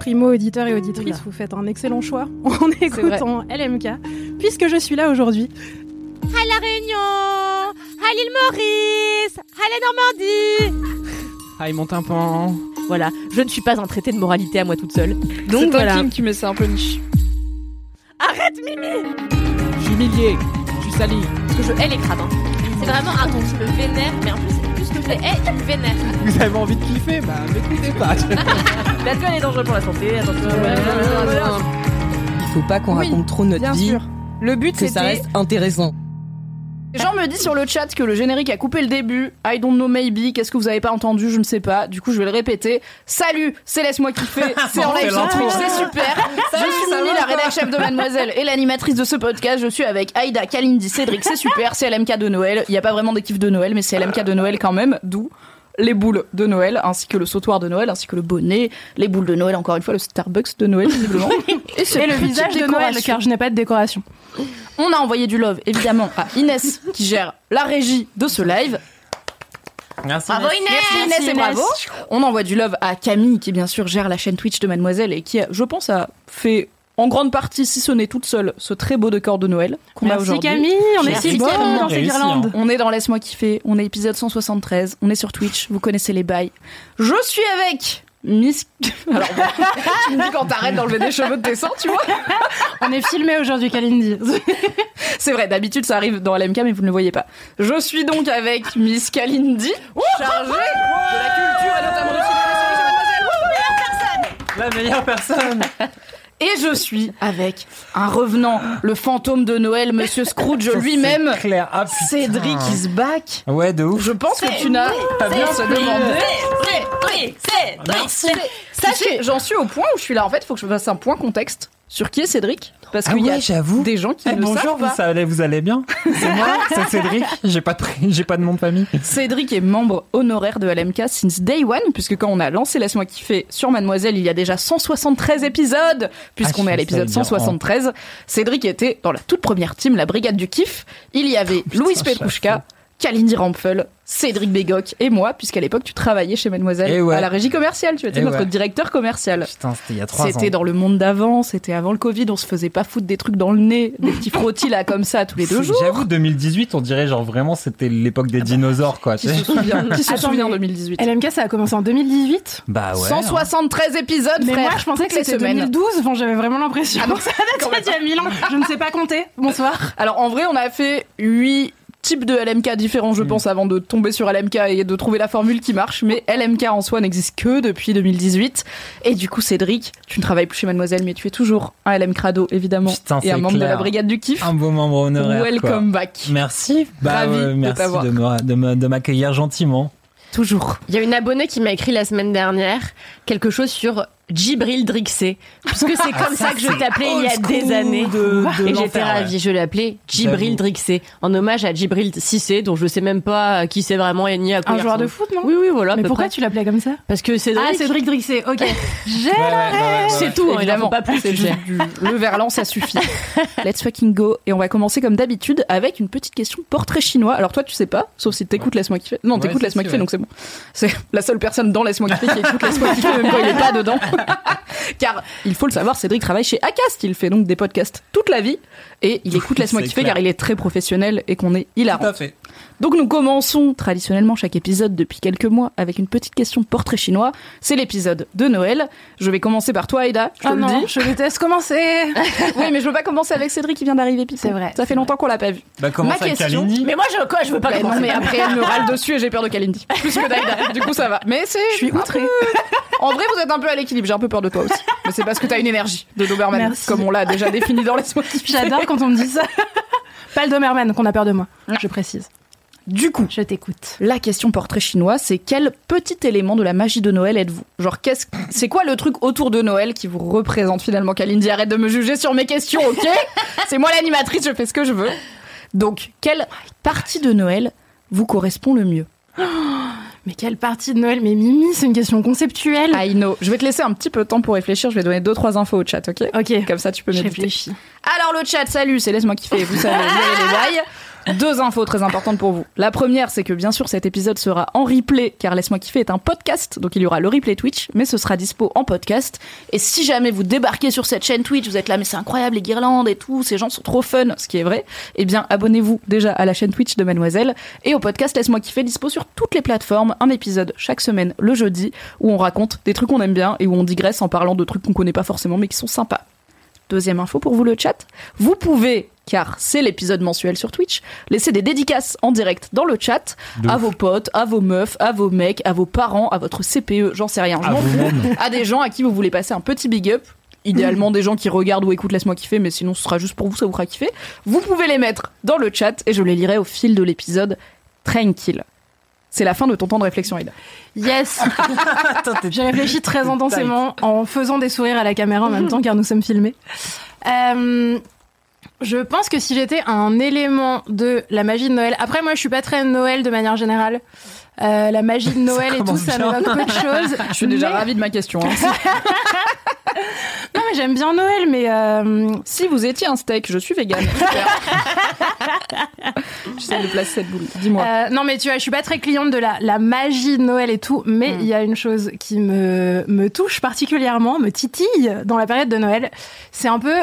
Primo auditeurs et auditrices, vous faites un excellent choix en écoutant LMK, puisque je suis là aujourd'hui. À La Réunion À l'île Maurice À la Normandie Aïe mon tympan. Voilà, je ne suis pas un traité de moralité à moi toute seule. Donc C'est voilà. toi Kim qui met ça un peu niche. Arrête Mimi Je suis humilié. Je suis sali. Parce que je hais les crades. hein. C'est vraiment un ton qui me vénère, mais en plus, hais, il me vénère. Vous avez envie de kiffer Bah m'écoutez pas. L'alcool est dangereux pour la santé, attention. Il faut pas qu'on Oui, raconte trop notre Bien vie, sûr. Le but que ça reste intéressant. Les gens me disent sur le chat que le générique a coupé le début. I don't know maybe. Qu'est-ce que vous avez pas entendu? Je ne sais pas. Du coup, je vais le répéter. Salut, c'est laisse-moi kiffer. C'est en live c'est sur. Twitch, c'est super. je suis Mimi, la rédac chef de Mademoiselle et l'animatrice de ce podcast. Je suis avec Aïda, Kalindi, Cédric. C'est super. C'est LMK de Noël. Il n'y a pas vraiment d'équipe de Noël, mais c'est LMK de Noël quand même. D'où les boules de Noël, ainsi que le sautoir de Noël, ainsi que le bonnet, les boules de Noël, encore une fois, le Starbucks de Noël, visiblement. Et, Et le visage de Noël, car je n'ai pas de décoration. On a envoyé du love, évidemment, à Inès, qui gère la régie de ce live. Merci. Bravo Merci Inès Inès et Inès. bravo. On envoie du love à Camille, qui bien sûr gère la chaîne Twitch de Mademoiselle et qui, je pense, a fait en grande partie, si ce n'est toute seule, ce très beau décor de Noël qu'on a Merci aujourd'hui. Camille, on est Merci si Camille. dans ces Réussi, guirlandes. On est dans Laisse-moi kiffer, on est épisode 173, on est sur Twitch, vous connaissez les bails. Je suis avec Miss... Alors bon, tu me dis quand t'arrêtes d'enlever des cheveux de tes seins, tu vois On est filmé aujourd'hui, Kalindi. C'est vrai, d'habitude ça arrive dans LMK mais vous ne le voyez pas. Je suis donc avec Miss Kalindi, chargée de la culture et notamment des séries chez Mademoiselle. La meilleure personne. Et je suis avec un revenant, le fantôme de Noël, Monsieur Scrooge lui-même. Ah. Cédric is back. Ouais, de ouf. Je pense que tu n'as pas bien se demander. Sachez, j'en suis au point où je suis là. En fait, il faut que je fasse un point contexte sur qui est Cédric. Parce Ah qu'il y a j'avoue. des gens qui Eh, ne bonjour, savent vous, pas. allez, vous allez bien C'est moi, c'est Cédric. J'ai pas de j'ai pas de nom de famille. Cédric est membre honoraire de LMK since day one, puisque quand on a lancé Laisse-moi kiffer sur Mademoiselle, il y a déjà 173 épisodes, puisqu'on Ah, est à l'épisode savais dire, 173. Cédric était dans la toute première team, la Brigade du Kiff. Il y avait Louise Petrouchka, Kalindi Rampfel, Cédric Bégoc et moi, puisqu'à l'époque tu travaillais chez Mademoiselle Eh ouais. à la régie commerciale. Tu étais Eh notre ouais. directeur commercial. Putain, c'était il y a trois ans. C'était dans le monde d'avant, c'était avant le Covid, on se faisait pas foutre des trucs dans le nez, des petits frottis là comme ça tous les deux jours. J'avoue, 2018, on dirait genre vraiment c'était l'époque des dinosaures, quoi. Qui tu se sais. souvient, qui se Attends, souvient en mais 2018 LMK, ça a commencé en 2018. Bah ouais. 173 épisodes, Mais frère. moi, je pensais que c'était semaines. 2012. Enfin, j'avais vraiment l'impression. Ah non, ça datait d'il y a mille ans. Je ne sais pas compter. Bonsoir. Alors en vrai, on a fait 8 types de LMK différents, je pense, avant de tomber sur LMK et de trouver la formule qui marche. Mais LMK en soi n'existe que depuis 2018. Et du coup, Cédric, tu ne travailles plus chez Mademoiselle, mais tu es toujours un LM Crado, évidemment. Putain, et c'est un membre de la Brigade du Kiff. Un beau membre honoraire. quoi. Welcome back. Merci. Bah Ravi de merci t'avoir. de me- de me- de m'accueillir gentiment. Toujours. Il y a une abonnée qui m'a écrit la semaine dernière quelque chose sur Djibril Drixé. Puisque c'est comme ça, que je t'appelais il y a des années. de- de et j'étais ouais. ravie. Je l'ai appelé Djibril. Drixé. En hommage à Djibril Cissé, dont je sais même pas qui c'est vraiment et ni à quoi Un joueur de foot, non? Oui, oui, voilà. Mais pourquoi près. tu l'appelais comme ça? Parce que Cédric. Ah, Cédric Drixé. Ok. J'ai Ouais, ouais, ouais, ouais, ouais. C'est tout, hein, Évidemment, pas plus. c'est le verlan, ça suffit. Let's fucking go. Et on va commencer comme d'habitude avec une petite question portrait chinois. Alors toi, tu sais pas, sauf si t'écoutes Laisse-moi kiffer. Non, t'écoutes Laisse-moi kiffer, donc c'est bon. C'est la seule personne dans Laisse-moi kiffer qui écoute Laisse-moi kiffer, même quand il est pas dedans. car il faut le savoir, Cédric travaille chez Acast. Il fait donc des podcasts toute la vie et il écoute Laisse-moi kiffer car il est très professionnel et qu'on est hilarant. Tout à fait. Donc nous commençons traditionnellement chaque épisode depuis quelques mois avec une petite question portrait chinois. C'est l'épisode de Noël. Je vais commencer par toi, Aïda. Je te le non, dis. je déteste commencer. Oui, mais je veux pas commencer avec Cédric qui vient d'arriver. C'est vrai, Ça fait longtemps qu'on l'a pas vu. Bah, commence Ma avec question- Kalindi. Mais moi, je, quoi, je veux pas Bah non, commencer. mais après elle me râle dessus et j'ai peur de Kalindi. Plus que d'Aïda. Du coup, ça va. Mais c'est. Je suis outrée. En vrai, vous êtes un peu à l'équilibre. J'ai un peu peur de toi aussi. Mais c'est parce que t'as une énergie de Doberman, Merci. comme on l'a déjà défini dans kiffer. J'adore quand on me dit ça. Pas le Doberman qu'on a peur de moi, je précise. Du coup, Je t'écoute. la question portrait chinois, c'est quel petit élément de la magie de Noël êtes-vous? Genre, qu'est-ce, c'est quoi le truc autour de Noël qui vous représente finalement? Kalindi, arrête de me juger sur mes questions, ok? C'est moi l'animatrice, je fais ce que je veux. Donc, quelle partie de Noël vous correspond le mieux? Mais quelle partie de Noël? Mais Mimi, c'est une question conceptuelle. I know. Je vais te laisser un petit peu de temps pour réfléchir. Je vais donner deux trois infos au chat, ok? Ok. Comme ça, tu peux réfléchis. Alors le chat, salut, c'est laisse-moi kiffer. Vous savez, les bails. Deux infos très importantes pour vous. La première, c'est que bien sûr cet épisode sera en replay, car Laisse-moi kiffer est un podcast, donc il y aura le replay Twitch, mais ce sera dispo en podcast. Et si jamais vous débarquez sur cette chaîne Twitch, vous êtes là, mais c'est incroyable, les guirlandes et tout, ces gens sont trop fun, ce qui est vrai, eh bien abonnez-vous déjà à la chaîne Twitch de Mademoiselle et au podcast Laisse-moi kiffer, dispo sur toutes les plateformes, un épisode chaque semaine le jeudi, où on raconte des trucs qu'on aime bien et où on digresse en parlant de trucs qu'on connaît pas forcément mais qui sont sympas. Deuxième info pour vous le chat, vous pouvez, car c'est l'épisode mensuel sur Twitch, laisser des dédicaces en direct dans le chat De à ouf. vos potes, à vos meufs, à vos mecs, à vos parents, à votre CPE, j'en sais rien, je À m'en fous, à des gens à qui vous voulez passer un petit big up. Idéalement des gens qui regardent ou écoutent Laisse-moi kiffer, mais sinon ce sera juste pour vous, ça vous fera kiffer. Vous pouvez les mettre dans le chat et je les lirai au fil de l'épisode tranquille. C'est la fin de ton temps de réflexion, Aïda. Yes J'ai réfléchi très intensément en faisant des sourires à la caméra en même temps car nous sommes filmés. Euh, je pense que si j'étais un élément de la magie de Noël, après moi je suis pas très Noël de manière générale. Euh, la magie de Noël et tout, ça m'évoque peu de choses. Je suis déjà ravie de ma question. hein. Non mais j'aime bien Noël, mais euh, Si vous étiez un steak, je suis vegan. J'essaie de placer cette boule. Dis-moi. Euh, non, mais tu vois, je suis pas très cliente de la, la magie de Noël et tout, mais Hmm. il y a une chose qui me, me touche particulièrement, me titille dans la période de Noël. C'est un peu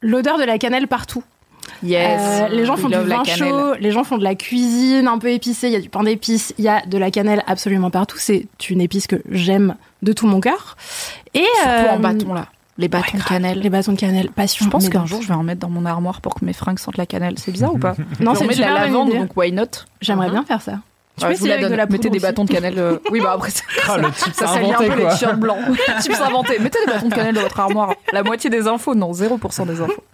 l'odeur de la cannelle partout. yes. Euh, les gens font du vin chaud, les gens font de la cuisine un peu épicée, il y a du pain d'épices, il y a de la cannelle absolument partout. C'est une épice que j'aime de tout mon cœur. Et Surtout euh, en bâton là. Les bâtons ouais, de cannelle. Les bâtons de cannelle, passion. Je pense qu'un jour je vais en mettre dans mon armoire pour que mes fringues sentent la cannelle. C'est bizarre ou pas? Non, c'est de la lavande, donc why not? J'aimerais bien faire ça. Tu peux essayer avec de la Mettez des bâtons de cannelle. euh, Oui, bah après, ça, Ah, ça un peu les t-shirts blancs. Tips inventés. Mettez des bâtons de cannelle dans votre armoire. La moitié des infos, non, 0% des infos.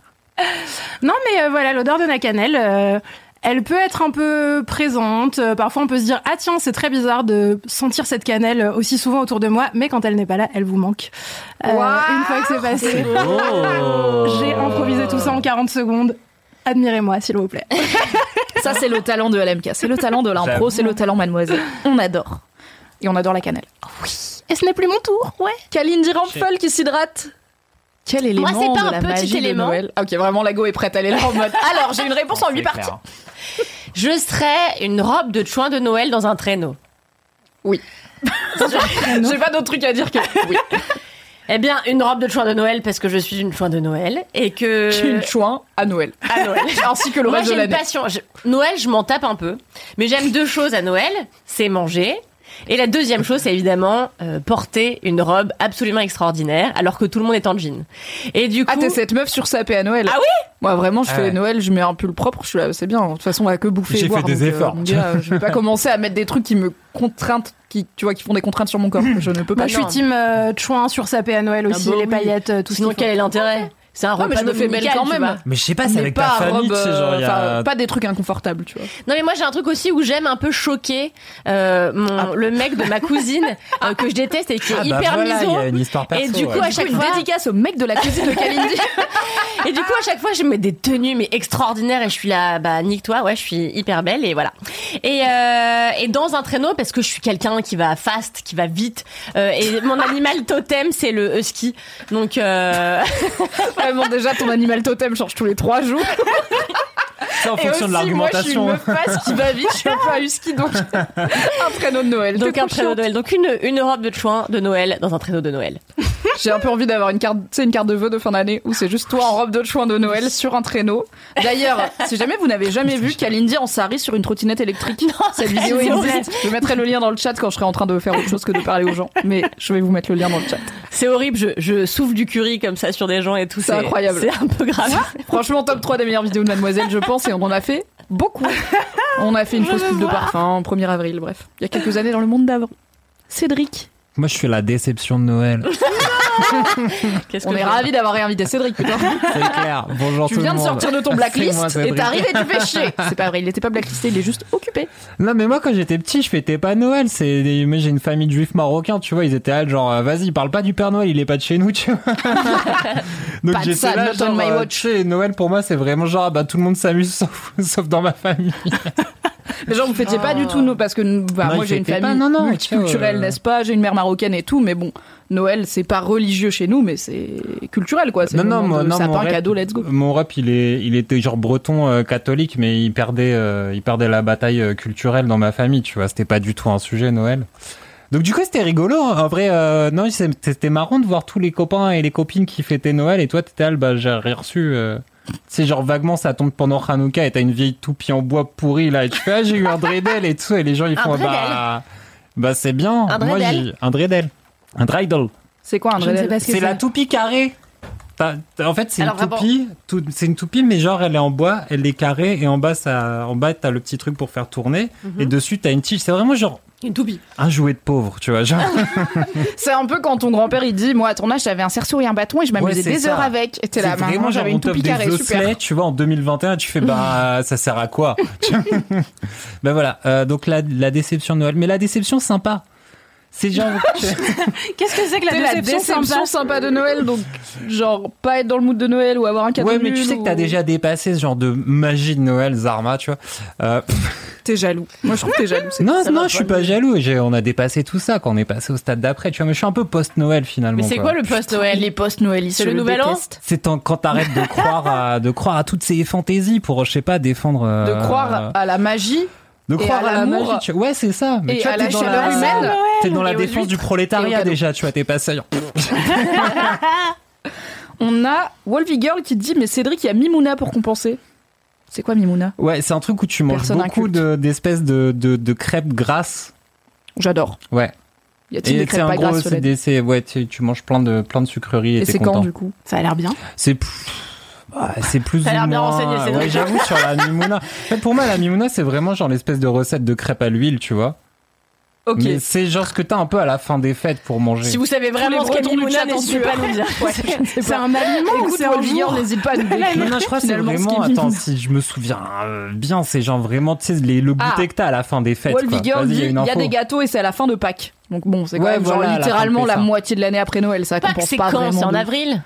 Non, mais euh, voilà, l'odeur de la cannelle, euh, elle peut être un peu présente. Parfois, on peut se dire ah tiens, c'est très bizarre de sentir cette cannelle aussi souvent autour de moi, mais quand elle n'est pas là, elle vous manque. Euh, Waouh, une fois que c'est passé, Oh. j'ai improvisé tout ça en 40 secondes. Admirez-moi, s'il vous plaît. Ça, c'est le talent de LMK. C'est le talent de l'impro, c'est le talent mademoiselle. On adore. Et on adore la cannelle. Et ce n'est plus mon tour, ouais. Kalindi Rampfel qui s'hydrate. Quel élément Moi, c'est pas de un la petit élément. Ah, Ok, vraiment, la go est prête. Elle est là en mode. Alors, j'ai une réponse en C'est 8 parties. clair. Je serais une robe de chouin de Noël dans un traîneau. J'ai pas d'autre truc à dire que. Oui. Eh bien, une robe de chouin de Noël parce que je suis une chouin de Noël et que Je suis une chouin à Noël. à Noël. Ainsi que le Moi, reste de j'ai une l'année. Noël, je m'en tape un peu, mais j'aime deux choses à Noël, c'est manger. Et la deuxième chose, c'est évidemment euh, porter une robe absolument extraordinaire, alors que tout le monde est en jean. Et du coup, Ah, t'es cette meuf sur sapé à Noël Ah oui Moi, vraiment, je Ah fais ouais. Noël, je mets un pull propre, je suis là, c'est bien. De toute façon, on a que bouffer J'ai fait des donc, euh, efforts. mon gars, je vais pas commencer à mettre des trucs qui me contraignent, qui, tu vois, qui font des contraintes sur mon corps. Je ne peux pas. Moi, je suis team euh, chouin sur sapé à Noël aussi, bah les oui. paillettes, euh, tout ce sinon quel est l'intérêt? C'est un repas mais je me fais belle quand même. Mais je sais pas, c'est avec pas ta famille, robe, tu sais, genre, il y enfin, a... pas des trucs inconfortables, tu vois. Non mais moi j'ai un truc aussi où j'aime un peu choquer euh, mon, le mec de ma cousine euh, que je déteste et qui est Ah bah hyper voilà, il miso. y a une histoire perso. Et du coup, ouais. à chaque une fois- dédicace au mec de la cuisine de Kalindi. Et du coup, à chaque fois, je mets des tenues mais extraordinaires et je suis là, bah nique-toi, ouais, je suis hyper belle et voilà. Et euh, et dans un traîneau parce que je suis quelqu'un qui va fast, qui va vite. euh, et mon animal totem c'est le husky. Donc euh, Vraiment, déjà, ton animal totem change tous les trois jours. C'est en Et fonction de aussi, moi, je suis une l'argumentation. meuf qui va vite, je suis un peu un husky, donc un traîneau de Noël. donc un traîneau de Noël. Donc une une robe de chouin de Noël dans un traîneau de Noël. J'ai un peu envie d'avoir une carte, une carte de vœux de fin d'année où c'est juste toi en robe de chouin de Noël sur un traîneau. D'ailleurs, si jamais vous n'avez jamais vu Kalindi en sari sur une trottinette électrique, cette vidéo existe. Je mettrai le lien dans le chat quand je serai en train de faire autre chose que de parler aux gens. Mais je vais vous mettre le lien dans le chat. C'est horrible, je, je souffle du curry comme ça sur des gens et tout. C'est incroyable. C'est un peu grave. Franchement, top 3 des meilleures vidéos de Mademoiselle, je pense, et on en a fait beaucoup. On a fait une fausse pub de parfum, 1er avril, bref. Il y a quelques années dans le monde d'avant. Cédric. Moi, je suis la déception de Noël. Qu'est-ce On que est ravis d'avoir réinvité Cédric, putain. C'est clair. Bonjour Tu tout viens le de monde. sortir de ton C'est moi, blacklist et t'es arrivé et tu fais chier. C'est pas vrai, il était pas blacklisté, il est juste occupé. Non mais moi quand j'étais petit je fêtais pas Noël c'est des... moi j'ai une famille de juifs marocains tu vois ils étaient là genre euh, vas-y parle pas du Père Noël il est pas de chez nous tu vois donc Pas de j'étais ça, là not on genre my euh, watch. tu Noël pour moi c'est vraiment genre bah tout le monde s'amuse sauf, sauf dans ma famille Mais genre, vous fêtiez pas du tout, nous, parce que bah, Non, moi j'ai une famille pas, non, non, multiculturelle, tu euh, n'est-ce pas? J'ai une mère marocaine et tout, mais bon, Noël c'est pas religieux chez nous, mais c'est culturel quoi. C'est Non, non, moi, non, mon sapin, rep- cadeau, let's go. mon rap il est il était genre breton euh, catholique mais il perdait euh, il perdait la bataille euh, culturelle dans ma famille tu vois. C'était pas du tout un sujet Noël. Donc du coup c'était rigolo en vrai euh, non c'était marrant de voir tous les copains et les copines qui fêtaient Noël. Et toi t'étais là bah j'ai rien reçu euh, c'est genre vaguement ça tombe pendant Hanouka et t'as une vieille toupie en bois pourri là. Et tu fais ah j'ai eu un dreidel et tout. Et les gens ils font bah bah c'est bien. Un moi dreidel j'ai un dreidel un dreidel C'est quoi un Je ne sais dreidel pas ce que c'est c'est. la toupie carrée. En fait, c'est une toupie. tout- C'est une toupie, mais genre elle est en bois, elle est carrée et en bas, ça, en bas, t'as le petit truc pour faire tourner et dessus t'as une tige. C'est vraiment genre Une toupie. un jouet de pauvre, tu vois. Genre, C'est un peu quand ton grand-père il dit Moi à ton âge j'avais un cerceau et un bâton et je m'amusais Ouais, des ça. heures avec. Et t'es c'est là, vraiment j'avais une top toupie carrée, super. osselets, tu vois, en 2021, tu fais bah ça sert à quoi? Ben voilà. euh, donc la, la déception de Noël, mais la déception sympa. C'est genre Qu'est-ce que c'est que la la déception, déception sympa sympa de Noël, donc genre pas être dans le mood de Noël ou avoir un cadeau ouais, mais tu sais que t'as déjà dépassé ce genre de magie de Noël, Zarma, tu vois. Euh, T'es jaloux. Moi je trouve que t'es jaloux. non, non, je suis pas jaloux. On a dépassé tout ça quand on est passé au stade d'après, tu vois. Mais je suis un peu post-Noël finalement. Mais c'est quoi le post-Noël Les post-Noël, C'est le nouvel an C'est quand t'arrêtes de croire à de croire à toutes ces fantaisies pour je sais pas défendre euh, De croire à la magie de et croire à à, la l'amour magie. tu- Ouais, c'est ça. Mais et tu vois, à t'es la dans chaleur la- humaine. T'es dans la défense du prolétariat déjà, tu vois, t'es passé. On a Wolvie Girl qui dit Mais Cédric, il y a Mimouna pour compenser. C'est quoi Mimouna? Ouais, c'est un truc où tu manges Personne beaucoup d'espèces de, de, de crêpes grasses. J'adore. Ouais. Y a-t-il Et des c'est crêpes pas gros, grasses des, ouais, tu, tu manges plein de, plein de sucreries et, Et c'est quand du coup? Ça a l'air bien. C'est plus- ouais, c'est plus T'as ou l'air bien moins- renseigné, c'est Ouais, j'avoue sur la mimouna. En fait, pour moi, la mimouna, c'est vraiment genre l'espèce de recette de crêpes à l'huile, tu vois. Ok. Mais c'est genre ce que t'as un peu à la fin des fêtes pour manger. Si vous savez vraiment les ce qu'est du Mimouna, n'hésitez pas à nous dire. C'est un aliment ou c'est un jour n'hésite pas à nous décrire. Non, non, je crois que c'est vraiment. Attends, si je me souviens euh, bien, c'est genre vraiment, tu sais, le Ah. goûter que t'as à la fin des fêtes. Il y a des gâteaux et c'est à la fin de Pâques. Donc bon, c'est quand Ouais, même genre littéralement la moitié de l'année après Noël. Ça compense c'est pas quand? Vraiment. C'est en avril?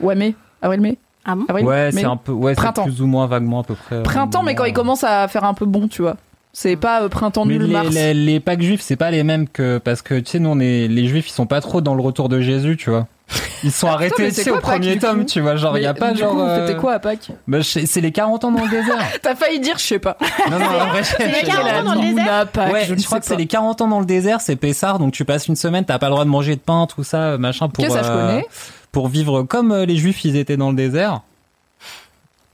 Ouais, mai. Avril, mai. Ah bon Avril, Ouais, c'est un peu, ouais, c'est Printemps. plus ou moins vaguement à peu près. euh, Printemps, mais quand il commence à faire un peu bon, tu vois. C'est pas euh, printemps Mais nul les, mars. les, les Pâques juifs, c'est pas les mêmes que parce que tu sais, nous on est les juifs, ils sont pas trop dans le retour de Jésus, tu vois. Ils sont mais arrêtés c'est tu sais, quoi au Pâques, premier du tome, tu vois. Genre, il y a Mais pas du genre. coup, vous euh, fêtez quoi à Pâques? bah, c'est les 40 ans dans le désert. T'as failli dire, je sais pas. non, non, en vrai, je- les je- 40 ans dans le désert Mimouna, Pâques, Ouais, je ne crois sais que c'est pas. les 40 ans dans le désert, c'est Pessard, donc tu passes une semaine, t'as pas le droit de manger de pain, tout ça, machin, pour Ok, ça, je euh, connais? Pour vivre comme euh, les juifs, ils étaient dans le désert.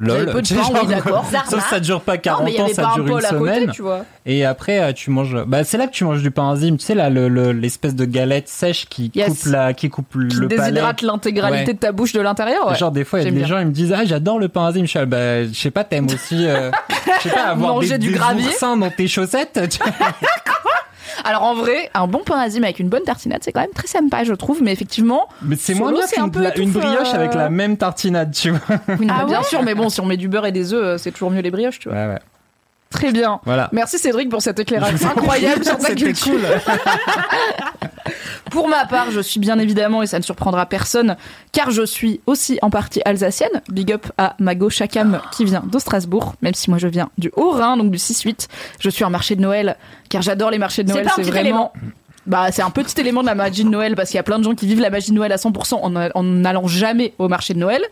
Lol. peu de oui, genre, d'accord. Sauf ça dure pas Non, 40 mais il y ans, ça pas un dure une à côté, semaine. tu vois. Et après, euh, tu manges. Bah, c'est là que tu manges du pain enzyme. Tu sais là, le- le- l'espèce de galette sèche qui Yes. coupe la, qui coupe Qui le palais. déshydrate l'intégralité Ouais. de ta bouche de l'intérieur. ouais. Genre des fois, il y a des bien. gens ils me disent ah j'adore le pain enzyme. Je suis là, bah je sais pas, t'aimes aussi, euh, je sais pas avoir Manger des, du des gravier dans tes chaussettes. Alors en vrai, un bon pain azim avec une bonne tartinade, c'est quand même très sympa, je trouve. Mais effectivement, Mais c'est moins bien un qu'une peu la- une brioche euh. avec la même tartinade, tu vois. oui, non, Ah bien ouais sûr. Mais bon, si on met du beurre et des œufs, euh, c'est toujours mieux les brioches, tu vois. Ouais ouais. Très bien. Voilà. Merci Cédric pour cet éclairage incroyable sur ta culture. cool. Pour ma part, je suis bien évidemment, et ça ne surprendra personne, car je suis aussi en partie alsacienne. Big up à Mago Chakam qui vient de Strasbourg, même si moi je viens du Haut-Rhin, donc du 6-8. Je suis en marché de Noël, car j'adore les marchés de C'est Noël. petit vraiment. Bah, c'est un petit élément de la magie de Noël parce qu'il y a plein de gens qui vivent la magie de Noël à 100% en a- en n'allant jamais au marché de Noël.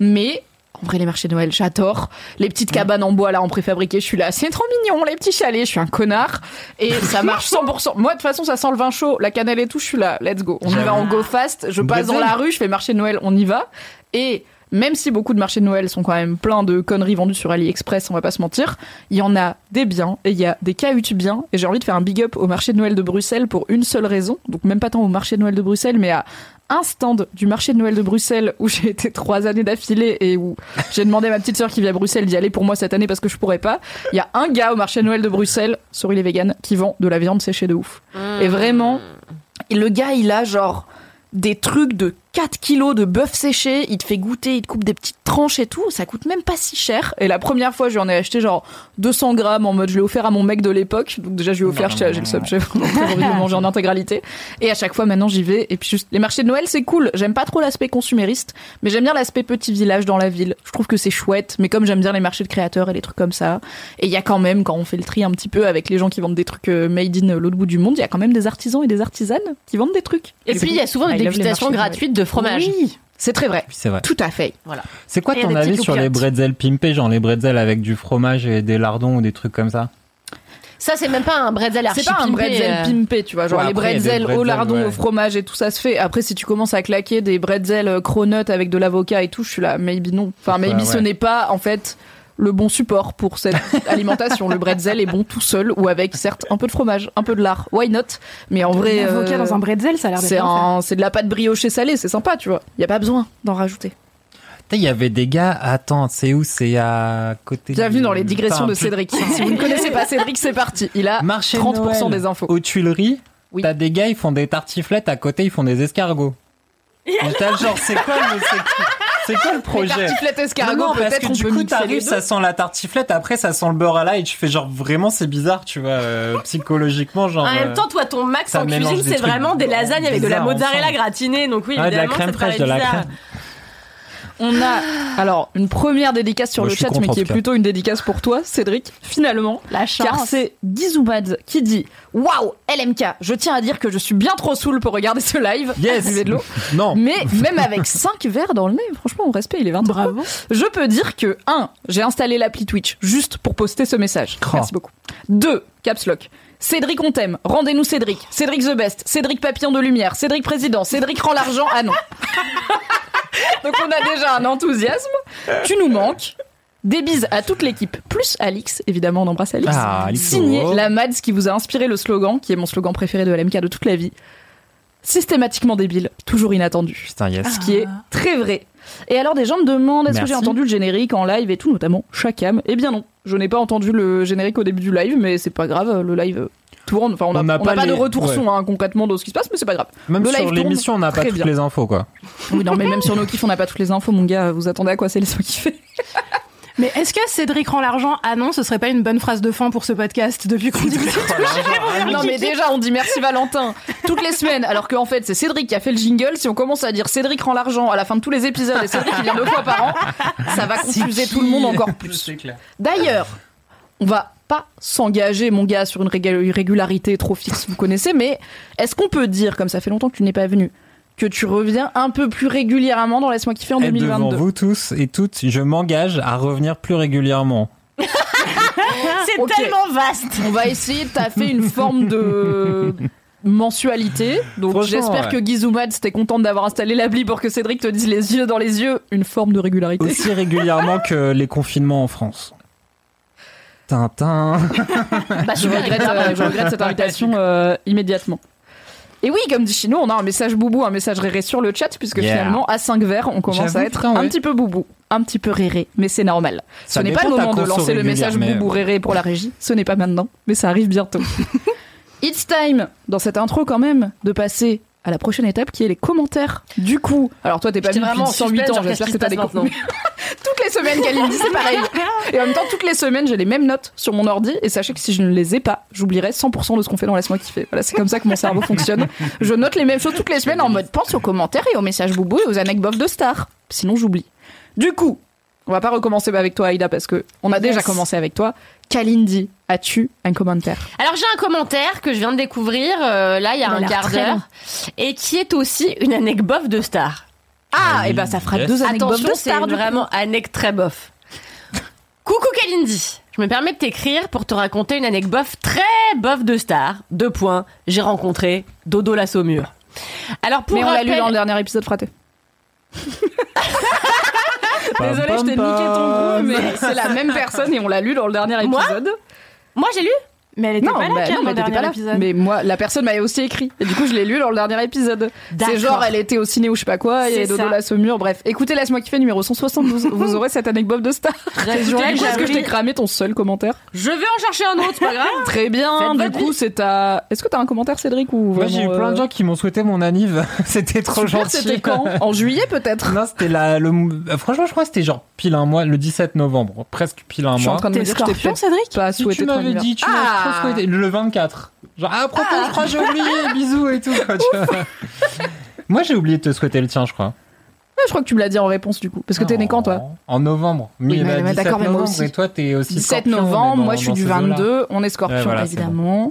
Mais en vrai, les marchés de Noël, j'adore. Les petites cabanes en bois là, en préfabriqué, je suis là, c'est trop mignon, les petits chalets, je suis un connard. Et ça marche 100%. Moi, de toute façon, ça sent le vin chaud, la cannelle et tout, je suis là, let's go. On y va en go fast. Je passe dans la rue, je fais marché de Noël, on y va. Et même si beaucoup de marchés de Noël sont quand même pleins de conneries vendues sur AliExpress, on va pas se mentir, il y en a des biens et il y a des cahuts biens. Et j'ai envie de faire un big up au marché de Noël de Bruxelles pour une seule raison. Donc même pas tant au marché de Noël de Bruxelles, mais à un stand du marché de Noël de Bruxelles où j'ai été trois années d'affilée et où j'ai demandé à ma petite sœur qui vit à Bruxelles d'y aller pour moi cette année parce que je pourrais pas. Il y a un gars au marché de Noël de Bruxelles, sorry les véganes, qui vend de la viande séchée de ouf. Et vraiment, et le gars, il a genre des trucs de 4 kilos de bœuf séché, il te fait goûter, il te coupe des petites tranches et tout, ça coûte même pas si cher. Et la première fois, je lui en ai acheté genre 200 grammes en mode je l'ai offert à mon mec de l'époque. Donc déjà, je lui ai offert, j'ai j'ai le seum, j'ai vraiment très envie de le manger en intégralité. Et à chaque fois, maintenant, j'y vais. Et puis juste, les marchés de Noël, c'est cool. J'aime pas trop l'aspect consumériste, mais j'aime bien l'aspect petit village dans la ville. Je trouve que c'est chouette, mais comme j'aime bien les marchés de créateurs et les trucs comme ça, et il y a quand même, quand on fait le tri un petit peu avec les gens qui vendent des trucs euh, made in l'autre bout du monde, il y a quand même des artisans et des artisanes qui vendent des trucs. Et Du puis il y a souvent des dégustations marchés de gratuites de fromage. Oui, c'est très vrai. C'est vrai. Tout à fait. C'est quoi ton avis sur les bretzels pimpés, genre les bretzels avec du fromage et des lardons ou des trucs comme ça? Ça, c'est même pas un bretzel archi C'est pas un bretzel euh. pimpé, tu vois. Genre Ouais, les bretzels au lardon, ouais. au fromage et tout ça se fait. Après, si tu commences à claquer des bretzels euh, cronuts avec de l'avocat et tout, je suis là, maybe non. Enfin, maybe Ouais, ce n'est pas, en fait, le bon support pour cette alimentation. Le bretzel est bon tout seul ou avec, certes, un peu de fromage, un peu de lard. Why not? Mais en vrai. Euh, dans un bretzel, ça a l'air d'être c'est un- c'est de la pâte briochée salée, c'est sympa, tu vois. Il y a pas besoin d'en rajouter. Il y avait des gars, attends, c'est où? C'est à côté Bienvenue du- dans les digressions Enfin, de Cédric. si vous ne connaissez pas Cédric, c'est parti. Il a Marché 30% Noël, des infos. Aux Tuileries, Oui. t'as des gars, ils font des tartiflettes, à côté, ils font des escargots. Là, genre, c'est quoi, le- c'est- quoi le projet tartiflettes escargots, non, non, parce que du coup, t'arrives, ça sent la tartiflette, après, ça sent le beurre à l'ail, et tu fais genre, vraiment, c'est bizarre, tu vois, euh, psychologiquement, genre. En euh, même temps, toi, ton max en cuisine, c'est vraiment des lasagnes avec de la mozzarella gratinée. Donc oui, ouais, de la évidemment, crème fraîche, de la crème. On a alors une première dédicace sur Moi, le chat, mais qui est plutôt une dédicace pour toi, Cédric, finalement. La chance. Car c'est Gizoumad qui dit Waouh, LMK, je tiens à dire que je suis bien trop saoul pour regarder ce live. Yes. De l'eau. Non. Mais même avec 5 verres dans le nez, franchement, on respect, il est 23. Bravo. Je peux dire que 1. J'ai installé l'appli Twitch juste pour poster ce message. Merci beaucoup. 2. Caps Lock. Cédric on t'aime. Rendez-nous Cédric. Cédric the best. Cédric papillon de lumière. Cédric président. Cédric rend l'argent. Ah non. Donc on a déjà un enthousiasme. Tu nous manques. Des bises à toute l'équipe, plus Alix, évidemment on embrasse Alix. Ah, Signé la Mads qui vous a inspiré le slogan, qui est mon slogan préféré de LMK de toute la vie. Systématiquement débile, toujours inattendu Putain, yes. ce qui est très vrai. Et alors des gens me demandent est-ce que j'ai entendu le générique en live et tout, notamment Chacam. Eh bien non, je n'ai pas entendu le générique au début du live, mais c'est pas grave, le live tourne. Enfin, on n'a pas pas, de les- retour ouais. son hein, concrètement de ce qui se passe, mais c'est pas grave. Même Le sur l'émission, on n'a pas toutes bien. les infos, quoi. Oui, non, mais même sur nos kiffs, on n'a pas toutes les infos, mon gars. Vous attendez à quoi c'est les qui fait? Mais est-ce que Cédric rend l'argent Ah non, ce serait pas une bonne phrase de fin pour ce podcast depuis qu'on dit que Non, mais déjà, on dit merci Valentin toutes les semaines, alors qu'en fait, c'est Cédric qui a fait le jingle. Si on commence à dire Cédric rend l'argent à la fin de tous les épisodes et Cédric qui vient deux fois par an, ça va confuser tout le monde encore plus. D'ailleurs, on va pas s'engager, mon gars, sur une régul- régularité trop fixe, vous connaissez, mais est-ce qu'on peut dire, comme ça fait longtemps que tu n'es pas venu, que tu reviens un peu plus régulièrement dans Laisse-moi kiffer en Et devant 2022 vous tous et toutes, je m'engage à revenir plus régulièrement. C'est tellement vaste. On va essayer de taffer une forme de mensualité. Donc j'espère ouais. que Gizoumad, t'es contente d'avoir installé l'appli pour que Cédric te dise les yeux dans les yeux, une forme de régularité. Aussi régulièrement que les confinements en France. Tintin. Bah, Je regrette, euh, je regrette cette invitation euh, immédiatement. Et oui, comme dit Chino, on a un message boubou, un message réré sur le chat, puisque Yeah. finalement, à 5 verres, on commence à être putain, un ouais. petit peu boubou, un petit peu réré, mais c'est normal. Ça ce n'est pas le moment de lancer le message boubou réré pour la régie, ce n'est pas maintenant, mais ça arrive bientôt. It's time, dans cette intro quand même, de passer à la prochaine étape qui est les commentaires. Du coup, alors toi t'es pas venu depuis vraiment en 108 suspense, ans, j'espère que t'as des coups. toutes les semaines qu'Aline dit c'est pareil. Et en même temps, toutes les semaines, j'ai les mêmes notes sur mon ordi. Et sachez que si je ne les ai pas, j'oublierai 100% de ce qu'on fait dans Laisse-moi kiffer. Voilà, c'est comme ça que mon cerveau fonctionne. Je note les mêmes choses toutes les semaines en mode pense aux commentaires et aux messages boubou et aux anecdotes de stars. Sinon, j'oublie. Du coup, on va pas recommencer avec toi, Aïda, parce que on a déjà commencé avec toi. Kalindi, as-tu un commentaire? Alors j'ai un commentaire que je viens de découvrir euh, là il y a Il a un quart d'heure et qui est aussi une anecdote de star. Ah, Oui, et ben ça fera yes. deux anecdotes Attention, de c'est stars. du vraiment anecdote très bof. Coucou Kalindi, je me permets de t'écrire pour te raconter une anecdote très bof de star. Deux points, j'ai rencontré Dodo la Saumure. Alors pour Mais on l'a lu dans le dernier épisode fraté. Désolé, je t'ai niqué ton goût, mais c'est la même personne et on l'a lu dans le dernier Moi épisode. Moi j'ai lu Mais elle était Non, pas là, bah, non, dans mais le t'étais dernier pas là. épisode. Mais moi, la personne m'avait aussi écrit. Et du coup, je l'ai lu dans le dernier épisode. C'est genre, elle était au ciné ou je sais pas quoi, il y avait C'est Dodo la Saumur. Bref, écoutez, laisse-moi kiffer numéro 172. Vous aurez cette anecdote de star. Est-ce que je t'ai cramé ton seul commentaire Je vais en chercher un autre, c'est pas grave. Très bien. Faites Du coup, c'est ta. Est-ce que t'as un commentaire, Cédric ou Moi, j'ai eu plein de euh, gens qui m'ont souhaité mon anniv. c'était trop Super, gentil. C'était quand? En juillet peut-être? Non, c'était la, le, euh, franchement, je crois que c'était genre pile un mois, le 17 novembre, presque pile un Je suis en mois. train de me T'es dire que je scorpion, peut-être Cédric? pas Si souhaité tu m'avais dit, tu Ah trop souhaité. Le 24. Genre, à propos, je crois que j'ai oublié, bisous et tout. quoi, tu vois. Moi, j'ai oublié de te souhaiter le tien, je crois. Ouais, je crois que tu me l'as dit en réponse du coup. Parce que t'es né quand toi? En novembre. Oui, Mi- mais- bah, mais 17 d'accord, mais moi aussi. Et toi, t'es aussi 17 scorpion, novembre, mais dans- moi je suis du ces eaux-là. 22, on est scorpion Ouais, voilà, évidemment.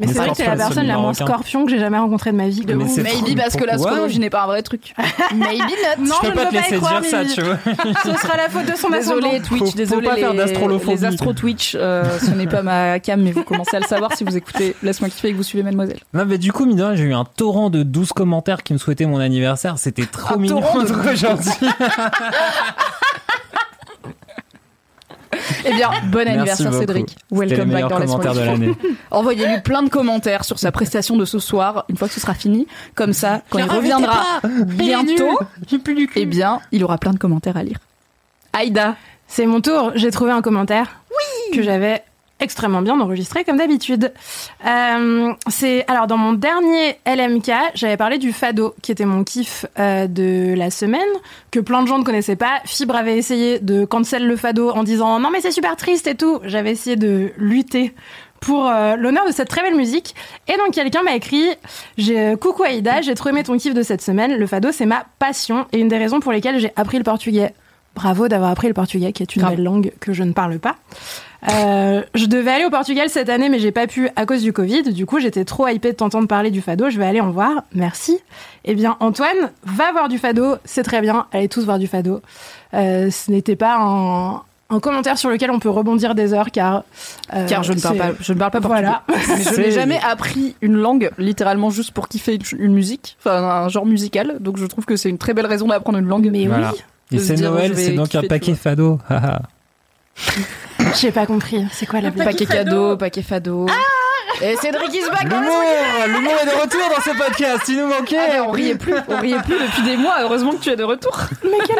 Mais Mais c'est vrai que c'est la scorpion, personne la moins scorpion que j'ai jamais rencontrée de ma vie. De Mais Maybe parce que pourquoi l'astrologie n'est pas un vrai truc. Maybe not. Non, Je peux pas te laisser dire ça, tu vois. Ce sera la faute de son Désolé ascendant. Twitch, Faut- faut désolé pas faire les, astro Twitch, euh, ce n'est pas ma cam mais vous commencez à le savoir si vous écoutez Laisse-moi kiffer et que vous suivez Mademoiselle. Non, mais du coup, mine de rien, j'ai eu un torrent de 12 commentaires qui me souhaitaient mon anniversaire. C'était trop Un mignon, torrent de trop gentil. Eh bien, bon anniversaire. Cédric. Welcome back dans Laisse-moi commentaires de l'année. Envoyez-lui plein de commentaires sur sa prestation de ce soir, une fois que ce sera fini. Comme ça, quand il reviendra bientôt, eh bien, il aura plein de commentaires à lire. Aïda, C'est mon tour. J'ai trouvé un commentaire que j'avais extrêmement bien enregistré comme d'habitude. Euh, c'est alors dans mon dernier LMK, j'avais parlé du fado qui était mon kiff euh, de la semaine que plein de gens ne connaissaient pas. Fibre avait essayé de cancel le fado en disant non mais c'est super triste et tout. J'avais essayé de lutter pour euh, l'honneur de cette très belle musique. Et donc quelqu'un m'a écrit j'ai coucou Aïda, j'ai trop aimé ton kiff de cette semaine. Le fado c'est ma passion et une des raisons pour lesquelles j'ai appris le portugais. Bravo d'avoir appris le portugais, qui est une Grave. belle langue que je ne parle pas. Euh, je devais aller au Portugal cette année, mais j'ai pas pu à cause du Covid. Du coup, j'étais trop hypée de t'entendre parler du fado. Je vais aller en voir. Merci. Eh bien, Antoine, va voir du fado. C'est très bien. Allez tous voir du fado. Euh, ce n'était pas un, un commentaire sur lequel on peut rebondir des heures, car euh, car je ne parle pas, je ne parle pas portugais. Voilà. Mais je n'ai jamais appris une langue littéralement juste pour kiffer une, une musique, enfin un genre musical. Donc je trouve que c'est une très belle raison d'apprendre une langue. Mais Voilà. oui, Et c'est Noël, c'est donc un paquet fado. J'ai pas compris. C'est quoi la blague Paquet cadeau, paquet fado. Et Cédric is back dans le L'humour, l'humour est de retour dans ce podcast. Il nous Ah, mais manquait. on riait plus, on riait plus depuis des mois. Heureusement que tu es de retour. Mais quelle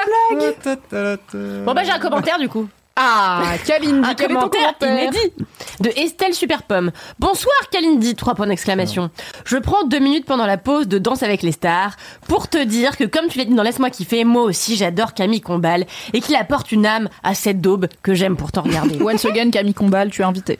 blague Bon bah j'ai un commentaire du coup. Ah, Kalindi, quel ton commentaire inédit de Estelle Superpomme. Bonsoir Kalindi, trois points d'exclamation. Je prends deux minutes pendant la pause de Danse avec les stars pour te dire que comme tu l'as dit dans Laisse-moi kiffer, moi aussi j'adore Camille Combal et qu'il apporte une âme à cette daube que j'aime pourtant regarder. Once again, Camille Combal, tu es invité.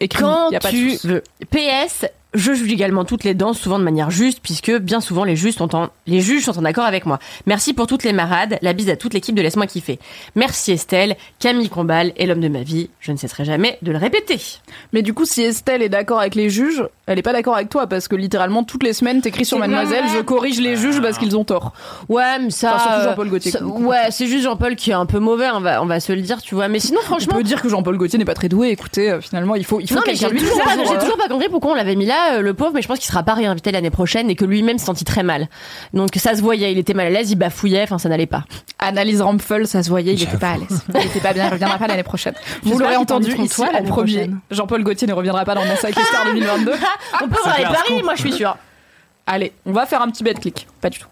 Écris, Quand y a pas de tu veux. PS, je juge également toutes les danses, souvent de manière juste, puisque bien souvent les, juges sont en, les juges sont en accord avec moi. Merci pour toutes les marades, la bise à toute l'équipe de Laisse-moi kiffer. Merci Estelle, Camille Combal est l'homme de ma vie, je ne cesserai jamais de le répéter. Mais du coup, si Estelle est d'accord avec les juges, elle est pas d'accord avec toi parce que littéralement toutes les semaines t'écris sur Mademoiselle, je corrige les juges parce qu'ils ont tort. Ouais, mais ça. Enfin, surtout Jean-Paul Gaultier, ça- ouais, c'est juste Jean-Paul qui est un peu mauvais, on va, on va se le dire, tu vois. Mais sinon, Je franchement. peux dire que Jean-Paul Gaultier n'est pas très doué. Écoutez, euh, finalement, il faut, il faut Non, mais quelqu'un j'ai lui toujours, toujours pas compris pourquoi on l'avait mis là, euh, le pauvre, mais je pense qu'il sera pas réinvité l'année prochaine et que lui-même se sentit très mal. Donc ça se voyait, il était mal à l'aise, il bafouillait, enfin ça n'allait pas. Analyse Rampfel, ça se voyait, il était pas à l'aise. Il était pas bien, il reviendra pas l'année prochaine. Vous l'aurez entendu ici toi en premier. Jean-Paul Gaultier ne reviendra pas dans les stars 2022. on peut voir les paris, moi je suis sûre. Allez, on va faire un petit bet-click. Pas du tout.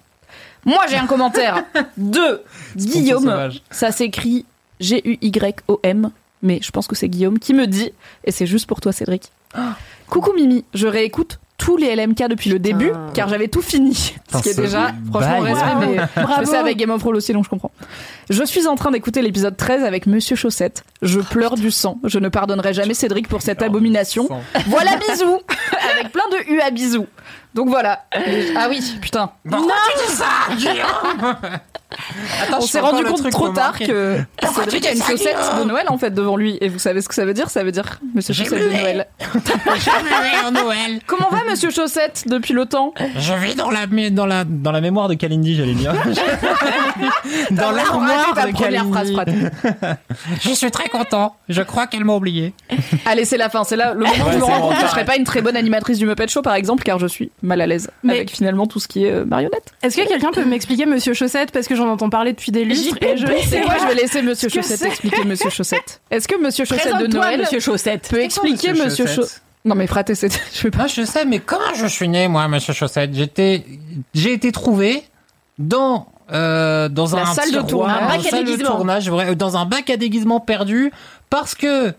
Moi, j'ai un commentaire de Guillaume. Ça s'écrit G-U-Y-O-M, mais je pense que c'est Guillaume qui me dit, et c'est juste pour toi, Cédric. Coucou Mimi, je réécoute tous les LMK depuis le début, car j'avais tout fini. Ce qui est déjà, franchement, respect, mais je fais ça avec Game of Thrones aussi, donc je comprends. Je suis en train d'écouter l'épisode 13 avec Monsieur Chaussette. Je pleure du sang. Je ne pardonnerai jamais Cédric pour cette abomination. Voilà, bisous Avec plein de U à bisous. Donc voilà. Ah oui, putain. On s'est rendu compte trop tard que Cédric a une chaussette de Noël en fait devant lui. Et vous savez ce que ça veut dire? Ça veut dire Monsieur Chaussette de Noël. en Noël. Comment va Monsieur Chaussette depuis le temps? Je vis dans la, mé- dans la, dans la mémoire de Kalindi, j'allais dire. dans l'armoire de Kalindi. Je suis très content. Je crois qu'elle m'a oublié. Allez, c'est la fin. C'est là le moment où je me rends compte que je serais pas une très bonne animatrice du Muppet Show par exemple, car je suis mal à l'aise Mais- avec finalement tout ce qui est euh, marionnette. Est-ce que quelqu'un peut m'expliquer Monsieur Chaussette? Parce que j'en entends parler depuis des lustres. Et je C'est moi, je vais laisser Monsieur Chaussette expliquer Monsieur Chaussette. Est-ce que Monsieur Chaussette de Noël Monsieur Chaussette. peut expliquer Monsieur Chaussette Non mais fraté, c'est je veux pas. Je sais, mais comment je suis né, moi, monsieur Chaussette? J'étais, j'ai été trouvé dans euh, dans La un salle de tournage. Un bac à déguisement. euh, dans un bac à déguisement perdu, parce que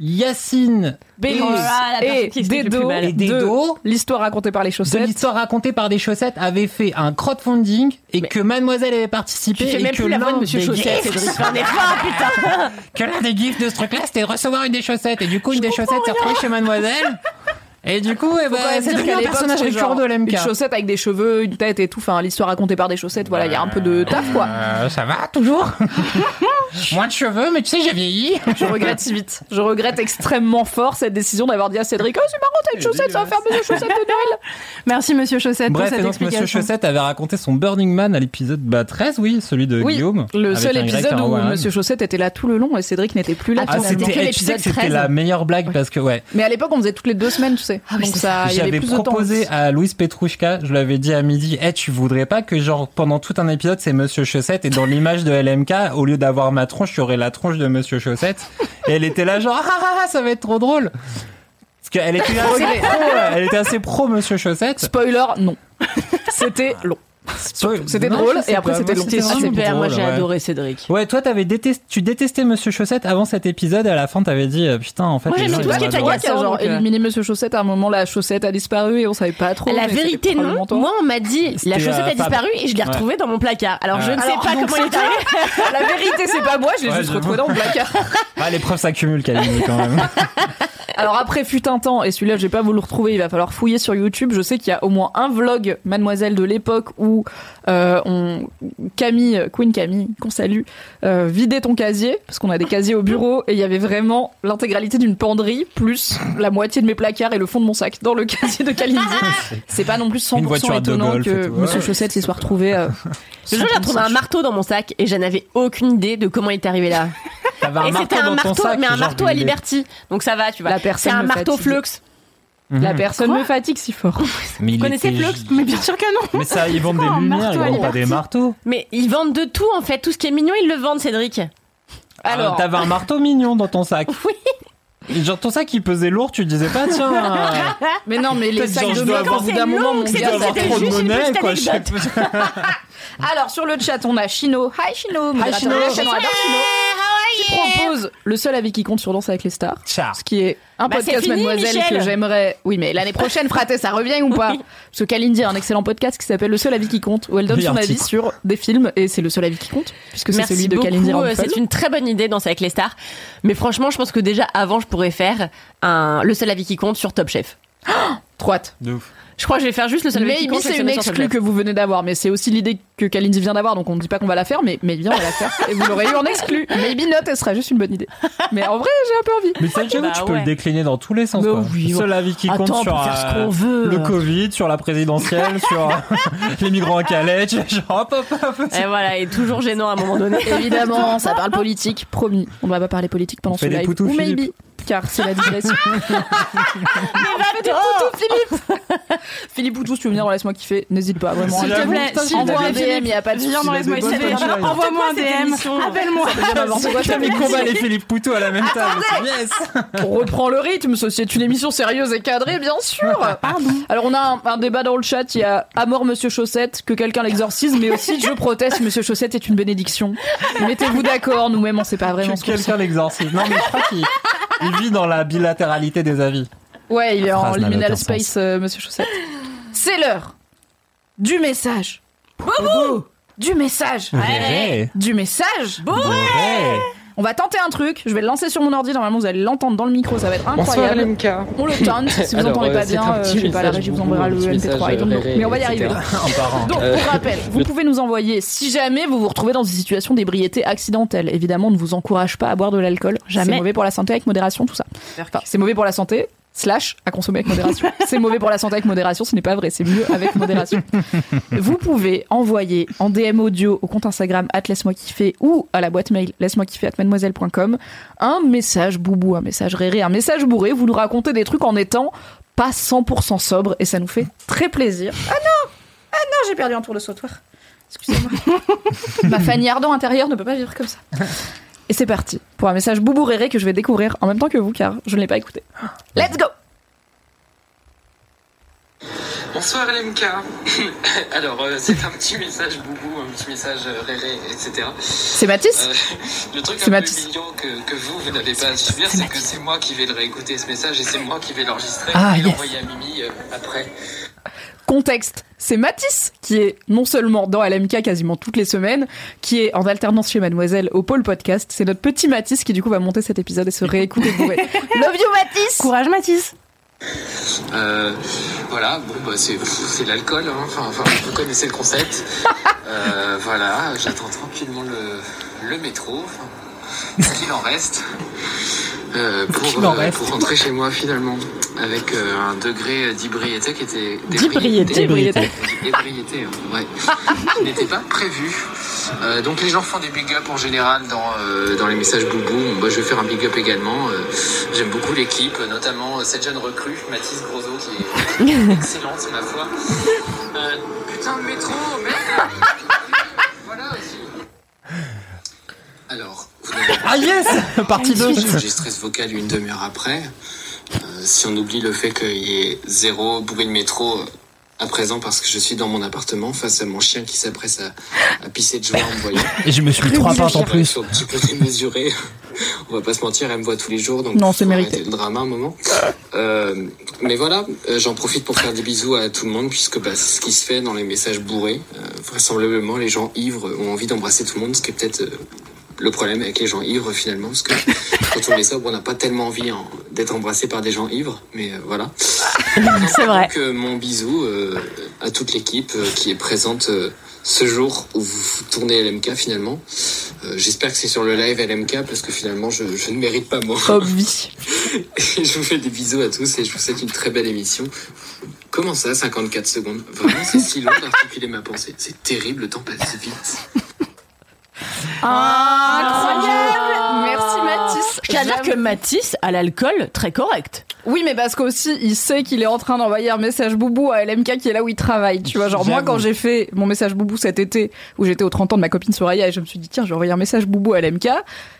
Yacine Bélus Oh et Dedo, et Dedo de l'histoire racontée par les de chaussettes. l'histoire racontée par des chaussettes avait fait un crowdfunding et Mais- que Mademoiselle avait participé Tu fais et même que plus la voix de l'un Monsieur des Chaussette, Cédric. Effort, putain. que l'un des gifs de ce truc-là, c'était de recevoir une des chaussettes. Et du coup, une des chaussettes s'est retrouvée chez Mademoiselle. Et du coup, eh ben, c'est devenu un personnage récurrent de l'MK. Une chaussette avec des cheveux, une tête et tout. Enfin, l'histoire racontée par des chaussettes. Voilà, il y a un peu de taf, quoi. Euh, ça va, toujours Moins de cheveux, mais tu sais, j'ai vieilli. Je regrette si vite. Je regrette extrêmement fort cette décision d'avoir dit à Cédric Oh, c'est marrant, t'as une chaussette, ça va faire Monsieur Chaussette de Noël. Merci Monsieur Chaussette Bref, pour et cette donc Monsieur explication. Chaussette avait raconté son Burning Man à l'épisode bah, 13, oui, celui de Oui, Guillaume. le seul épisode où. Monsieur Chaussette était là tout le long et Cédric n'était plus là. Ah, c'était c'était que tu sais que l'épisode c'était 13. la meilleure blague parce que, ouais, Mais à l'époque, on faisait toutes les deux semaines, tu sais. Ah oui, Donc ça, il y avait J'avais plus de temps. proposé à Louise Petrouchka, je lui avais dit à midi, eh, tu voudrais pas que genre pendant tout un épisode c'est Monsieur Chaussette et dans l'image de LMK, au lieu d'avoir ma tronche, il y aurait la tronche de Monsieur Chaussette. Et elle était là genre, ah, ah, ah, ça va être trop drôle. Parce qu'elle était assez pro, elle était assez pro Monsieur Chaussette. Spoiler, non. C'était long. C'était drôle, et après, c'était long. C'était vraiment super, moi j'ai ouais. adoré Cédric. Ouais, toi, t'avais détesté, tu détestais Monsieur Chaussette avant cet épisode, et à la fin, t'avais dit, euh, putain, en fait, Moi, j'aimais tout ce qui était adorer. Ouais, qui a genre euh, éliminé Monsieur Chaussette à un moment, la chaussette a disparu et on savait pas trop. La vérité, non. Moi, on m'a dit la chaussette euh, a disparu et je l'ai retrouvée dans mon placard. Alors, je ne sais pas comment il est. La vérité, c'est pas moi, je l'ai juste j'avoue. retrouvé dans mon placard. Ah, les preuves s'accumulent, Camille, quand même. Alors après fut un temps, et celui-là je vais pas vous le retrouver, il va falloir fouiller sur YouTube. Je sais qu'il y a au moins un vlog Mademoiselle de l'époque où euh, on Camille, Queen Camille, qu'on salue, euh, vidait ton casier parce qu'on a des casiers au bureau et il y avait vraiment l'intégralité d'une penderie plus la moitié de mes placards et le fond de mon sac dans le casier de Kalindi. C'est pas non plus Une voiture 100% de étonnant que tout. Monsieur Ouais. Chaussette s'y soit retrouvé. euh, Le jour, j'ai trouvé un marteau dans mon sac et je n'avais aucune idée de comment il est arrivé là. T'avais un et marteau c'était un dans ton marteau, sac, mais un genre, marteau à Liberty. Donc ça va, tu vois. La C'est un marteau. Flux. La Mhm. personne me fatigue si fort. Mais il connaissez était- Flux Mais bien sûr que non. Mais ça, ils vendent des lumières, marteau ils vendent pas des marteaux. Mais ils vendent de tout en fait. Tout ce qui est mignon, ils le vendent, Cédric. Alors, t'avais un marteau mignon dans ton sac. Oui. Genre ton sac il pesait lourd, tu disais pas tiens. euh, Mais non, mais les sacs genre, de je dois mecs, avoir- au bout d'un moment, mon gars, c'était juste monnaie quoi. Alors sur le chat, on a Chino. Hi Chino. modérateur Chino. de chaîne, on adore Chino. Qui propose le seul avis qui compte sur Danse avec les stars. Ciao. Ce qui est un Bah, podcast fini, Mademoiselle Michel. que j'aimerais. Oui, mais l'année prochaine, fraté, ça revient ou pas? Parce que Kalindi a un excellent podcast qui s'appelle Le seul avis qui compte, où elle donne son avis titre. sur des films et c'est le seul avis qui compte, puisque c'est Merci celui de beaucoup. Kalindi euh. C'est une très bonne idée, danser avec les stars. Mais franchement, je pense que déjà avant, je pourrais faire un le seul avis qui compte sur Top Chef. Trop hâte. De ouf. Je crois que je vais faire juste le seul avis qui Maybe c'est une exclue que vous venez d'avoir, mais c'est aussi l'idée que Kalindi vient d'avoir, donc on ne dit pas qu'on va la faire, mais, mais bien on va la faire. Et vous l'aurez eu en exclu. Maybe not, elle sera juste une bonne idée. Mais en vrai, j'ai un peu envie. Mais ça, Bah tu peux le décliner dans tous les sens. Mais quoi. oui, Seul avis qui compte Attends, sur peut faire ce euh, veut. le Covid, sur la présidentielle, sur euh, les migrants à Calais, genre hop hop hop. Et voilà, et toujours gênant à un moment donné. Évidemment, ça parle politique, promis. On ne va pas parler politique pendant On fait ce des live. poutous, Ou Philippe. maybe, car c'est la digression. Philippe Poutou, si tu veux venir dans Laisse-moi kiffer, n'hésite pas, vraiment. S'il te plaît, putain, s'il te envoie un plaît, DM, il n'y a pas de Viens dans Laisse-moi kiffer. Envoie-moi un DM. Appelle-moi. mes combats les Philippe Poutou à la même table. Yes. On reprend le rythme, ceci est une émission sérieuse et cadrée, bien sûr. Alors on a un, débat dans le chat, il y a à mort Monsieur Chaussette, que quelqu'un l'exorcise, mais aussi je proteste, Monsieur Chaussette est une bénédiction. Mettez-vous d'accord, nous-mêmes on sait pas vraiment Que ce qu'on quelqu'un l'exorcise. Non mais je crois qu'il il vit dans la bilatéralité des avis. Ouais, il est en liminal space, euh, Monsieur Chaussette. C'est l'heure du message. Boubou Du message. Vrai. Du message. Vrai. On va tenter un truc. Je vais le lancer sur mon ordi. Normalement, vous allez l'entendre dans le micro. Ça va être Bonsoir incroyable. On le tente. Si vous Alors, entendez euh, pas c'est bien, euh, je sais pas, la régie vous enverra le petit MP3. message, I don't know. réré, Mais on va y arriver. Donc, Euh, pour rappel, vous pouvez nous envoyer si jamais vous vous retrouvez dans une situation d'ébriété accidentelle. Évidemment, on ne vous encourage pas à boire de l'alcool. Jamais. C'est mauvais pour la santé avec modération, tout ça. Enfin, c'est mauvais pour la santé. Slash à consommer avec modération. c'est mauvais pour la santé avec modération, ce n'est pas vrai, c'est mieux avec modération. vous pouvez envoyer en DM audio au compte Instagram at laisse-moi kiffer ou à la boîte mail laisse-moi kiffer at mademoiselle.com un message boubou, un message réré, un message bourré. Vous nous racontez des trucs en étant pas 100% sobre et ça nous fait très plaisir. Ah non Ah non, j'ai perdu un tour de sautoir. Excusez-moi. Ma Fanny Ardant intérieure ne peut pas vivre comme ça. Et c'est parti pour un message boubou réré que je vais découvrir en même temps que vous car je ne l'ai pas écouté. Let's go Bonsoir LMK. Alors, euh, c'est un petit message boubou, un petit message euh, réré, etc. C'est Mathis Euh, le truc C'est un peu Mathis. mignon que, que vous, vous n'avez pas à subir, c'est que c'est moi qui vais le réécouter ce message et c'est moi qui vais l'enregistrer Ah, et yes. l'envoyer à Mimi euh, après. Contexte, c'est Mathis qui est non seulement dans LMK quasiment toutes les semaines, qui est en alternance chez Mademoiselle au pôle podcast. C'est notre petit Mathis qui du coup va monter cet épisode et se réécouter bourré. Love you Mathis Courage Mathis Euh, voilà, bon, bah, c'est, c'est l'alcool, hein. enfin, enfin, vous connaissez le concept. Euh, voilà, j'attends tranquillement le, le métro, enfin, ce qu'il en reste, euh, pour, euh, pour rentrer chez moi finalement, avec euh, un degré d'hybriété qui était... D'hybriété, D'hybriété, hein, ouais. qui n'était pas prévu. Donc les gens font des big up en général dans, dans les messages boubou. Moi je vais faire un big up également. J'aime beaucoup l'équipe, notamment cette jeune recrue, Mathis Grosso, qui est excellente, ma foi. Putain de métro, merde Voilà aussi. Alors, Ah yes Partie 2 enregistré ce vocal une demi-heure après. Euh, si on oublie le fait qu'il y ait zéro bruit de métro euh, à présent parce que je suis dans mon appartement face à mon chien qui s'apprête à, à pisser de joie en me voyant. Et je me suis trois pintes en plus. un petit peu démesuré. On va pas se mentir, elle me voit tous les jours, donc Non, c'est mérité. le drama un moment. Euh, mais voilà, euh, j'en profite pour faire des bisous à tout le monde puisque bah, c'est ce qui se fait dans les messages bourrés. Euh, vraisemblablement, les gens ivres ont envie d'embrasser tout le monde, ce qui est peut-être euh, le problème avec les gens ivres finalement, parce que quand on est sobre, on n'a pas tellement envie d'être embrassé par des gens ivres, mais euh, voilà. C'est vrai. Donc euh, mon bisou euh, à toute l'équipe qui est présente ce jour où vous tournez LMK finalement. Euh, J'espère que c'est sur le live LMK parce que finalement je, je ne mérite pas moi. Obvi. Et je vous fais des bisous à tous et je vous souhaite une très belle émission. Comment ça, 54 secondes? Vraiment, c'est si long d'articuler ma pensée. C'est terrible, le temps passe vite. Incroyable Merci Mathis. Je tiens à dire que Mathis a l'alcool très correct. Oui, mais parce qu'aussi, il sait qu'il est en train d'envoyer un message boubou à LMK qui est là où il travaille. Tu vois, genre, moi, quand j'ai fait mon message boubou cet été, où j'étais au 30 ans de ma copine Soraya, et je me suis dit, tiens, je vais envoyer un message boubou à LMK,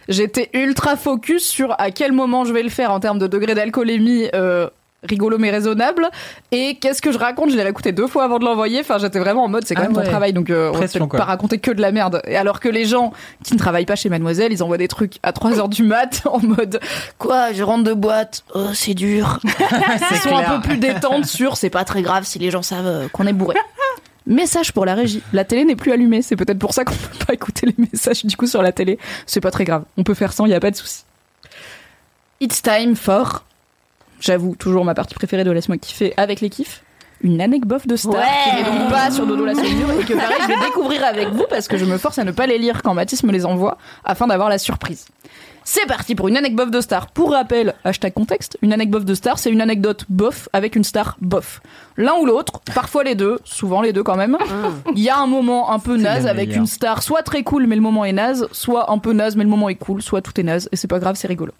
j'étais ultra focus sur à quel moment je vais le faire en termes de degré d'alcoolémie, euh, rigolo mais raisonnable. Et qu'est-ce que je raconte? Je l'ai réécouté deux fois avant de l'envoyer. Enfin, j'étais vraiment en mode, c'est quand Ah même ton travail, donc euh, on va Pression, peut-être quoi. pas raconter que de la merde. Et alors que les gens qui ne travaillent pas chez Mademoiselle, ils envoient des trucs à 3 heures du mat en mode, quoi, je rentre de boîte, oh, c'est dur. Ils sont un peu plus détentes sur c'est pas très grave si les gens savent euh, qu'on est bourré. Message pour la régie. La télé n'est plus allumée. C'est peut-être pour ça qu'on peut pas écouter les messages du coup sur la télé. C'est pas très grave. On peut faire sans, il y a pas de souci. It's time for, j'avoue, toujours ma partie préférée de Laisse-moi kiffer avec les kiffs. Une anecdote de star Ouais. qui n'est donc pas sur Dodo la Saumure et que pareil je vais découvrir avec vous parce que je me force à ne pas les lire quand Mathis me les envoie afin d'avoir la surprise. C'est parti pour une anecdote de star. Pour rappel, hashtag contexte, une anecdote de star, c'est une anecdote bof avec une star bof. L'un ou l'autre, parfois les deux, souvent les deux quand même. Il y a un moment un peu naze avec une star soit très cool mais le moment est naze, soit un peu naze mais le moment est cool, soit tout est naze et c'est pas grave, c'est rigolo.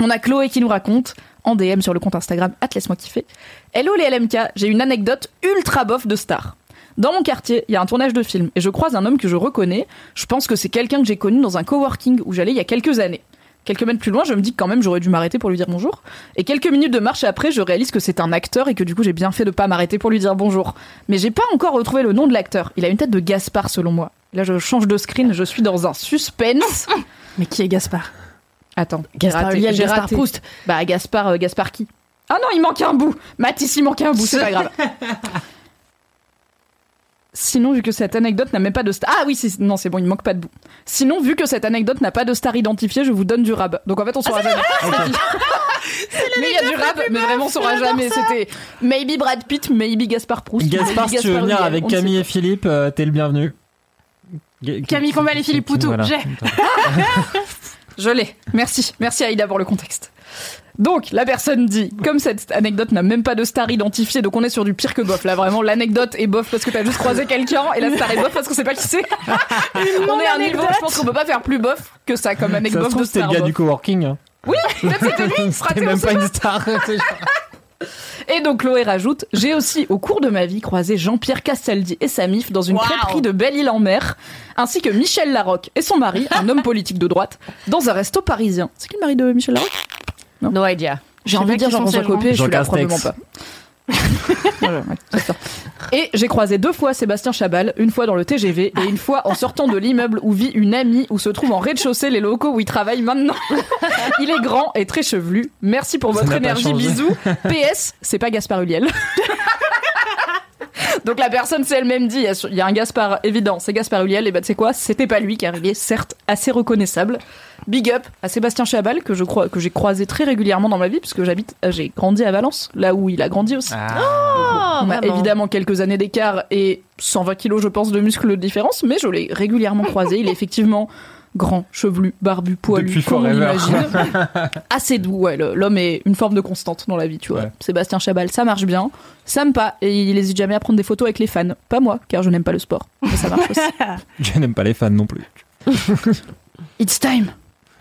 On a Chloé qui nous raconte en DM sur le compte Instagram Laisse-moi kiffer. Hello les LMK, j'ai une anecdote ultra bof de star. Dans mon quartier, il y a un tournage de film et je croise un homme que je reconnais. Je pense que c'est quelqu'un que j'ai connu dans un coworking où j'allais il y a quelques années. Quelques mètres plus loin, je me dis que quand même j'aurais dû m'arrêter pour lui dire bonjour. Et quelques minutes de marche après, je réalise que c'est un acteur et que du coup j'ai bien fait de pas m'arrêter pour lui dire bonjour. Mais j'ai pas encore retrouvé le nom de l'acteur. Il a une tête de Gaspard selon moi. Là, je change de screen, je suis dans un suspense. Mais qui est Gaspard? Attends, Gaspard raté, Ulliel, j'ai Gaspard raté. Proust. Bah Gaspard, euh, Gaspard qui? Ah non, il manque un bout. Mathis, il manque un bout, c'est pas grave. Sinon, vu que cette anecdote n'a même pas de star. Ah oui, non, c'est bon, il manque pas de bout. Sinon, vu que cette anecdote n'a pas de star identifiée, je vous donne du rab. Donc en fait, on saura jamais. mais il y a du rab, mais vraiment, on saura jamais. C'était maybe Brad Pitt, maybe Gaspard Proust. Gaspard, si tu veux venir avec Camille et Philippe, euh, t'es le bienvenu. Camille Combal et Philippe Poutou, Voilà. j'ai. Je l'ai. Merci. Merci Aïda pour le contexte. Donc, la personne dit, comme cette anecdote n'a même pas de star identifiée, donc on est sur du pire que bof. Là, vraiment, l'anecdote est bof parce que t'as juste croisé quelqu'un, et la star est bof parce qu'on sait pas qui c'est. on est à un niveau, je pense qu'on peut pas faire plus bof que ça comme Ça se anecdote de trouve, c'était star. le gars bof. du coworking. hein. Oui, peut-être c'était lui, C'était même pas. une star. Et donc Chloé rajoute J'ai aussi, au cours de ma vie, croisé Jean-Pierre Castaldi et sa mif dans une Wow. crêperie de Belle-Île-en-Mer, ainsi que Michel Larocque et son mari, un homme politique de droite, dans un resto parisien. C'est qui le mari de Michel Larocque? No idea. J'ai envie de dire Jean-François. Copé, je suis là probablement pas. Et j'ai croisé deux fois Sébastien Chabal, une fois dans le TGV et une fois en sortant de l'immeuble où vit une amie où se trouvent en rez-de-chaussée les locaux où il travaille maintenant. Il est grand et très chevelu. Merci pour Ça votre énergie, bisous. PS, c'est pas Gaspard Huliel. Donc la personne s'est elle-même dit, il y a- il y, a un Gaspard évident, c'est Gaspard Huliel, et bah tu sais quoi, c'était pas lui car il est certes assez reconnaissable. Big up à Sébastien Chabal que je crois que j'ai croisé très régulièrement dans ma vie puisque j'habite, euh, j'ai grandi à Valence, là où il a grandi aussi. Ah. Oh, On a évidemment quelques années d'écart et 120 kilos, je pense, de muscles de différence, mais je l'ai régulièrement croisé. Il est effectivement grand, chevelu, barbu, poilu, Depuis comme on l'imagine. Assez doux, ouais. L'homme est une forme de constante dans la vie, tu vois. Ouais. Sébastien Chabal, ça marche bien. Ça me pas, et il hésite jamais à prendre des photos avec les fans. Pas moi, car je n'aime pas le sport. Mais ça marche aussi. Je n'aime pas les fans non plus. It's time.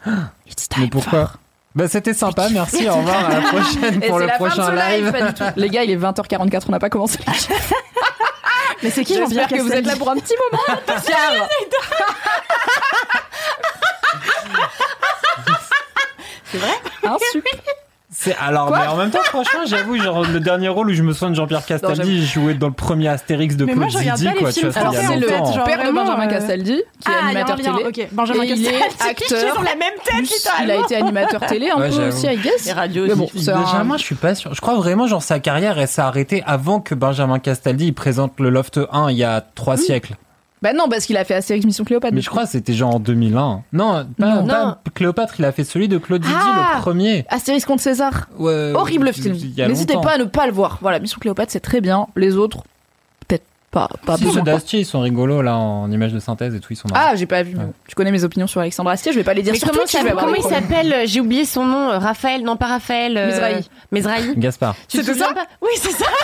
It's time. Mais pourquoi for- Bah c'était sympa, merci, au revoir, à la prochaine Et pour c'est le la fin de prochain ce live, live. pas du tout. Les gars, il est 20h44, on n'a pas commencé. Mais c'est qui J'espère que vous êtes là pour un petit moment. car- C'est vrai super. C'est alors Quoi mais en même temps franchement j'avoue genre le dernier rôle où je me souviens de Jean-Pierre Castaldi il jouait dans le premier Astérix de Mais moi, Claude je regarde Zidi pas les quoi films tu vois Alors, c'est le père de vraiment, Benjamin euh, Castaldi, qui est Ah, un animateur lien, télé. Benjamin Et il est Castaldi. acteur. sur la même tête, Plus, il a été animateur télé un Ouais, peu aussi, I guess. Radios Mais bon, un- Benjamin, je suis pas sûr. Je crois vraiment, genre, sa carrière, elle s'est arrêtée avant que Benjamin Castaldi il présente le Loft 1 il y a trois siècles. Bah non, parce qu'il a fait Astérix Mission Cléopâtre. Mais je crois que c'était genre en 2001. Non, pas, Non. pas Non. Cléopâtre, il a fait celui de Claude Zidi, Ah le premier. Astérix contre César. Ouais, Horrible film. N'hésitez pas à ne pas le voir. Voilà, Mission Cléopâtre, c'est très bien. Les autres, pas, pas Si, ceux d'Astier, ils sont rigolos, là, en images de synthèse et tout, ils sont marrants. Ah, j'ai pas vu. Ouais. Tu connais mes opinions sur Alexandre Astier, je vais pas les dire Mais sur comment, Twitch, comment il s'appelle J'ai oublié son nom. euh, Raphaël Non, pas Raphaël. euh, Mezrahi. Mezrahi. Gaspard. C'était souviens ça pas Oui, c'est ça.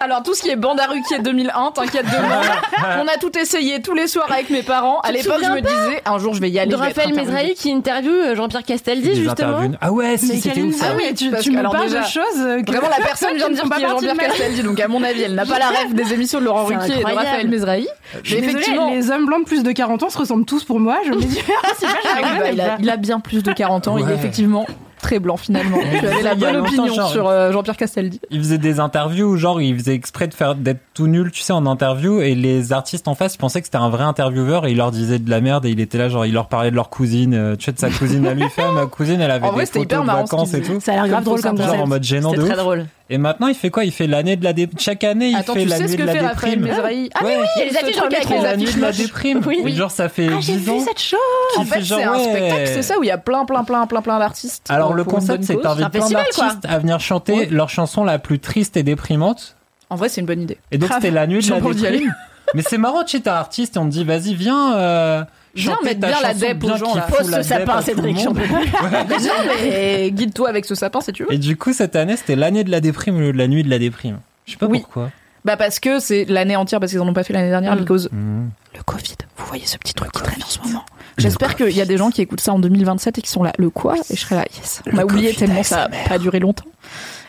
Alors tout ce qui est bande à Ruquier 2001, t'inquiète de moi. On a tout essayé tous les soirs avec mes parents. À l'époque, je me disais, un jour je vais y aller. De Raphaël. Mezrahi qui interviewe Jean-Pierre Castaldi, justement. Ah ouais, si, c'était ouf. ça. Ah oui, mais tu, tu me parles déjà, de choses euh, que Vraiment, la personne vient de dire qui est Jean-Pierre. Castaldi, donc à mon avis, elle n'a pas la rêve des émissions de Laurent Ruquier et de. Raphaël Mais désolée, effectivement, les hommes blancs de plus de 40 ans se ressemblent tous pour moi. Je me dis, ah, Ah bah, il, a, bien plus de 40 ans, il est effectivement très blanc finalement. Tu avais la Il y a bonne opinion genre- sur euh, Jean-Pierre Castaldi. Il faisait des interviews où genre il faisait exprès de faire d'être tout nul, tu sais, en interview et les artistes en face ils pensaient que c'était un vrai intervieweur et il leur disait de la merde et il était là genre il leur parlait de leur cousine, euh, tu sais de sa cousine à lui faire ma cousine elle avait En des vrai, c'était photos hyper de vacances et tout. Ça a l'air grave Comme drôle ça, comme genre Genre en mode gênant de très ouf. drôle. Et maintenant il fait quoi? Il fait l'année de la dé... chaque année il Attends, fait tu la sais nuit ce de que la fait Raphaël déprime. Ah Ouais. oui, Il y a les affiches dans le avec métro. les la nuit affiches de la déprime. Oui. Et genre ça fait Ah, j'ai 10 vu cette chose. En fait, genre, c'est un spectacle, c'est ça, où il y a plein, plein, plein, plein, plein d'artistes. Alors euh, le concept c'est que t'invites plein d'artistes à venir chanter Ouais. leurs chansons la plus triste et déprimante. En vrai, c'est une bonne idée. Et donc c'était la nuit de la déprime. Mais c'est marrant, tu sais, t'es artiste et on te dit vas-y viens. Viens mettre bien la dep aux gens, Pose ce sapin, Cédric. Déjà, mais guide-toi avec ce sapin si tu veux. Et du coup, cette année, c'était l'année de la déprime au lieu de la nuit de la déprime. Je sais pas Oui. pourquoi. Bah parce que c'est l'année entière, parce qu'ils en ont pas fait l'année dernière, Mm. à cause Mmh. le Covid. Vous voyez ce petit truc qui traîne en ce moment. J'espère qu'il y a des gens qui écoutent ça en 2027 et qui sont là. Le quoi? Et je serai là, yes. On a oublié tellement ça a pas duré longtemps.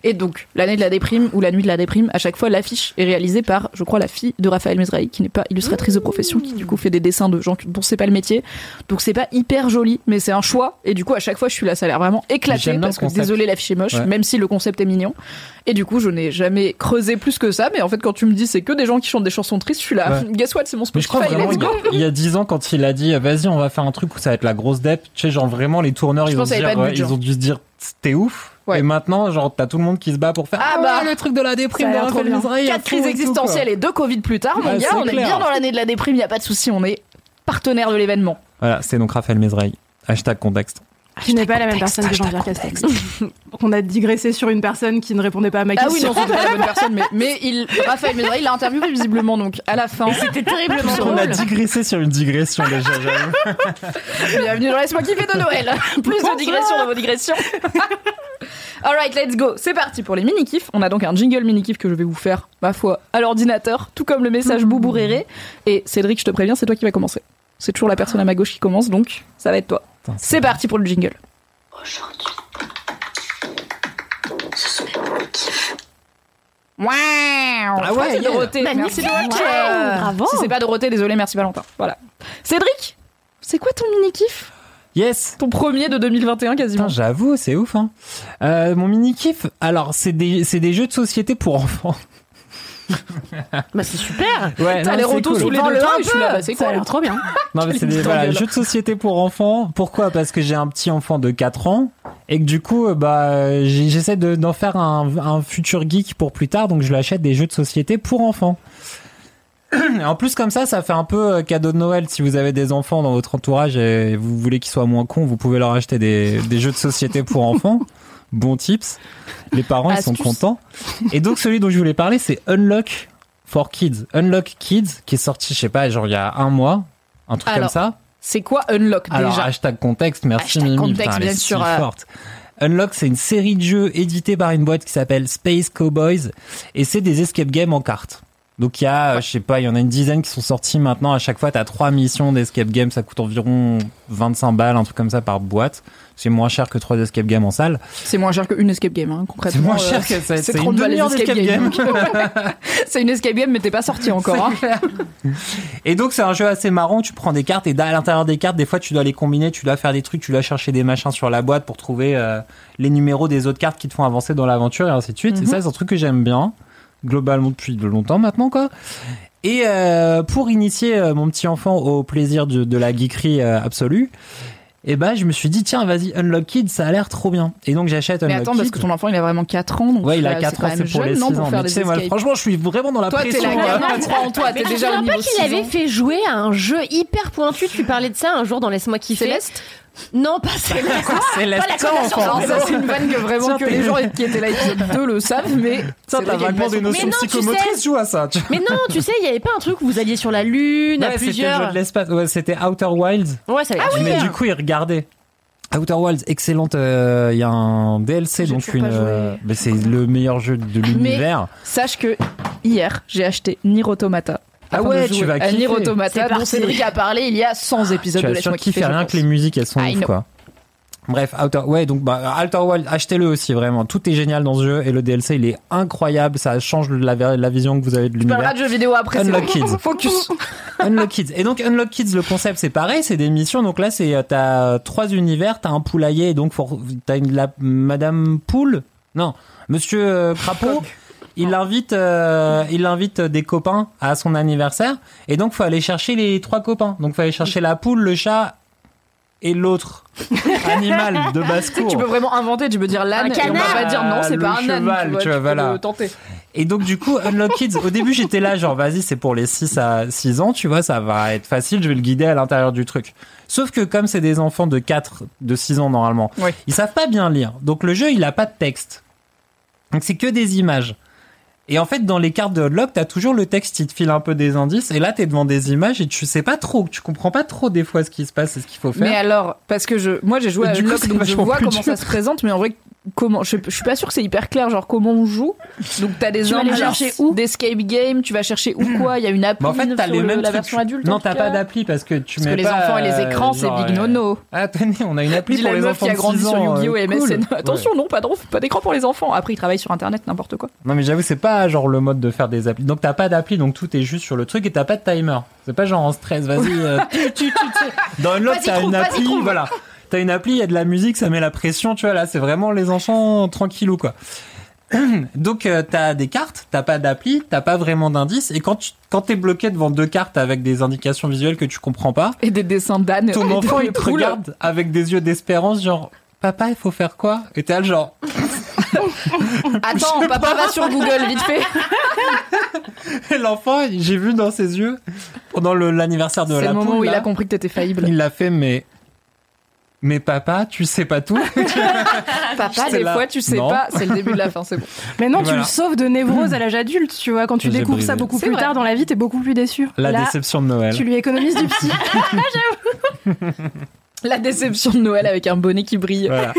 Et donc, l'année de la déprime ou la nuit de la déprime, à chaque fois, l'affiche est réalisée par, je crois, la fille de Raphaël Mezrahi, qui n'est pas illustratrice de profession, qui du coup fait des dessins de gens dont c'est pas le métier. Donc c'est pas hyper joli, mais c'est un choix. Et du coup, à chaque fois, je suis là, ça a l'air vraiment éclaté parce que désolé, l'affiche est moche, Ouais. même si le concept est mignon. Et du coup, je n'ai jamais creusé plus que ça. Mais en fait, quand tu me dis c'est que des gens qui chantent des chansons tristes, je suis là. Ouais. Guess what, c'est mon Spotify. crois vraiment, let's il y, go. a, il y a 10 ans, quand il a dit vas-y, on va faire un truc où ça va être la grosse dep, tu sais, genre vraiment, les tourneurs, Je ils ont, dire, ils ont dû se dire c'était ouf. Ouais. Et maintenant, genre, t'as tout le monde qui se bat pour faire Ah ah bah, le truc de la déprime de trop Raphaël bien. Quatre crises existentielles et deux Covid plus tard, mon gars, on est bien dans l'année de la déprime, y a pas de souci, on est partenaire de l'événement. Voilà, c'est donc Raphaël Mezrahi. Hashtag contexte. Tu n'es pas la même personne que Jean-Pierre Castaldi. On a digressé sur une personne qui ne répondait pas à ma Ah question. oui, non, c'est pas la bonne personne, mais, mais il, Raphaël Mezrahi, il l'a interviewé visiblement, donc à la fin. C'était terriblement On a digressé sur une digression déjà. Bienvenue dans Laisse-moi kiffer de Noël. Plus de digressions dans vos digressions. Alright, let's go. C'est parti pour les mini-kifs. On a donc un jingle mini-kif que je vais vous faire, ma foi, à l'ordinateur, tout comme le message Boubou Réré. Et Cédric, je te préviens, c'est toi qui vas commencer. C'est toujours la personne à ma gauche qui commence, donc ça va être toi. C'est parti pour le jingle. Aujourd'hui, ce sont les mini-kifs Ah ouais, c'est. Dorothée. Merci. Dorothée. Bravo. Si c'est pas Dorothée, désolé, merci Valentin. Voilà. Cédric, c'est quoi ton mini kiff Yes. Ton premier de 2021 quasiment. J'avoue, c'est ouf. Hein. Euh, mon mini kiff, alors c'est des c'est des jeux de société pour enfants. Bah c'est super. Ouais, T'as les retours cool. sous les deux Vends-le toits je suis là, bah, c'est Ça a cool. l'air trop bien. Non, mais c'est des voilà, jeux de société pour enfants. Pourquoi? Parce que j'ai un petit enfant de 4 ans et que du coup, euh, bah, j'essaie de- d'en faire un, un futur geek pour plus tard, donc je lui achète des jeux de société pour enfants. En plus, comme ça, ça fait un peu euh, cadeau de Noël. Si vous avez des enfants dans votre entourage et vous voulez qu'ils soient moins cons, vous pouvez leur acheter des, des jeux de société pour enfants. Bon tips. Les parents, ils sont contents. Et donc, celui dont je voulais parler, c'est Unlock for Kids. Unlock Kids, qui est sorti, je sais pas, genre il y a un mois. Un truc Alors, comme ça. C'est quoi Unlock Alors, déjà hashtag contexte, merci Hashtag Mimi. contexte, Putain, elle est bien si sûr, euh. forte. Unlock, c'est une série de jeux éditée par une boîte qui s'appelle Space Cowboys et c'est des escape games en cartes. Donc il y a, euh, je sais pas, il y en a une dizaine qui sont sortis maintenant. À chaque fois, t'as trois missions d'escape game. Ça coûte environ 25 balles, un truc comme ça par boîte. C'est moins cher que trois escape games en salle. C'est moins cher qu'une escape game, hein, concrètement. C'est moins euh, cher que ça. c'est C'est 30 une balles d'escape game. c'est une escape game, mais t'es pas sorti encore. hein. Et donc c'est un jeu assez marrant, tu prends des cartes et à l'intérieur des cartes, des fois tu dois les combiner, tu dois faire des trucs, tu dois chercher des machins sur la boîte pour trouver euh, les numéros des autres cartes qui te font avancer dans l'aventure et ainsi de suite. Et ça c'est un truc que j'aime bien, globalement depuis de longtemps maintenant quoi. Et euh, pour initier euh, mon petit enfant au plaisir de, de la geekerie euh, absolue, et ben je me suis dit tiens vas-y Unlock Kids ça a l'air trop bien. Et donc j'achète Mais Unlock attends, parce que ton enfant il a vraiment 4 ans. Donc Ouais, il a vas- 4 quand ans, c'est pour les non, 6 pour ans. Mais tu sais, moi, franchement, je suis vraiment dans la Toi, t'es pression. la là. gamin, crois en toi, Mais t'es déjà au niveau pas qu'il 6 avait ans. fait jouer à un jeu hyper pointu? Tu parlais de ça un jour dans Laisse-moi kiffer. Céleste Non, pas Céleste. Céleste, Pas la ça, connaissance. enfant. Alors ça c'est une vanne que vraiment Tiens, que les gens qui étaient là épisode 2 le savent, mais Tiens, c'est t'as vrai qu'il y a une vaguement des notions tu psychomotrices, joue à ça. tu vois. Mais non, tu sais, il y avait pas un truc où vous alliez sur la lune à Ouais, c'était le jeu plusieurs. de l'espace. Ouais, c'était Outer Wilds. Ouais, ça avait Ah mais du coup, il regardait. Outer Wilds, excellente. euh, Il y a un DLC, J'ai donc une. euh, mais c'est le meilleur jeu de l'univers. Sache que hier, j'ai acheté Nier Automata. Ah ouais, tu vas kiffer. Automata, C'est dont. Cédric a parlé il y a 100 épisodes Tu de Laisse-moi kiffer je rien que les musiques, elles sont ouf, quoi. Bref, Outer, ouais, donc bah, Outer Wilds, achetez-le aussi vraiment. Tout est génial dans ce jeu et le DLC il est incroyable. Ça change la, la vision que vous avez de Tu parleras l'univers. de jeux vidéo après. c'est Unlock. Kids. Focus. Unlock Kids. Et donc Unlock Kids, le concept c'est pareil, c'est des missions. Donc là c'est euh, t'as trois univers, t'as un poulailler, et donc t'as une la Madame Poule, non, Monsieur euh, Crapaud? Il invite, euh, il invite des copains à son anniversaire, et donc faut aller chercher les trois copains. Donc faut aller chercher la poule, le chat et l'autre animal de basse cour. Tu peux vraiment inventer, tu peux dire l'âne Un et on va pas dire non, c'est Le pas un âne. cheval, tu vois, voilà. le tenter. Et donc du coup, Unlock Kids, au début j'étais là genre vas-y c'est pour les 6 à 6 ans, tu vois, ça va être facile, je vais le guider à l'intérieur du truc. Sauf que comme c'est des enfants de 4, de 6 ans normalement, Oui. ils savent pas bien lire. Donc le jeu il a pas de texte. Donc c'est que des images. Et en fait dans les cartes de Unlock, t'as toujours le texte qui te file un peu des indices et là t'es devant des images et tu sais pas trop, tu comprends pas trop des fois ce qui se passe et ce qu'il faut faire. Mais alors, parce que je, moi j'ai joué Et à c'est donc je vois comment ça se présente, mais en vrai, comment, je, je suis pas sûr que c'est hyper clair, genre comment on joue. Donc t'as des Tu indices, chercher où d'escape game, tu vas chercher où quoi, il y a une appli en fait, t'as sur les le- mêmes la version adulte. Non, t'as pas d'appli parce que tu Parce mets que les enfants et les euh, écrans, c'est genre, big euh, nono. Ah, tenez, on a une appli Dis pour la les meuf enfants qui a grandi 6 sur ans, Yu-Gi-Oh! euh, et MSN. Attention, non, pas, d'écran pour les enfants. Après, ils travaillent sur internet, n'importe quoi. Non mais j'avoue c'est pas genre le mode de faire des applis. Donc t'as pas d'appli donc tout est juste sur le truc et t'as pas de timer. C'est pas genre en stress, vas-y. euh, tu, tu, tu. Dans une autre Vas-y, t'as une appli, voilà. T'as une appli, il y a de la musique, ça met la pression, tu vois là c'est vraiment les enfants tranquillou quoi. Donc euh, t'as des cartes, t'as pas d'appli, t'as pas vraiment d'indices et quand tu, quand t'es bloqué devant deux cartes avec des indications visuelles que tu comprends pas, Et des dessins d'âne. ton enfant de il te poules. regarde avec des yeux d'espérance genre papa il faut faire quoi? Et t'es là genre Attends, papa va sur Google, vite fait. Et l'enfant, j'ai vu dans ses yeux, pendant l'anniversaire de C'est la le moment poule, où il a compris que t'étais faillible. il l'a fait, mais... Mais papa, tu sais pas tout Papa, des là. fois, tu sais Non. pas, c'est le début de la fin, c'est bon. Mais non, tu Voilà. le sauves de névrose à l'âge adulte, tu vois. Quand tu découvres brisé. ça beaucoup plus vrai. tard dans la vie, t'es beaucoup plus déçu. La Là, déception de Noël. tu lui économises du psy. La déception de Noël avec un bonnet qui brille. Voilà.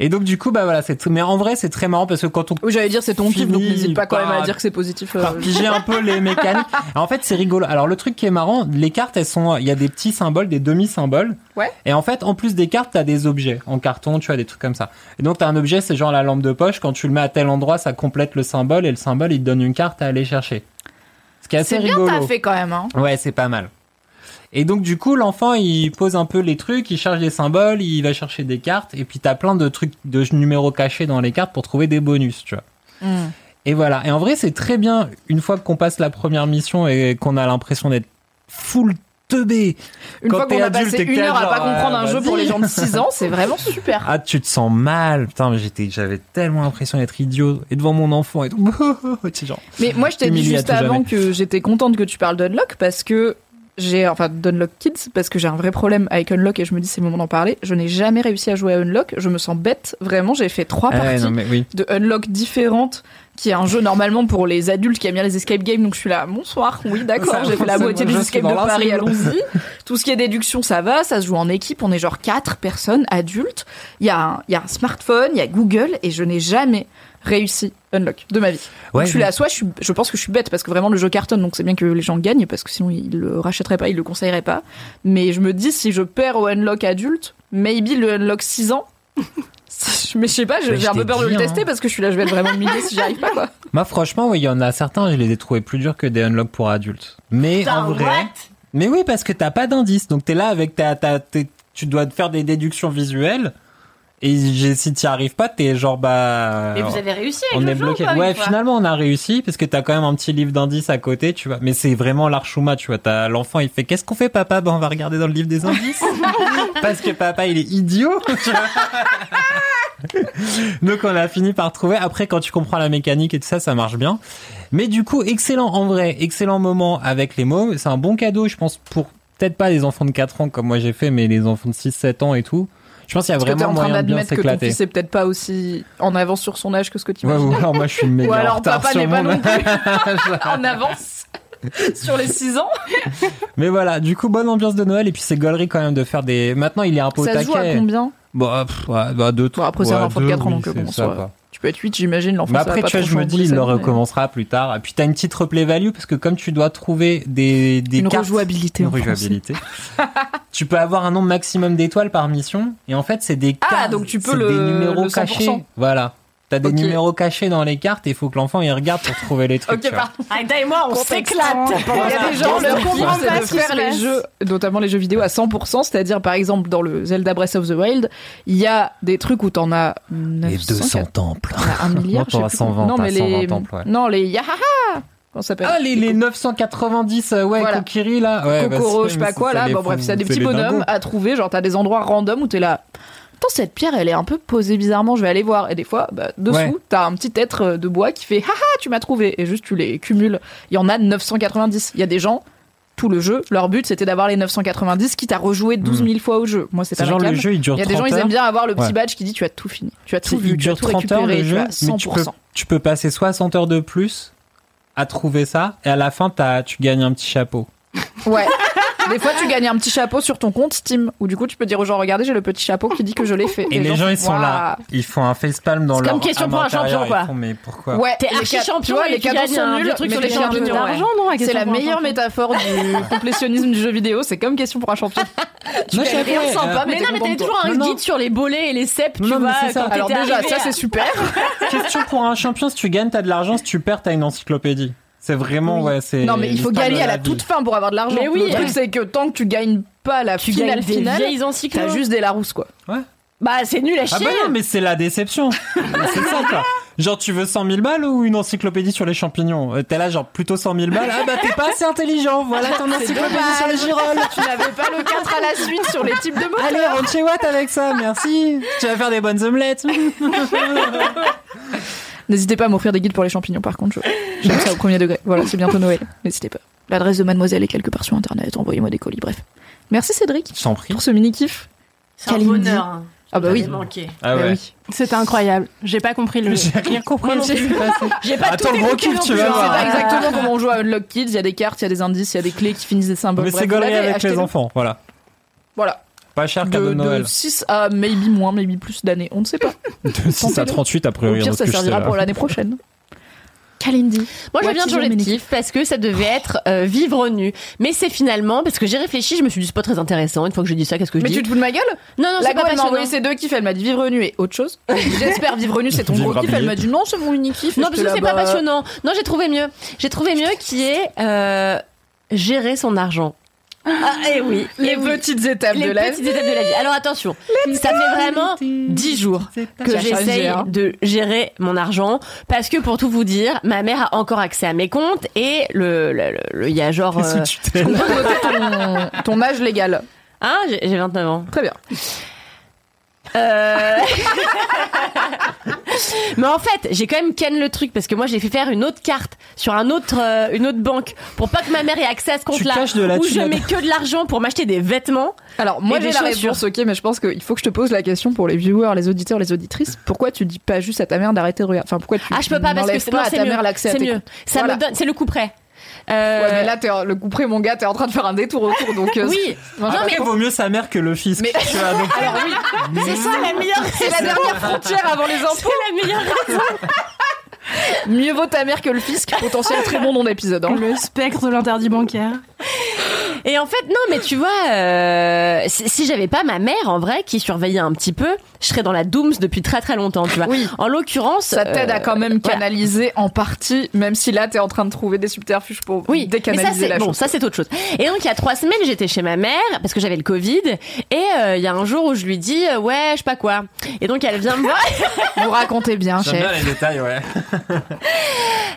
Et donc du coup, bah voilà, c'est mais en vrai c'est très marrant parce que quand on Oui, j'allais dire c'est ton kiff, donc n'hésite pas quand même à dire que c'est positif. euh, piger un peu les mécaniques. En fait, c'est rigolo. Alors le truc qui est marrant, les cartes, elles sont, il y a des petits symboles, des demi-symboles. Ouais. Et en fait, en plus des cartes, t'as des objets en carton, tu vois, des trucs comme ça. Et donc t'as un objet, c'est genre la lampe de poche. Quand tu le mets à tel endroit, ça complète le symbole et le symbole, il te donne une carte à aller chercher. Ce qui est assez C'est bien rigolo. t'as fait quand même. Hein. Ouais, c'est pas mal. Et donc du coup, l'enfant, il pose un peu les trucs, il cherche des symboles, il va chercher des cartes, et puis t'as plein de trucs, de numéros cachés dans les cartes pour trouver des bonus, tu vois. Mm. Et voilà. Et en vrai, c'est très bien une fois qu'on passe la première mission et qu'on a l'impression d'être full teubé. Une Quand fois qu'on a passé une heure à pas comprendre euh, un jeu pour les gens de 6 ans, c'est vraiment super. Ah, tu te sens mal. Putain, mais j'étais, j'avais tellement l'impression d'être idiot et devant mon enfant et tout. Genre. Mais moi, je t'ai dit juste avant jamais. que j'étais contente que tu parles d'Unlock parce que j'ai, enfin, d'Unlock Kids, parce que j'ai un vrai problème avec Unlock et je me dis c'est le moment d'en parler. Je n'ai jamais réussi à jouer à Unlock. Je me sens bête. Vraiment, j'ai fait trois Ah parties non, mais oui. de Unlock différentes, qui est un jeu normalement pour les adultes qui aiment bien les escape games. Donc je suis là, bonsoir, oui, d'accord, j'ai fait la moitié des escape de Paris, allons-y. Tout ce qui est déduction, ça va, ça se joue en équipe. On est genre quatre personnes adultes. Il y a un, il y a un smartphone, il y a Google et je n'ai jamais réussi Unlock de ma vie. Donc, Ouais, je suis là, soit je, suis, je pense que je suis bête parce que vraiment le jeu cartonne, donc c'est bien que les gens gagnent parce que sinon ils le rachèteraient pas, ils le conseilleraient pas. Mais je me dis si je perds au Unlock adulte, maybe le Unlock 6 ans. Mais je sais pas, j'ai je un peu peur de le hein. tester parce que je suis là, je vais être vraiment humiliée si j'y arrive pas quoi. Moi, franchement, oui, il y en a certains, je les ai trouvés plus durs que des unlocks pour adultes. Mais Putain, en vrai. what? Mais oui, parce que t'as pas d'indice. Donc t'es là avec ta, tu dois te faire des déductions visuelles. Et si t'y arrives pas, t'es genre bah. Mais vous avez réussi avec on le est jeu bloqué. ou pas, Ouais, finalement, on a réussi parce que t'as quand même un petit livre d'indices à côté, tu vois. Mais c'est vraiment l'archouma, tu vois. T'as l'enfant, il fait qu'est-ce qu'on fait, papa? Ben, on va regarder dans le livre des indices. parce que papa, il est idiot. tu vois. Donc on a fini par trouver. Après, quand tu comprends la mécanique et tout ça, ça marche bien. Mais du coup, excellent en vrai, excellent moment avec les mots. C'est un bon cadeau, je pense, pour peut-être pas les enfants de 4 ans comme moi j'ai fait, mais les enfants de 6-7 ans et tout. Je pense qu'il y a vraiment en train moyen de bien que ton fils est peut-être pas aussi en avance sur son âge que ce que tu Ouais, imagines. ou alors moi je suis méga Ou en alors retard papa sur n'est pas non plus en avance sur les 6 ans. Mais voilà, du coup, bonne ambiance de Noël et puis c'est gaulerie quand même de faire des. Maintenant, il est un peu au Ça se joue à taquet. combien? Bon, pff, ouais, bah deux, Bon, après, c'est un ouais, enfant de deux, 4 ans, donc, c'est bon, ça, soit- quoi. Tu peux être 8, j'imagine, l'enfant Mais ça va après, pas tu vois, je me dis, il le mais- recommencera plus tard. Et puis, t'as une petite replay value parce que comme tu dois trouver des, des Une cartes. rejouabilité Une rejouabilité. tu peux avoir un nombre maximum d'étoiles par mission. Et en fait, c'est des Ah, cartes. donc tu peux le- des numéros le 100%. cachés. Voilà. T'as des numéros cachés dans les cartes et il faut que l'enfant y regarde pour trouver les trucs. Ok, pardon. Aïda et moi, on s'éclate. Il y a des gens, comprends kiff, pas de faire les jeux, notamment les jeux vidéo à 100%, c'est-à-dire par exemple dans le Zelda Breath of the Wild, il y a des trucs où t'en as 900, temples. t'en as un milliard, Moi, t'auras je sais plus 120, Non, mais 120 les, temples, ouais. non, les Yahaha, comment ça s'appelle? Ah, les, les 990, euh, ouais, Voilà. Kokiri, là. Ouais, bah, Kokoro, c'est- je sais pas quoi, là. les Bon, bref, c'est des petits les bonhommes à trouver. Genre, t'as des endroits random où t'es là. Attends, cette pierre, elle est un peu posée bizarrement, je vais aller voir. Et des fois, bah, dessous, Ouais. t'as un petit être euh, de bois qui fait Haha, tu m'as trouvé. Et juste, tu les cumules. Il y en a 990. Il y a des gens, tout le jeu, leur but, c'était d'avoir les 990, quitte à rejouer 12 000 fois au jeu. Moi, c'est pas genre le jeu, il dure Il y a 30 des gens, ils aiment bien avoir le petit Ouais. badge qui dit tu as tout fini. Tu as tout vu, il tu as dure tout 30 heures récupéré, tu jeu, as mais tu peux, 100%. tu peux passer 60 heures de plus à trouver ça, et à la fin, t'as- tu gagnes un petit chapeau. Ouais. Des fois, tu gagnes un petit chapeau sur ton compte Steam, où du coup, tu peux dire aux gens, regardez, j'ai le petit chapeau qui dit que je l'ai fait. Et les gens, ils sont là, ils font un facepalm dans C'est leur comme question pour un champion, quoi. font, mais pourquoi Ouais, T'es les archi champion Tu vois, et les cadeaux sont nuls, truc sur les. L'argent, non C'est la meilleure métaphore du complétionnisme du jeu vidéo. C'est comme question pour un champion. Tu Non, rien sympa, euh, mais, non, mais t'avais toujours un guide sur les bolets et les cèpes, tu vois. Alors déjà, ça c'est super. Question pour un champion, si tu gagnes, t'as de l'argent, si tu perds, t'as une encyclopédie. C'est vraiment, ouais, c'est. Non, mais il faut gagner à la toute fin pour avoir de l'argent. Mais oui. Le truc c'est que tant que tu gagnes pas la Tu finale des finale, t'as juste des Larousse quoi. Bah, c'est nul à Ah chier. bah non, mais c'est la déception. c'est ça, quoi. Genre, tu veux 100 000 balles ou une encyclopédie sur les champignons? Euh, T'es là, genre, plutôt 100 000 balles. Ah bah, t'es pas assez intelligent. Voilà ton encyclopédie sur les girolles. tu n'avais pas le 4 à la suite sur les types de mots. Allez, rentre chez Watt avec ça, merci. Tu vas faire des bonnes omelettes. N'hésitez pas à m'offrir des guides pour les champignons par contre. je- J'aime ça au premier degré. Voilà, c'est bientôt Noël. N'hésitez pas. L'adresse de mademoiselle est quelque part sur internet. Envoyez-moi des colis. Bref. Merci Cédric t'en prie. pour ce mini kiff. C'est un bonheur. hein. Ah bah oui. Manqué. Ah Bah oui. C'était incroyable. J'ai pas compris le. J'ai rien compris. J'ai pas Attends, tout le gros kiff, tu vas. Je sais voir. pas exactement comment on joue à Unlock Kids. Il y a des cartes, il y a des indices, il y a des clés qui finissent des symboles. Mais c'est avec les enfants, voilà. Voilà. Pas cher de, cadeau de de Noël. 6 à maybe moins, maybe plus d'années. On ne sait pas. De 6 à Tentez-le. 38 a Au priori. pire, ça je servira pour l'année prochaine. Kalindi. Moi, je viens de your l'objectif parce que ça devait être euh, vivre nu. Mais c'est finalement, parce que j'ai réfléchi, je me suis dit, c'est pas très intéressant. Une fois que j'ai dit ça, qu'est-ce que je Mais dis tu te fous de ma gueule? Non, non, c'est pas go, elle m'a passionnant. envoyé ces deux kiffs. Elle m'a dit vivre nu et autre chose. J'espère vivre nu, c'est ton gros kiff. Elle m'a dit non, c'est mon unique kiff. Non, parce que c'est pas passionnant. Non, j'ai trouvé mieux. J'ai trouvé mieux qui est euh, gérer son argent. Ah, et oui. Les et oui. petites étapes les de la petites étapes de la vie. Alors attention, ça fait vraiment dix jours que j'essaye de gérer mon argent parce que pour tout vous dire, ma mère a encore accès à mes comptes et le le- le- le- il y a genre euh, ton, ton âge légal. hein, j'ai j'ai 29 ans. Très bien. Euh... Mais en fait, j'ai quand même ken le truc parce que moi j'ai fait faire une autre carte sur un autre euh, une autre banque pour pas que ma mère ait accès à ce compte-là où je mets que de l'argent pour m'acheter des vêtements. Alors, moi j'ai des la réponse, ok, mais je pense qu'il faut que je te pose la question pour les viewers, les auditeurs, les auditrices. Pourquoi tu dis pas juste à ta mère d'arrêter de regarder? Enfin, pourquoi tu Ah, je peux pas parce que c'est pas non, à c'est ta mieux. mère l'accès à C'est tes mieux. Ça Voilà. me donne c'est le coup près. Euh, Ouais, mais là, t'es, le coup près, mon gars, t'es en train de faire un détour autour, donc. euh, oui. Non, je- mais vaut mieux sa mère que le fils. Mais- tu vois, donc- Alors oui, c'est ça la meilleure c'est la dernière frontière avant les impôts. c'est la meilleure raison. Mieux vaut ta mère que le fisc. Potentiel très bon nom d'épisode. hein. Le spectre de l'interdit bancaire. Et en fait, non, mais tu vois, euh, si, si j'avais pas ma mère, en vrai, qui surveillait un petit peu, je serais dans la dooms depuis très très longtemps, tu vois. Oui. En l'occurrence, Ça t'aide euh, à quand même voilà. canaliser en partie, même si là t'es en train de trouver des subterfuges pour Oui, mais ça décanaliser c'est la bon, chose. ça c'est autre chose. Et donc il y a trois semaines, j'étais chez ma mère parce que j'avais le Covid, et euh, il y a un jour où je lui dis euh, ouais, je sais pas quoi. Et donc elle vient me voir Vous racontez bien, J'aime bien chef. les détails, ouais.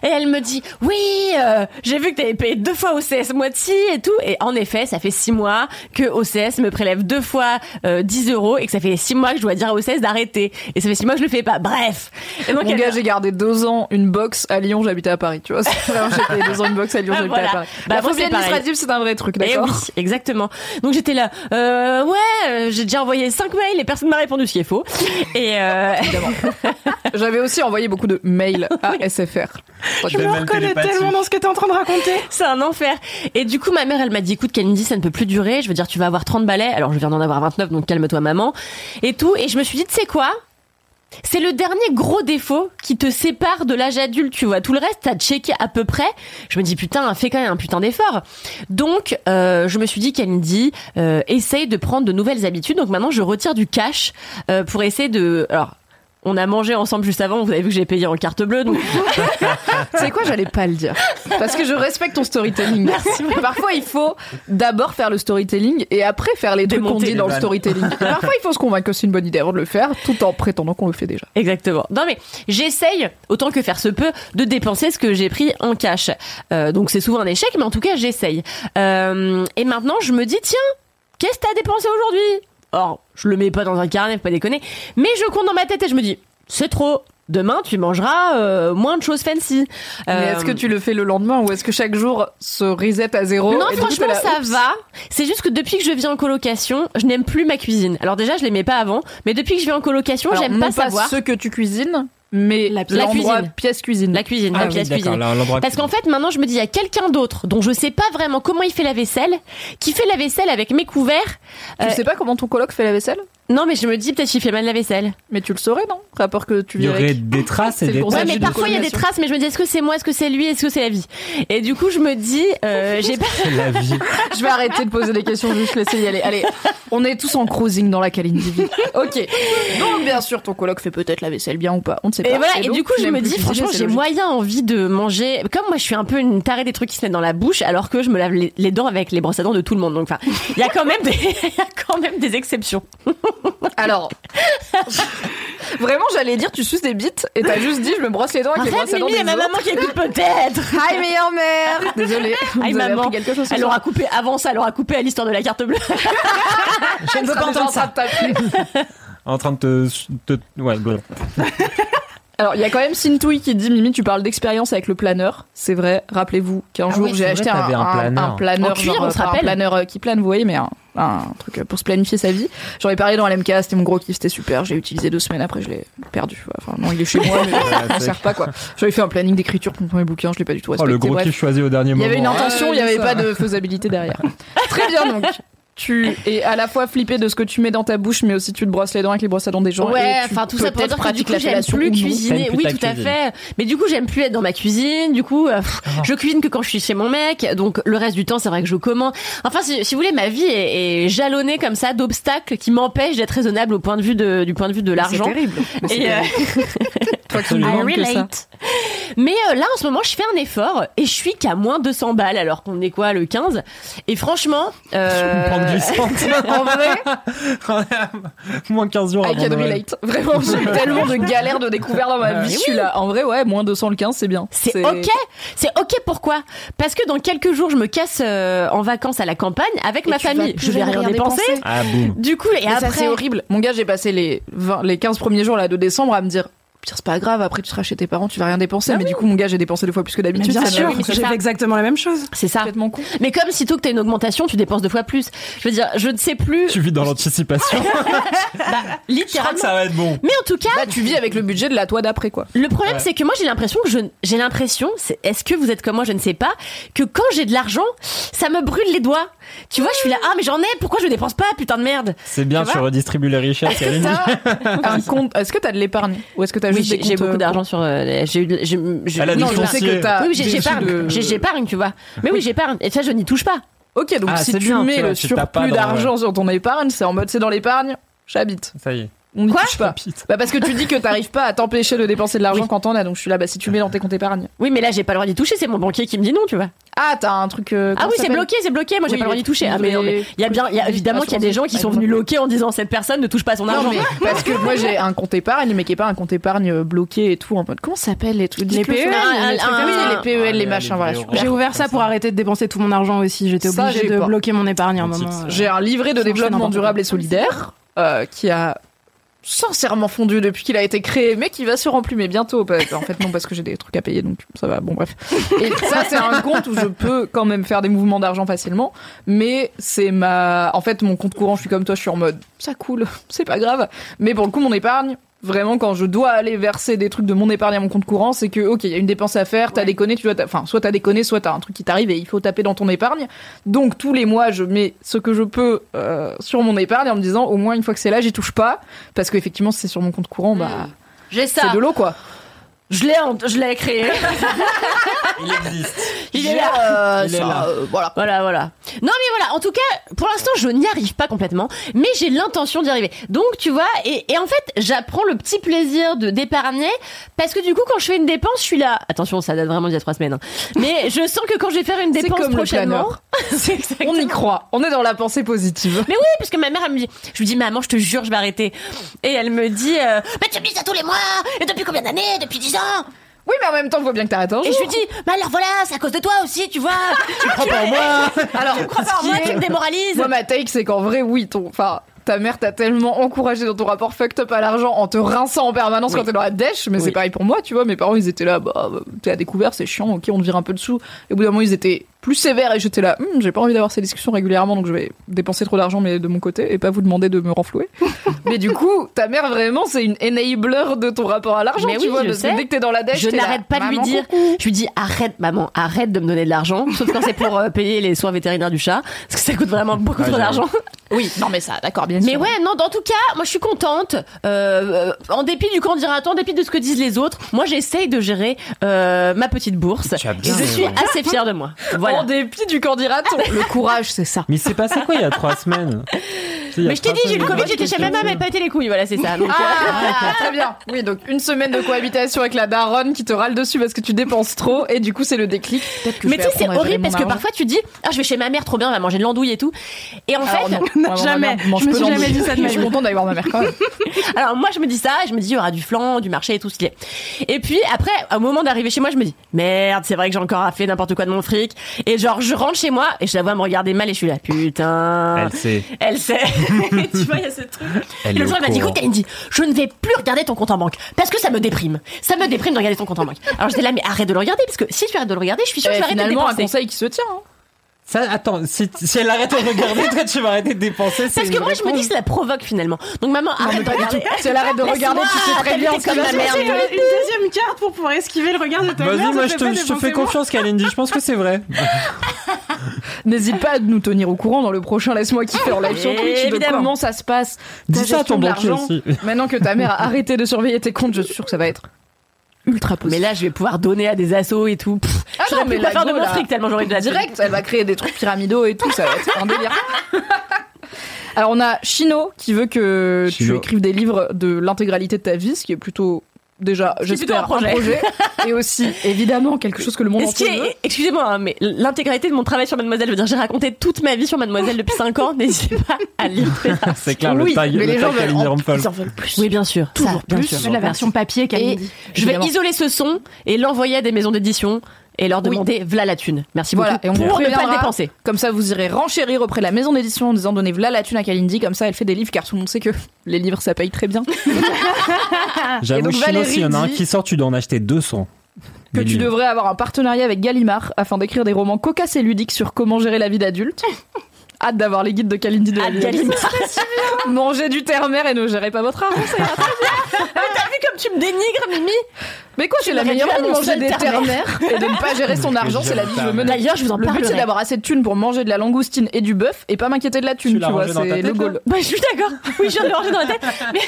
et elle me dit oui, euh, j'ai vu que t'avais payé deux fois OCS moitié et tout. Et en effet, ça fait six mois que OCS me prélève deux fois euh, 10 euros et que ça fait six mois que je dois dire à OCS d'arrêter. Et ça fait six mois que je le fais pas. Bref. Et donc Mon gars, j'ai gardé deux ans une box à Lyon, j'habitais à Paris, tu vois. Deux ans une box à Lyon, Ah, j'habitais voilà. à Paris. Bah, la phobie administrative, c'est un vrai truc, Eh d'accord oui, exactement. Donc j'étais là, euh, ouais, euh, j'ai déjà envoyé cinq mails et personne m'a répondu, ce qui est faux. Et euh, J'avais aussi envoyé beaucoup de mails à SFR. Je me reconnais tellement dans ce que t'es en train de raconter. c'est un enfer. Et du coup, ma mère, elle m'a dit, écoute, Kalindi, ça ne peut plus durer. Je veux dire, tu vas avoir 30 balais. Alors, je viens d'en avoir 29, donc calme-toi, maman. Et tout. Et je me suis dit, tu sais quoi? C'est le dernier gros défaut qui te sépare de l'âge adulte, tu vois. Tout le reste, t'as checké à peu près. Je me dis, putain, fais quand même un putain d'effort. Donc, euh, je me suis dit, Kalindi, euh, essaye de prendre de nouvelles habitudes. Donc maintenant, je retire du cash euh, pour essayer de... on a mangé ensemble juste avant. Vous avez vu que j'ai payé en carte bleue. Donc, C'est quoi, j'allais pas le dire. Parce que je respecte ton storytelling. Merci. Parfois, il faut d'abord faire le storytelling et après faire les trucs qu'on dit dans le storytelling. Parfois, il faut se convaincre que c'est une bonne idée avant de le faire, tout en prétendant qu'on le fait déjà. Exactement. Non mais j'essaye autant que faire se peut de dépenser ce que j'ai pris en cash. Euh, donc c'est souvent un échec, mais en tout cas j'essaye. Euh, et maintenant je me dis tiens, qu'est-ce que t'as dépensé aujourd'hui? Or je le mets pas dans un carnet, faut pas déconner. Mais je compte dans ma tête et je me dis c'est trop. Demain, tu mangeras euh, moins de choses fancy. Mais Euh, est-ce que tu le fais le lendemain ou est-ce que chaque jour se reset à zéro non, coup, franchement, ça oups. va. C'est juste que depuis que je vis en colocation, je n'aime plus ma cuisine. Alors déjà, je l'aimais pas avant, mais depuis que je vis en colocation, j'aime non pas savoir ce que tu cuisines, mais La- la l'endroit cuisine. pièce cuisine. la cuisine, Ah la oui, pièce cuisine. là, Parce qu'en fait, maintenant, je me dis, il y a quelqu'un d'autre dont je sais pas vraiment comment il fait la vaisselle, qui fait la vaisselle avec mes couverts. Tu Euh, sais pas comment ton coloc fait la vaisselle? Non, mais je me dis, peut-être qu'il fait mal la vaisselle. Mais tu le saurais, non? Rapport que tu Il y vis aurait avec. des traces et C'est des Ouais, mais parfois, il y a des traces, mais je me dis, est-ce que c'est moi, est-ce que c'est lui, est-ce que c'est la vie? Et du coup, je me dis, euh, j'ai pas. C'est la vie. Je vais arrêter de poser des questions, juste laisser y aller. Allez, on est tous en cruising dans la Kalindi vie. Ok. Donc, bien sûr, ton coloc fait peut-être la vaisselle bien ou pas. On ne sait pas. Et voilà, et donc, du coup, je me dis, franchement, j'ai moyen envie de manger. Comme moi, je suis un peu une tarée des trucs qui se mettent dans la bouche, alors que je me lave les, les dents avec les brosses à dents de tout le monde. Donc, enfin, il il y a quand même des exceptions. Alors, vraiment, j'allais dire, tu suces des bites et t'as juste dit, je me brosse les dents avec les brosses à dents Mimi, des et ma autres. maman qui écoute peut-être. Hi, meilleure mère Désolée, Aïe, maman. quelque chose Elle aura coupé avant ça, elle aura coupé à l'histoire de la carte bleue. Je ne veux pas entendre ça. En train de te. te- ouais, bon. Alors, il y a quand même Sintouille qui dit Mimi, tu parles d'expérience avec le planeur. C'est vrai, rappelez-vous qu'un Ah jour oui, j'ai acheté vrai, un, t'avais un un- planeur. un planeur, En cuir, genre, on se un rappelle. planeur euh, qui plane, vous voyez, mais un, un truc pour se planifier sa vie. J'en ai parlé dans LMK, c'était mon gros kiff, c'était super. J'ai utilisé deux semaines après, je l'ai perdu. Enfin, non, il est chez moi, mais m'en sert pas quoi. J'avais fait un planning d'écriture pour mes bouquins, je l'ai pas du tout Oh, respecté. le gros Bref. kiff choisi au dernier Il y moment. avait une intention, il n'y avait ça. pas de faisabilité derrière. Très bien donc. Tu es à la fois flippé de ce que tu mets dans ta bouche, mais aussi tu te brosses les dents avec les brosses à dents des gens. Ouais, enfin tout ça pour dire que du coup j'aime plus cuisiner. Plus Oui, tout à cuisine. fait. Mais du coup j'aime plus être dans ma cuisine. Du coup, euh, pff, je cuisine que quand je suis chez mon mec. Donc le reste du temps, c'est vrai que je commande. Enfin, si, si vous voulez, ma vie est, est jalonnée comme ça d'obstacles qui m'empêchent d'être raisonnable au point de vue de, du point de vue de l'argent. C'est terrible. Et, euh, terrible. Toi qui me que ça. Mais euh, là, en ce moment, je fais un effort et je suis qu'à moins 200 balles alors qu'on est quoi le 15 Et franchement, euh, Pente glissante. En vrai, Moins 15 jours I can relate. Vraiment, j'ai eu tellement de galères de découvert dans ma vie. oui. Celui-là, en vrai, ouais, moins 200 le 15, c'est bien. C'est ok, c'est ok pourquoi? Parce que dans quelques jours je me casse euh, en vacances à la campagne avec Et ma famille. Je vais rien rien dépenser. dépenser. Ah. Du coup et Mais après c'est horrible. Mon gars, j'ai passé les, 20 les 15 premiers jours là, de décembre à me dire. Pire, c'est pas grave, après tu seras chez tes parents, tu vas rien dépenser. mais du coup, mon gars, j'ai dépensé deux fois plus que d'habitude. bien sûr, j'ai fait exactement la même chose. c'est ça. complètement con. Mais comme sitôt que t'as une augmentation, tu dépenses deux fois plus. Je veux dire, je ne sais plus Tu vis dans l'anticipation. Je crois littéralement. que ça va être bon. Mais en tout cas, Bah, tu vis avec le budget de la toi d'après, quoi. Le problème, Ouais. c'est que moi, j'ai l'impression que je, j'ai l'impression, est-ce que vous êtes comme moi, je ne sais pas, que quand j'ai de l'argent, ça me brûle les doigts. Tu vois, je suis là, ah, mais j'en ai, pourquoi je dépense pas, putain de merde. C'est bien, Tu tu redistribues les richesses. Est-ce que t'as un compte Est-ce que t'as de l'épargne Ou est-ce que t'as Oui, juste j'ai, des j'ai comptes, beaucoup euh, d'argent sur, euh, j'ai eu, de- j'ai, j'ai- Elle a Non, je sais que t'as. oui, j'épargne, de- j'ai, j'épargne, tu vois. Mais oui, j'épargne. Et ça, je n'y touche pas. Ok, donc Ah, si c'est tu bien, mets tu vois, le surplus d'argent sur ton épargne, c'est en mode c'est dans l'épargne, j'habite. Ça y est. On Quoi touche pas. Bah parce que tu dis que t'arrives pas à t'empêcher de dépenser de l'argent Oui. quand t'en as, donc je suis là, bah si tu mets dans tes comptes épargne. Oui, mais là, j'ai pas le droit d'y toucher, c'est mon banquier qui me dit non, tu vois. Ah, t'as un truc. euh, Ah oui, c'est bloqué, c'est bloqué. Moi, j'ai Oui, pas le droit d'y toucher. Ah, mais non, mais il y a bien, il y a évidemment qu'il y a des gens qui sont venus loquer en disant cette personne ne touche pas son Non, argent. mais parce que moi j'ai un compte épargne, mais qui est pas un compte épargne euh, bloqué et tout en mode. Comment ça s'appelle les trucs Les PEL, les PEL, les Ah, machins, voilà. J'ai ouvert ça pour arrêter de dépenser tout mon argent aussi. J'étais obligée de bloquer mon épargne à un moment. euh. J'ai un livret de développement durable et solidaire qui a sincèrement fondu depuis qu'il a été créé, mais qui va se remplumer bientôt. En fait, non, parce que j'ai des trucs à payer, donc ça va. Bon, bref. Et ça, c'est un compte où je peux quand même faire des mouvements d'argent facilement, mais c'est ma. En fait, mon compte courant, je suis comme toi, je suis en mode ça coule, c'est pas grave. Mais pour le coup, mon épargne. Vraiment, quand je dois aller verser des trucs de mon épargne à mon compte courant, c'est que, ok, il y a une dépense à faire, t'as déconné, tu dois, enfin, soit t'as déconné, soit t'as un truc qui t'arrive et il faut taper dans ton épargne. Donc, tous les mois, je mets ce que je peux euh, sur mon épargne en me disant, au moins, une fois que c'est là, j'y touche pas. Parce qu'effectivement, si c'est sur mon compte courant, bah, J'ai c'est ça. de l'eau, quoi. Je l'ai, je l'ai créé. Il existe. Il est là. Euh, Il est ça, là. euh, voilà. Voilà, voilà. Non, mais voilà. En tout cas, pour l'instant, je n'y arrive pas complètement, mais j'ai l'intention d'y arriver. Donc, tu vois, et, et en fait, j'apprends le petit plaisir de d'épargner parce que du coup, quand je fais une dépense, je suis là. Attention, ça date vraiment d'il y a trois semaines. hein. Mais je sens que quand je vais faire une dépense comme le prochainement, planeur. c'est exactement. On y croit. On est dans la pensée positive. Mais oui, parce que ma mère, elle me dit, je lui dis, maman, je te jure, je vais arrêter. Et elle me dit, euh, mais tu me dis ça tous les mois, et depuis combien d'années, depuis 10 ans Oui, mais en même temps, il faut bien que t'arrêtes un Et jour. je lui dis, mais alors voilà, c'est à cause de toi aussi, tu vois. tu Crois pas en moi. Alors, crois pas en moi, tu me démoralises. Moi, ma take, c'est qu'en vrai, oui, ton, enfin, ta mère t'a tellement encouragé dans ton rapport fucked up à l'argent en te rinçant en permanence Oui. quand t'es dans la dèche. Mais Oui. c'est pareil pour moi, tu vois. Mes parents, ils étaient là, bah, bah, t'es à découvert, c'est chiant, ok, on te vire un peu dessous. Et au bout d'un moment, ils étaient plus sévères et j'étais là, Hum, j'ai pas envie d'avoir ces discussions régulièrement, donc je vais dépenser trop d'argent, mais de mon côté, et pas vous demander de me renflouer. mais du coup, ta mère, vraiment, c'est une enabler de ton rapport à l'argent, Mais tu oui, vois. je sais. dès que t'es dans la dèche, Je n'arrête pas de lui dire. coucou. Je lui dis arrête maman, arrête de me donner de l'argent, sauf quand c'est pour euh, payer les soins vétérinaires du chat, parce que ça coûte vraiment beaucoup trop d'argent. Oui, non, mais ça, d'accord, bien Mais sûr. ouais, non, dans tout cas, moi je suis contente. Euh, en dépit du candidat, en dépit de ce que disent les autres, moi j'essaye de gérer euh, ma petite bourse. Et bien je suis assez fière de moi. Voilà. En dépit du candidaton. le courage, c'est ça. Mais il s'est passé quoi il y a trois semaines? Mais je t'ai dit, j'ai eu le Covid, j'étais chez ma maman, mais pas été les couilles, voilà, c'est ça. Donc, euh, Ah, très bien. Oui, donc une semaine de cohabitation avec la daronne qui te râle dessus parce que tu dépenses trop et du coup c'est le déclic. Peut-être que mais tu sais, c'est horrible parce que parfois tu dis, ah, je vais chez ma mère, trop bien, elle va manger de l'andouille et tout. Et en Alors fait, jamais. Je me suis jamais dit ça de ma Je suis contente d'aller voir ma mère quand même. Alors moi je me dis ça, je me dis il y aura du flan, du marché et tout ce qui est. Et puis après, au moment d'arriver chez moi, je me dis merde, c'est vrai que j'ai encore fait n'importe quoi de mon fric. Et genre je rentre chez moi et je la vois me regarder mal et je suis là putain. Elle sait. Elle sait. tu vois, il y a ce truc. Elle et le jour, elle m'a dit, écoute, elle me dit, je ne vais plus regarder ton compte en banque parce que ça me déprime. Ça me déprime de regarder ton compte en banque. Alors j'étais là, mais arrête de le regarder parce que si tu arrêtes de le regarder, je suis sûre que tu vas arrêter de finalement, un conseil qui se tient. hein. Ça, attends, si, si elle arrête de regarder, toi tu vas arrêter de dépenser. Parce que moi, je me dis que ça la provoque finalement. Donc maman, arrête de regarder. Si elle arrête de regarder, tu sais très bien comme la merde. Une deuxième carte pour pouvoir esquiver le regard de ta mère. Vas-y, moi je te, je te dépenser fais confiance, Kalindi. Je pense que c'est vrai. N'hésite pas à nous tenir au courant dans le prochain Laisse-moi kiffer en live sur Twitch de Évidemment. comment ça se passe. Dis ça à ton banquier aussi. Maintenant que ta mère a arrêté de surveiller tes comptes, je suis sûre que ça va être ultra Mais possible. là, je vais pouvoir donner à des assos et tout. Pff, Ah non, mais pas la faire de mon fric tellement j'aurais de la. Direct, elle va créer des trucs pyramidaux et tout, ça va être un délire. Alors on a Chino qui veut que tu écrives des livres de l'intégralité de ta vie, ce qui est plutôt déjà, C'est j'espère, plutôt un projet. et aussi évidemment quelque chose que le monde entier veut. excusez-moi, hein, mais l'intégralité de mon travail sur Mademoiselle veut dire j'ai raconté toute ma vie sur Mademoiselle depuis 5 ans. N'hésitez pas à lire. C'est clair, Oui, le tag, mais le les gens veulent en-. Ils en veulent plus. Oui, bien sûr. Ça, Toujours, bien plus sûr. la version papier Kalindi. Je vais Évidemment. isoler ce son et l'envoyer à des maisons d'édition et leur demander v'là la thune. Merci Voilà, beaucoup et on pour ne pas le dépenser. Comme ça, vous irez renchérir auprès de la maison d'édition en disant donnez v'là la thune à Kalindi. Comme ça, elle fait des livres car tout le monde sait que les livres ça paye très bien. J'avoue, Chino, s'il y en a un qui sort, tu dois en acheter 200. que tu devrais avoir un partenariat avec Gallimard afin d'écrire des romans cocasses et ludiques sur comment gérer la vie d'adulte. Hâte d'avoir les guides de Kalindi de la Ah, vie d'adulte. Gallimard. Mangez du terre-mer et ne gérez pas votre argent, ça ira très bien. T'as vu comme tu me dénigres, Mimi? Mais quoi, c'est la meilleure vie de manger des terre-mer et de ne pas gérer son argent, c'est la vie que je veux mener. D'ailleurs, je vous en Le but, c'est d'avoir assez de thunes pour manger de la langoustine et du bœuf et pas m'inquiéter de la thune, Tu vois, c'est le goal. Bah, je suis d'accord. Oui, je viens de le ranger dans la tête. Mais,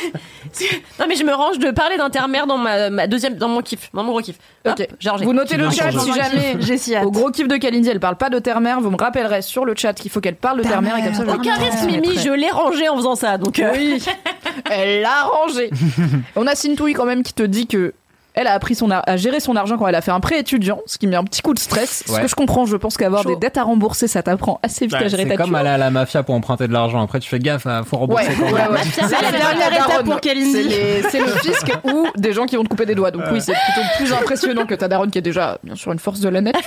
non, mais je me range de parler d'intermère dans ma, ma deuxième, dans mon kiff, dans mon gros kiff. Hop, Ok. j'ai rangé. Vous notez le chat si jamais J'ai au gros kiff de Kalindi, elle parle pas de terre-mer, vous me rappellerez sur le chat qu'il faut qu'elle parle de terre-mer et comme ça je Aucun risque, Mimi, je l'ai rangé en faisant ça. Donc, euh, Oui, elle l'a rangé. On a Sintouille quand même qui te dit que elle a appris son ar- à gérer son argent quand elle a fait un prêt étudiant, ce qui met un petit coup de stress. Ce que je comprends, je pense qu'avoir des dettes à rembourser, ça t'apprend assez vite à gérer c'est ta comme thune. aller à la mafia pour emprunter de l'argent. Après, tu fais gaffe, hein, faut rembourser Ouais, quand même. C'est c'est la dernière étape pour Kalindi. C'est c'est le fisc ou des gens qui vont te couper des doigts. Donc oui, c'est plutôt plus impressionnant que ta daronne qui est déjà, bien sûr, une force de la nature.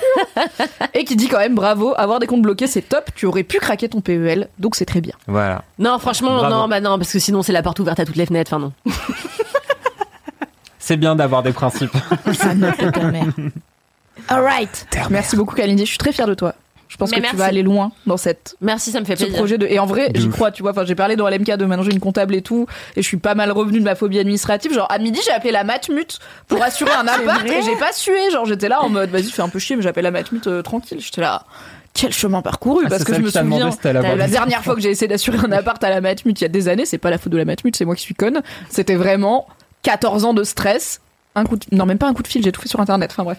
Et qui dit quand même bravo, avoir des comptes bloqués, c'est top. Tu aurais pu craquer ton PEL, donc c'est très bien. Voilà. non, franchement, Bravo. non, bah non, parce que sinon, c'est la porte ouverte à toutes les fenêtres. Enfin, non. C'est bien d'avoir des principes. Ça ta mère. Alright. Merci beaucoup, Kalindi. Je suis très fière de toi. Je pense Mais que merci. tu vas aller loin dans cette Merci, ça me fait ce plaisir. projet de et en vrai j'y crois tu vois enfin j'ai parlé dans LMK de j'ai une comptable et tout et je suis pas mal revenue de ma phobie administrative genre à midi j'ai appelé la matmut pour assurer un appart et j'ai pas sué genre j'étais là en mode vas-y fais un peu chier mais j'appelle la matmut euh, tranquille j'étais là quel chemin parcouru Ah, parce que je me souviens si la des dernière fois que j'ai essayé d'assurer un appart à la matmut il y a des années c'est pas la faute de la matmut c'est moi qui suis conne c'était vraiment 14 ans de stress un coup de... non même pas un coup de fil j'ai tout fait sur internet enfin bref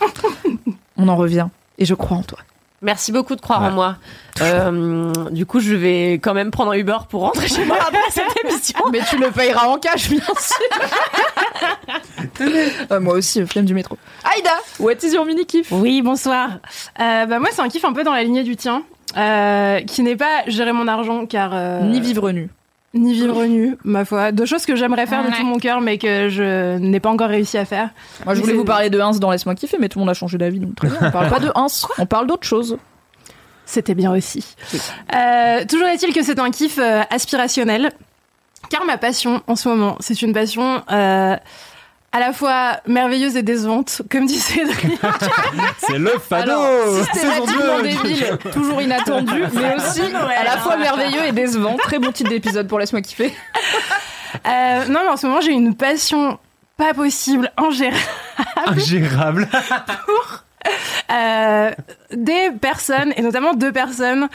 on en revient et je crois en toi Merci beaucoup de croire Ouais. en moi. Euh, du coup, je vais quand même prendre un Uber pour rentrer chez moi après cette émission. Mais tu le payeras en cash, bien sûr. Euh, moi aussi, flemme du métro. Aïda, what is your mini kiff? Oui, bonsoir. Euh, bah moi, c'est un kiff un peu dans la lignée du tien, euh, qui n'est pas gérer mon argent, car euh, Ni vivre nu. Ni vivre nu, ma foi. Deux choses que j'aimerais faire de tout mon cœur, mais que je n'ai pas encore réussi à faire. Moi, je voulais vous parler de Ins dans Laisse-moi kiffer, mais tout le monde a changé d'avis, donc très bien. On parle pas de Ins, on parle d'autre chose. C'était bien aussi. Euh, toujours est-il que c'est un kiff euh, aspirationnel, car ma passion en ce moment, c'est une passion euh, à la fois merveilleuse et décevante, comme dit Cédric. C'est le fado Alors, Saison systématiquement 2. débile, toujours inattendu, mais aussi à la fois merveilleux et décevant. Très bon titre d'épisode pour Laisse-moi kiffer. Euh, non, mais en ce moment, j'ai une passion pas possible, ingérable. Ingérable. Euh, des personnes, et notamment deux personnes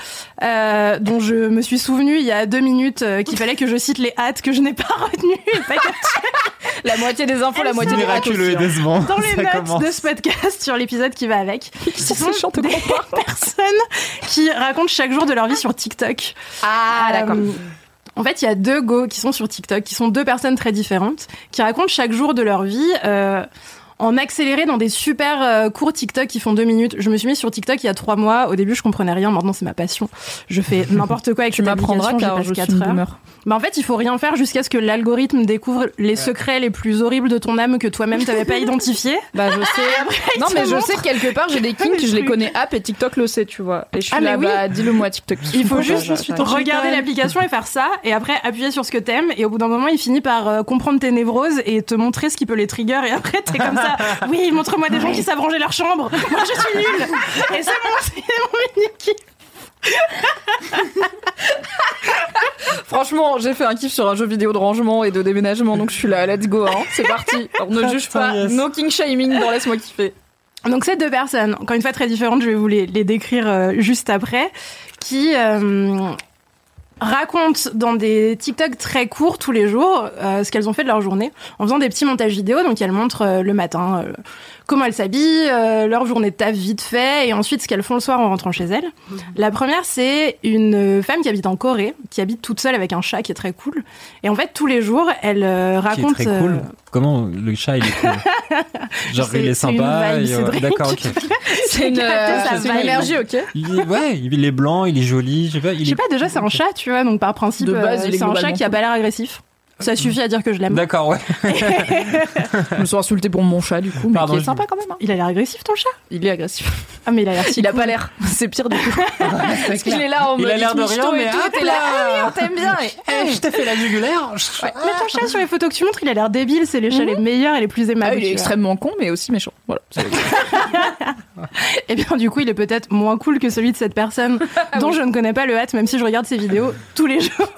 euh, dont je me suis souvenu il y a deux minutes euh, qu'il fallait que je cite les hâtes que je n'ai pas retenues et pas La moitié des infos, la moitié des hâtes Miraculeux et aussi, hein. décevant. dans les Ça notes commence. de ce podcast sur l'épisode qui va avec. Ce sont des personnes qui racontent chaque jour de leur vie sur TikTok. Ah, d'accord. En fait, il y a deux go qui sont sur TikTok, qui sont deux personnes très différentes, qui racontent chaque jour de leur vie. euh, en accéléré dans des super euh, courts TikTok qui font deux minutes. Je me suis mis sur TikTok il y a trois mois. Au début, je comprenais rien. Maintenant, c'est ma passion. Je fais n'importe quoi avec Tu cette m'apprendras application. Car passe je suis quatre une heures. boomer. Bah, en fait, il faut rien faire jusqu'à ce que l'algorithme découvre les secrets les plus horribles de ton âme que toi-même t'avais pas identifiés. Bah je sais. non mais je montre sais que quelque part j'ai des kinks, je les connais app et TikTok le sait, tu vois. Et je suis Ah, là, oui. bah dis-le moi TikTok. Il faut juste regarder l'application et faire ça, et après appuyer sur ce que t'aimes, et au bout d'un moment, il finit par euh, comprendre tes névroses et te montrer ce qui peut les trigger, et après t'es comme ça. Oui, montre-moi des gens qui savent ranger leur chambre. Moi, je suis nulle. Et c'est mon, c'est mon mini-kiff. Franchement, j'ai fait un kiff sur un jeu vidéo de rangement et de déménagement, donc je suis là, let's go, hein. c'est parti. Alors, ne juge pas, yes. no king shaming dans laisse-moi kiffer. Donc ces deux personnes, encore une fois très différentes, je vais vous les, les décrire euh, juste après, qui euh, racontent dans des TikTok très courts tous les jours euh, ce qu'elles ont fait de leur journée en faisant des petits montages vidéo. Donc elles montrent euh, le matin euh, comment elles s'habillent, euh, leur journée de taf vite fait, et ensuite ce qu'elles font le soir en rentrant chez elles. La première, c'est une femme qui habite en Corée, qui habite toute seule avec un chat qui est très cool. Et en fait, tous les jours, elle euh, Qui est raconte... très cool. euh, Comment le chat il est cool Genre il est sympa. euh. D'accord, ok. C'est une, une énergie, ok Il est, ouais, il est blanc, il est joli. Je sais pas. Il Je sais est... pas, déjà c'est un chat, tu vois, donc par principe, euh, c'est un chat qui a pas l'air agressif. Ça suffit à dire que je l'aime. D'accord, ouais. Je me suis insulté pour mon chat, du coup, mais Pardon, qui est je- sympa quand même. hein. Il a l'air agressif ton chat? Il est agressif. Ah mais il a l'air si Il a cool. pas l'air. C'est pire du coup. Parce qu'il est là en Il mode a l'air de rien, mais tout, hop t'es là. là. Ah oui, on t'aime bien. et- Eh, je t'ai fait la jugulaire. Mais ton chat sur les photos que tu montres, il a l'air débile, c'est les chats les meilleurs et les plus aimables. Ah, il est vois. extrêmement con, mais aussi méchant. Voilà. Et bien du coup, il est peut-être moins cool que celui de cette personne Ah dont je ne connais pas le hâte, même si je regarde ses vidéos tous les jours.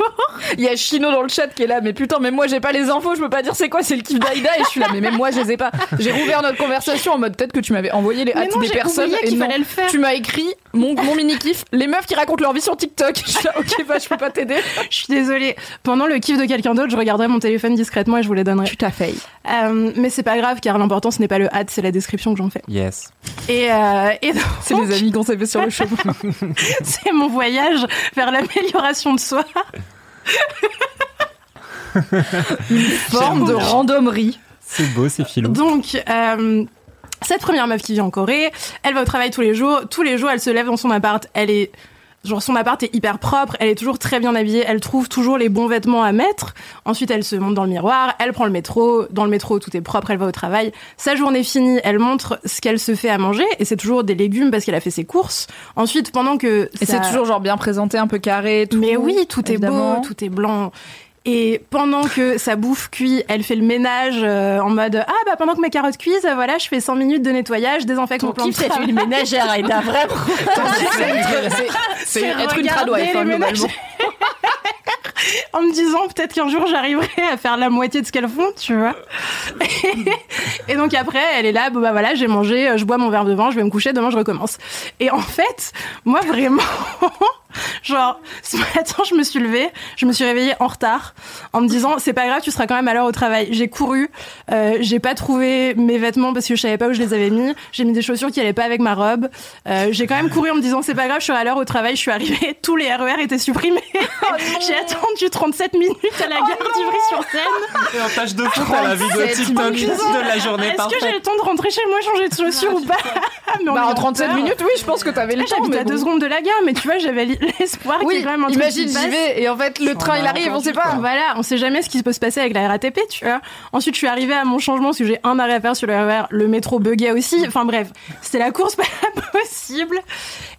Il y a Chino dans le chat qui est là, mais putain, même moi j'ai pas les infos, je peux pas dire c'est quoi, c'est le kiff d'Aïda, et je suis là, mais même moi je les ai pas. J'ai rouvert notre conversation en mode peut-être que tu m'avais envoyé les Mais hâtes des personnes, et qu'il non. fallait le faire. Tu m'as écrit mon, mon mini kiff, les meufs qui racontent leur vie sur TikTok. Je suis là, ok, bah je peux pas t'aider. Je suis désolée. Pendant le kiff de quelqu'un d'autre, je regarderai mon téléphone discrètement et je vous les donnerai. t'as fait. Euh, mais c'est pas grave car l'important ce n'est pas le hâte, c'est la description que j'en fais. Yes. Et, euh, et donc, C'est les amis qu'on s'est fait sur le chemin. c'est mon voyage vers l'amélioration de soi. Forme de randomerie. C'est beau, c'est filou. Donc, euh, cette première meuf qui vit en Corée, elle va au travail tous les jours. Tous les jours, elle se lève dans son appart. Elle est Genre son appart est hyper propre, elle est toujours très bien habillée, elle trouve toujours les bons vêtements à mettre. Ensuite, elle se monte dans le miroir, elle prend le métro, dans le métro tout est propre, elle va au travail. Sa journée finie, elle montre ce qu'elle se fait à manger et c'est toujours des légumes parce qu'elle a fait ses courses. Ensuite, pendant que Et ça- c'est toujours genre bien présenté, un peu carré. Tout, mais oui, tout évidemment. est beau, tout est blanc. Et pendant que sa bouffe cuit, elle fait le ménage euh, en mode ah bah pendant que mes carottes cuisent, euh, voilà, je fais 100 minutes de nettoyage, désinfecte Ton mon plan de kiff, c'est une ménagère, Aïda, vraiment. C'est être- une tradwife, ménages. en me disant peut-être qu'un jour j'arriverai à faire la moitié de ce qu'elles font, tu vois. et donc après, elle est là, bon bah voilà, j'ai mangé, euh, je bois mon verre de vin, je vais me coucher, demain je recommence. Et en fait, moi vraiment, genre ce matin je me suis levée, je me suis réveillée en retard en me disant c'est pas grave, tu seras quand même à l'heure au travail. J'ai couru, euh, j'ai pas trouvé mes vêtements parce que je savais pas où je les avais mis, j'ai mis des chaussures qui allaient pas avec ma robe. Euh, j'ai quand même couru en me disant c'est pas grave, je suis à l'heure au travail, je suis arrivée, tous les RER étaient supprimés. j'ai attendu 37 minutes à la gare d'Ivry-sur-Seine. Et en tâche de fond, t'as la vidéo TikTok de la journée Est-ce que j'ai le temps de rentrer chez moi, changer de chaussures ou pas Mais Bah, en 37 retard. minutes, oui, je pense que t'avais le Ah, temps. J'habite mais à bon. deux secondes de la gare, mais tu vois, j'avais l'espoir qu'il y ait Oui, quand même un imagine, j'y vais et en fait, le train il arrive, on sait pas. Voilà, on sait jamais ce qui peut se passer avec la RATP, tu vois. Ensuite, je suis arrivée à mon changement parce que j'ai un arrêt à faire sur le RER. Le métro buguait aussi. Enfin bref, c'était la course pas possible.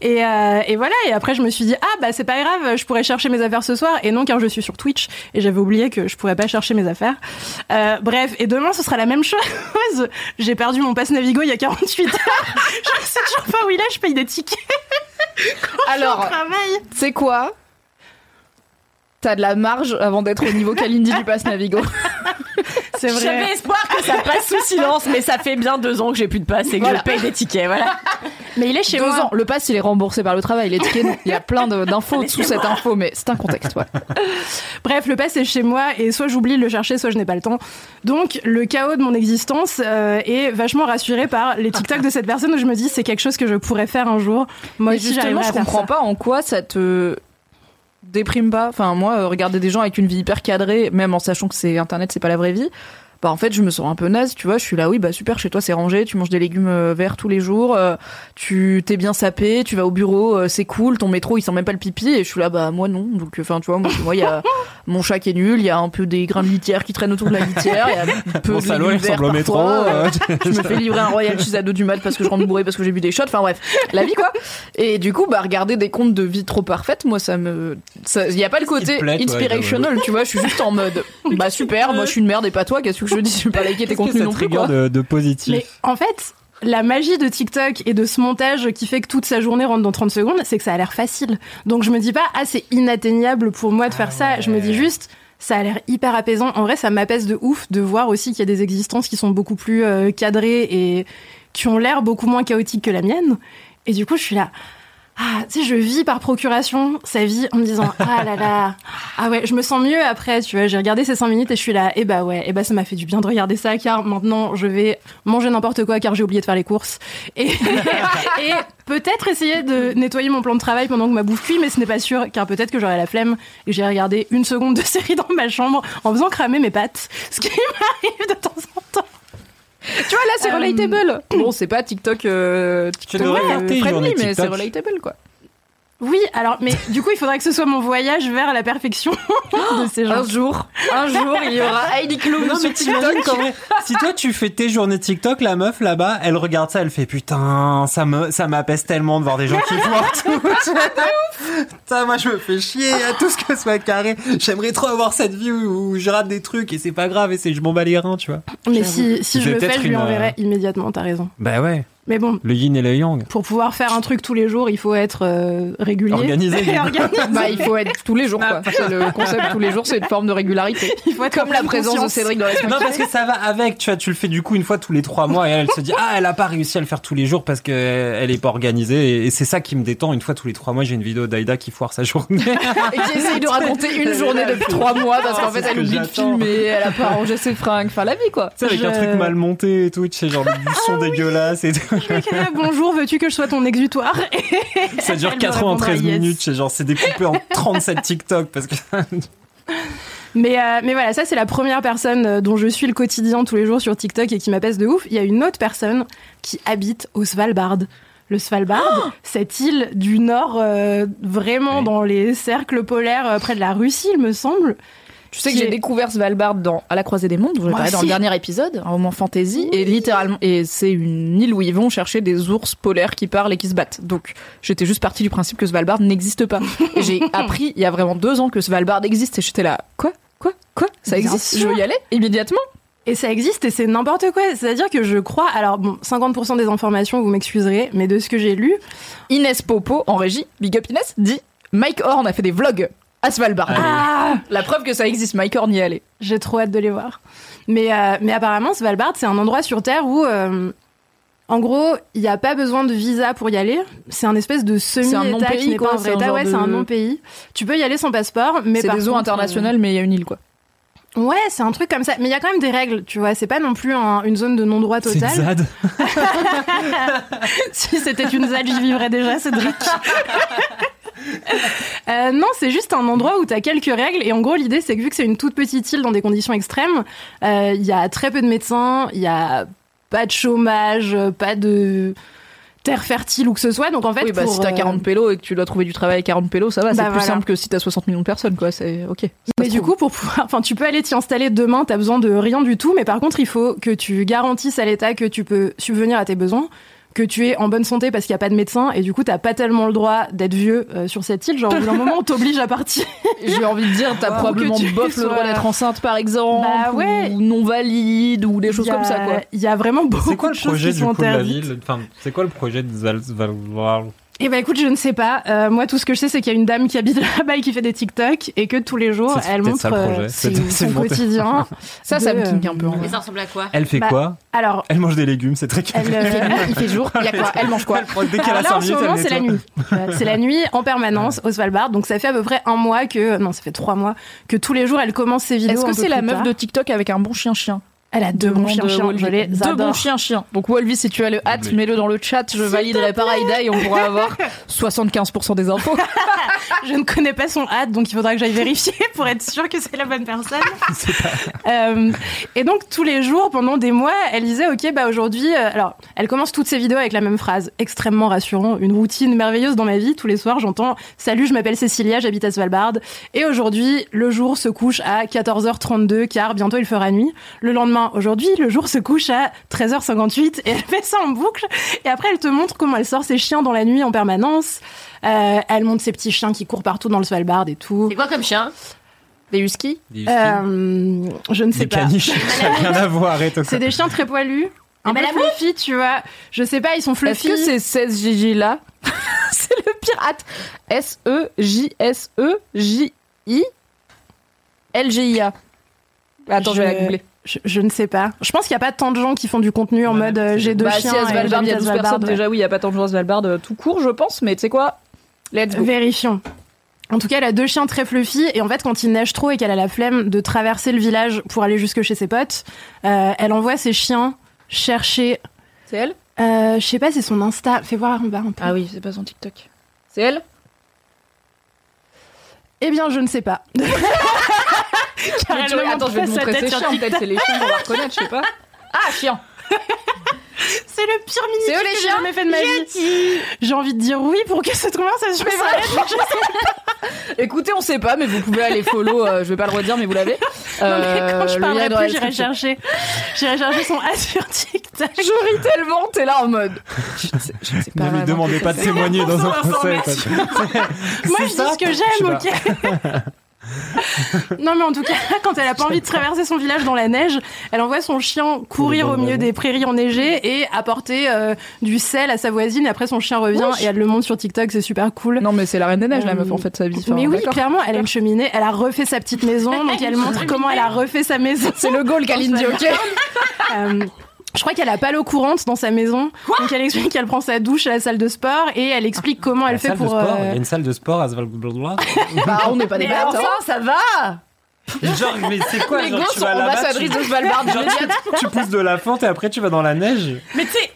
Et, euh, et voilà. Et après, je me suis dit ah bah c'est pas grave, je pourrais chercher mes affaires ce soir. Et non, car je suis sur Twitch et j'avais oublié que je pourrais pas chercher mes affaires. Euh, bref, et demain ce sera la même chose. J'ai perdu mon passe Navigo il y a 48 heures. je sais toujours pas où il est. Je paye des tickets Alors, c'est quoi T'as de la marge avant d'être au niveau Kalindi du pass Navigo. C'est vrai. J'avais espoir que ça passe sous silence, mais ça fait bien deux ans que j'ai plus de passe et que Voilà. je paye des tickets, voilà. Mais il est chez Deux moi. ans. Le pass il est remboursé par le travail. Les tickets. Il y a plein d'infos sous cette info, mais c'est un contexte. Ouais. Bref, le pass est chez moi et soit j'oublie de le chercher, soit je n'ai pas le temps. Donc le chaos de mon existence euh, est vachement rassuré par les TikTok de cette personne où je me dis c'est quelque chose que je pourrais faire un jour. Moi Mais aussi justement, je comprends ça. pas en quoi ça te déprime pas. Enfin, moi, euh, regarder des gens avec une vie hyper cadrée, même en sachant que c'est Internet, c'est pas la vraie vie. Bah, en fait, je me sens un peu naze, tu vois. Je suis là, oui, bah super, chez toi c'est rangé, tu manges des légumes euh, verts tous les jours, euh, tu t'es bien sapé, tu vas au bureau, euh, c'est cool, ton métro il sent même pas le pipi, et je suis là, bah moi non. Donc, enfin, tu vois, moi, il y a mon chat qui est nul, il y a un peu des grains de litière qui traînent autour de la litière, il y a un peu Mon de salaud, il ressemble au métro. euh, je me fais livrer un Royal Cheese à 2 du mat parce que je rentre bourré parce que j'ai bu des shots. Enfin bref, la vie quoi. Et du coup, bah regarder des comptes de vie trop parfaites, moi ça me, il y a pas le côté inspirational, tu vois. Je suis juste en mode, bah super, moi je suis une merde et pas toi. Qu'est-ce que je dis Je vais pas liker tes contenus non plus quoi. de, de positif Mais en fait, la magie de TikTok et de ce montage qui fait que toute sa journée rentre dans 30 secondes, c'est que ça a l'air facile. Donc je me dis pas, ah, c'est inatteignable pour moi de faire ça. Je me dis juste, ça a l'air hyper apaisant. En vrai, ça m'apaise de ouf de voir aussi qu'il y a des existences qui sont beaucoup plus euh, cadrées et qui ont l'air beaucoup moins chaotiques que la mienne. Et du coup, je suis là. Ah, tu sais, je vis par procuration sa vie en me disant ah là là, ah ouais, je me sens mieux après, tu vois. J'ai regardé ces 5 minutes et je suis là, et bah ouais, et bah ça m'a fait du bien de regarder ça car maintenant je vais manger n'importe quoi car j'ai oublié de faire les courses et, et peut-être essayer de nettoyer mon plan de travail pendant que ma bouffe cuit, mais ce n'est pas sûr car peut-être que j'aurai la flemme et j'ai regardé une seconde de série dans ma chambre en faisant cramer mes pattes, ce qui m'arrive de temps en temps. Tu vois, là, c'est Euh, relatable. Bon, c'est pas TikTok, euh, TikTok devrais euh, friendly, mais c'est relatable, quoi. Oui, alors, mais du coup, il faudrait que ce soit mon voyage vers la perfection de ces gens. Un jour, un jour, il y aura Heidi Klum Non, sur mais t'imagines TikTok. vrai, si toi tu fais tes journées TikTok, la meuf là-bas, elle regarde ça, elle fait putain, ça me, ça m'apaise tellement de voir des gens qui foirent tout. Putain, moi je me fais chier à tout ce que soit carré. J'aimerais trop avoir cette vie où, où je rate des trucs et c'est pas grave et c'est je m'en bats les reins, tu vois. Mais si, si je le fais, je lui enverrai euh, immédiatement, t'as raison. Bah ouais, Mais bon, le yin et le yang. pour pouvoir faire un truc tous les jours, il faut être euh, régulier. Organisé, Et organisé. Bah, il faut être tous les jours, quoi. C'est le concept tous les jours, c'est une forme de régularité. Il faut être Comme la présence de. Cédric dans la semaine. Non parce que ça va avec, tu vois, tu le fais du coup une fois tous les trois mois et elle se dit ah elle a pas réussi à le faire tous les jours parce que elle est pas organisée et, c'est ça qui me détend. Une fois tous les trois mois j'ai une vidéo d'Aïda qui foire sa journée. Et qui essaye de raconter une journée depuis trois mois parce qu'en fait, elle oublie de filmer, elle a pas rangé ses fringues. Enfin, la vie, quoi. Tu sais, avec un truc mal monté et tout, tu sais, genre du son dégueulasse et tout. Bonjour, veux-tu que je sois ton exutoire Ça dure Elle me 93 répondra yes. minutes, c'est genre, c'est découpé en 37 TikTok parce que. Mais, euh, mais voilà, ça c'est la première personne euh, dont je suis le quotidien tous les jours sur TikTok et qui m'apaise de ouf. Il y a une autre personne qui habite au Svalbard. Le Svalbard, cette île du nord, euh, vraiment Oui. dans les cercles polaires euh, près de la Russie, il me semble. Tu sais que j'ai découvert Svalbard dans À la croisée des mondes, dont j'ai Moi parlé dans le dernier épisode, un roman fantasy, et littéralement, et c'est une île où ils vont chercher des ours polaires qui parlent et qui se battent. Donc, j'étais juste partie du principe que Svalbard n'existe pas. J'ai appris il y a vraiment deux ans que Svalbard existe, et j'étais là, quoi, quoi, quoi, ça existe, je veux y aller? Immédiatement? Et ça existe et c'est n'importe quoi. C'est-à-dire que je crois, alors bon, 50% des informations, vous m'excuserez, mais de ce que j'ai lu, Inès Popo en régie, Big Up Inès, dit Mike Horn a fait des vlogs à Svalbard. Ah, La preuve que ça existe, Mike Horn y est allé. j'ai trop hâte de les voir. Mais, euh, mais apparemment, Svalbard, c'est un endroit sur Terre où, euh, en gros, il n'y a pas besoin de visa pour y aller. C'est un espèce de un semi-état non-pays, qui n'est quoi, pas un c'est vrai un état. Ouais, de- c'est un non-pays. Tu peux y aller sans passeport, mais C'est par des eaux internationales, mais il y a une île, quoi. euh, Ouais, c'est un truc comme ça. Mais il y a quand même des règles, tu vois. C'est pas non plus un- une zone de non-droit C'est une total. ZAD. si c'était une ZAD, j'y vivrais déjà, Cédric. Euh, non, c'est juste un endroit où tu as quelques règles. Et en gros, l'idée, c'est que vu que c'est une toute petite île dans des conditions extrêmes, euh, il y a très peu de médecins, il y a pas de chômage, pas de terre fertile ou que ce soit. Donc en fait, oui, bah pour, si t'as euh, 40 pélos et que tu dois trouver du travail à 40 pélos, ça va, c'est Bah, plus simple que si t'as 60 millions de personnes, quoi. C'est ok. Mais du trouve. coup, pour pouvoir, enfin, tu peux aller t'y installer demain, t'as besoin de rien du tout, mais par contre, il faut que tu garantisses à l'État que tu peux subvenir à tes besoins, que tu es en bonne santé parce qu'il n'y a pas de médecin, et du coup, t'as pas tellement le droit d'être vieux euh, sur cette île. Genre, au bout d'un moment, on t'oblige à partir. j'ai envie de dire, t'as Wow. probablement Que tu bof le droit sois- d'être enceinte, par exemple, Bah ouais. ou non valide, ou des choses a- comme ça, quoi. Il y a vraiment beaucoup C'est quoi de le choses projet qui du sont coup de la interdites. ville? Enfin, c'est quoi le projet de Zal- Svalbard Eh ben écoute, je ne sais pas. Euh, moi, tout ce que je sais, c'est qu'il y a une dame qui habite là-bas et qui fait des TikTok et que tous les jours, elle montre euh, son quotidien. Ça, ça me kink un peu. Mais ça ressemble à quoi? Elle fait Bah, quoi? Alors, Elle mange des légumes, c'est très elle, euh, Il fait nuit, il fait jour, il y a quoi? Elle mange quoi? Dès qu'elle Alors a là, 5 en ce moment, elle c'est la nuit. C'est la nuit en permanence au Svalbard. Donc ça fait à peu près un mois que, non, ça fait trois mois que tous les jours elle commence ses vidéos. Est-ce que c'est la meuf de TikTok avec un bon chien-chien? Elle a deux bons chiens chiens. Je les Deux bons adore. chiens-chiens. Donc Wolvie, si tu as le hâte, mets-le dans le chat, je validerai par Aïda et on pourra avoir 75% des infos. Je ne connais pas son hâte, donc il faudra que j'aille vérifier pour être sûre que c'est la bonne personne. Euh, et donc tous les jours, pendant des mois, elle disait ok, bah aujourd'hui, euh, alors elle commence toutes ses vidéos avec la même phrase, extrêmement rassurant, une routine merveilleuse dans ma vie. Tous les soirs, j'entends salut, je m'appelle Cécilia, j'habite à Svalbard, et aujourd'hui, le jour se couche à 14h32 car bientôt il fera nuit. Le lendemain, aujourd'hui, le jour se couche à 13h58 et elle fait ça en boucle. Et après, elle te montre comment elle sort ses chiens dans la nuit en permanence. Euh, elle montre ses petits chiens qui courent partout dans le Svalbard et tout. C'est quoi comme chien? Des huskies Des, Euh, je ne sais des pas. caniches, ça n'a rien à voir, C'est des chiens très poilus. Un peu Mais la fluffy, tu vois. Je sais pas, ils sont Est-ce fluffy. que c'est 16 Gigi là C'est le pirate. E S-E-J-S-E-J-I L-G-I-A. Attends, je, vais la googler. Je, je ne sais pas. Je pense qu'il n'y a pas tant de gens qui font du contenu en Ouais, mode euh, j'ai deux Bah, chiens. si à Svalbard, il y a j'habite à 12 Svalbard, personnes, déjà, oui, il y a pas tant de gens à Svalbard euh, tout court, je pense, mais tu sais quoi? Let's go. Vérifions. En tout cas, elle a deux chiens très fluffy et en fait, quand il neige trop et qu'elle a la flemme de traverser le village pour aller jusque chez ses potes, euh, elle envoie ses chiens chercher. C'est elle? Euh, je sais pas, c'est son Insta. Fais voir en bas un peu. Ah oui, c'est pas son TikTok. C'est elle? Eh bien, je ne sais pas. Attends, je vais te montrer ses chiens, peut-être c'est les chiens qu'on va reconnaître, je sais pas. Ah, chien C'est le pire les que j'ai jamais fait de ma vie. J'ai envie de dire oui pour que cette conversation s'arrête. Écoutez, on sait pas, mais vous pouvez aller follow, euh, je vais pas le redire, mais vous l'avez. Euh, quand je le parlerai plus, j'irai chercher. J'irai chercher son A sur TikTok. Je ris tellement, t'es là en mode. Je ne sais, je ne sais pas. Ne lui demandez pas de témoigner dans un procès. Moi, je dis ce que j'aime, ok Non, mais en tout cas, quand elle a pas envie de traverser son village dans la neige, elle envoie son chien courir au milieu des prairies enneigées et apporter euh, du sel à sa voisine. Et après, son chien revient et elle le montre sur TikTok, c'est super cool. Non, mais c'est la reine des neiges, la Euh, meuf, en fait, sa vie. Enfin, mais oui, clairement, elle a une cheminée, elle a refait sa petite maison, donc elle montre comment elle a refait sa maison. C'est le goal Kalindi, ok Euh, je crois qu'elle a pas l'eau courante dans sa maison, donc elle explique qu'elle prend sa douche à la salle de sport et elle explique comment elle fait salle de pour. sport, euh, Il y a une salle de sport à Svalbard. Bah, on n'est pas des Mais bêtes, hein. ça va Genre, mais c'est quoi Les genre, gosses tu sont vas là-bas, ambassadrices tu- de Svalbard tu, tu pousses de la fente et après tu vas dans la neige. Mais tu sais,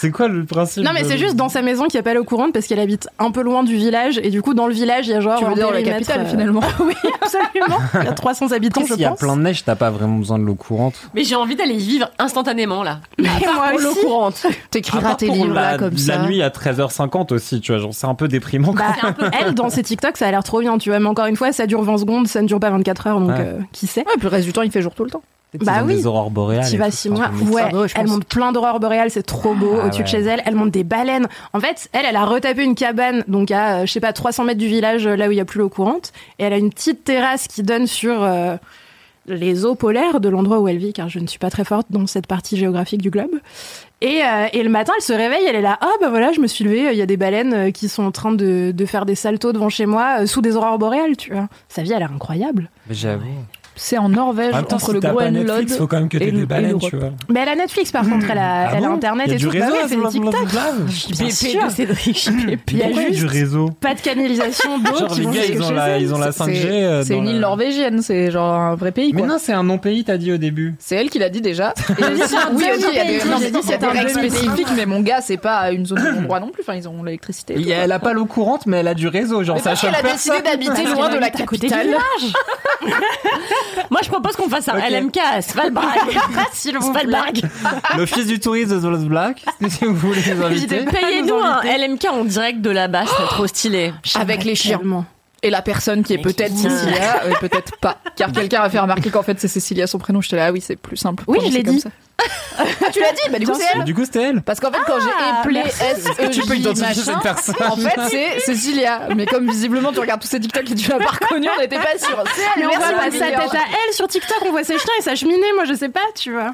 C'est quoi le principe Non mais de- c'est juste dans sa maison qu'il n'y a pas l'eau courante parce qu'elle habite un peu loin du village et du coup dans le village il y a genre Tu veux un dire la capitale, euh, finalement oui absolument il y a 300 habitants Après, je s'il y a pense plein de neige, t'as pas vraiment besoin de l'eau courante. mais j'ai envie d'aller y vivre instantanément là. mais moi Pour l'eau aussi courante. T'écriras tes pour livres, la, là, comme la ça. nuit à 13h50 aussi, tu vois, genre c'est un peu déprimant. quoi. bah, elle dans ses TikTok ça a l'air trop bien tu vois mais encore une fois ça dure 20 secondes ça ne dure pas 24 heures donc Ouais. euh, qui sait Ouais, puis le reste du temps, il fait jour tout le temps. Bah oui. Des aurores boréales. Tu vas six mois. Ouais, Ah elle monte plein d'aurores boréales, c'est trop beau Ah au-dessus de chez elle. Elle monte des baleines. En fait, elle, elle a retapé une cabane, donc à, euh, je sais pas, 300 mètres du village, euh, là où il y a plus l'eau courante. Et elle a une petite terrasse qui donne sur euh, les eaux polaires de l'endroit où elle vit, car je ne suis pas très forte dans cette partie géographique du globe. Et, euh, et le matin, elle se réveille, elle est là, ah bah voilà, je me suis levée, il y a des baleines qui sont en train de, de faire des saltos devant chez moi, sous des aurores boréales, tu vois. Sa vie, elle a l'air incroyable. Mais j'avoue. C'est en Norvège, En entre si le Groenland. Netflix, faut quand même que et t'aies le- des baleines, tu vois. Mais elle a Netflix, par contre, elle a, Ah elle a bon Internet Il y a et du tout. Bah réseau oui, elle fait des TikTok. Bien sûr. Cédric. Il y a Pourquoi il y a juste du réseau pas de canalisation d'eau Genre les gars, ils ont la, elle. ils ont la C'est- 5G. euh, C'est dans une île norvégienne, c'est genre un vrai pays, Mais non, c'est un non-pays, t'as dit au début. C'est elle qui l'a dit déjà. C'est oui, il il a c'est un règles demi-pays. spécifiques, mais mon gars, c'est pas une zone de non-droit non plus. Enfin, ils ont l'électricité. elle a pas l'eau courante, mais elle a du réseau. Genre, ça choque a décidé d'habiter loin de la capitale. Moi, je propose qu'on fasse un. LMK à Svalbard. Svalbard. L'office du tourisme de Svalbard, si vous voulez les inviter. Payez-nous un LMK en direct de là-bas, ce serait trop stylé. Avec les chiens. Et la personne qui est peut-être Cécilia, euh, peut-être pas. Car quelqu'un a fait remarquer qu'en fait c'est Cécilia son prénom. J'étais là, ah oui, c'est plus simple. Oui, je l'ai comme dit. ça. Ah, tu l'as dit Bah du coup Bien c'est elle. du coup, c'était elle. Parce qu'en fait quand j'ai éplé S E Tu peux identifier machin, cette personne. en fait c'est Cécilia. Mais comme visiblement tu regardes tous ces TikTok et tu l'as pas reconnu, on n'était pas sûr. C'est elle. Mais on voit pas la sa tête à elle sur TikTok, on voit ses chiens et sa cheminée, moi je sais pas, tu vois.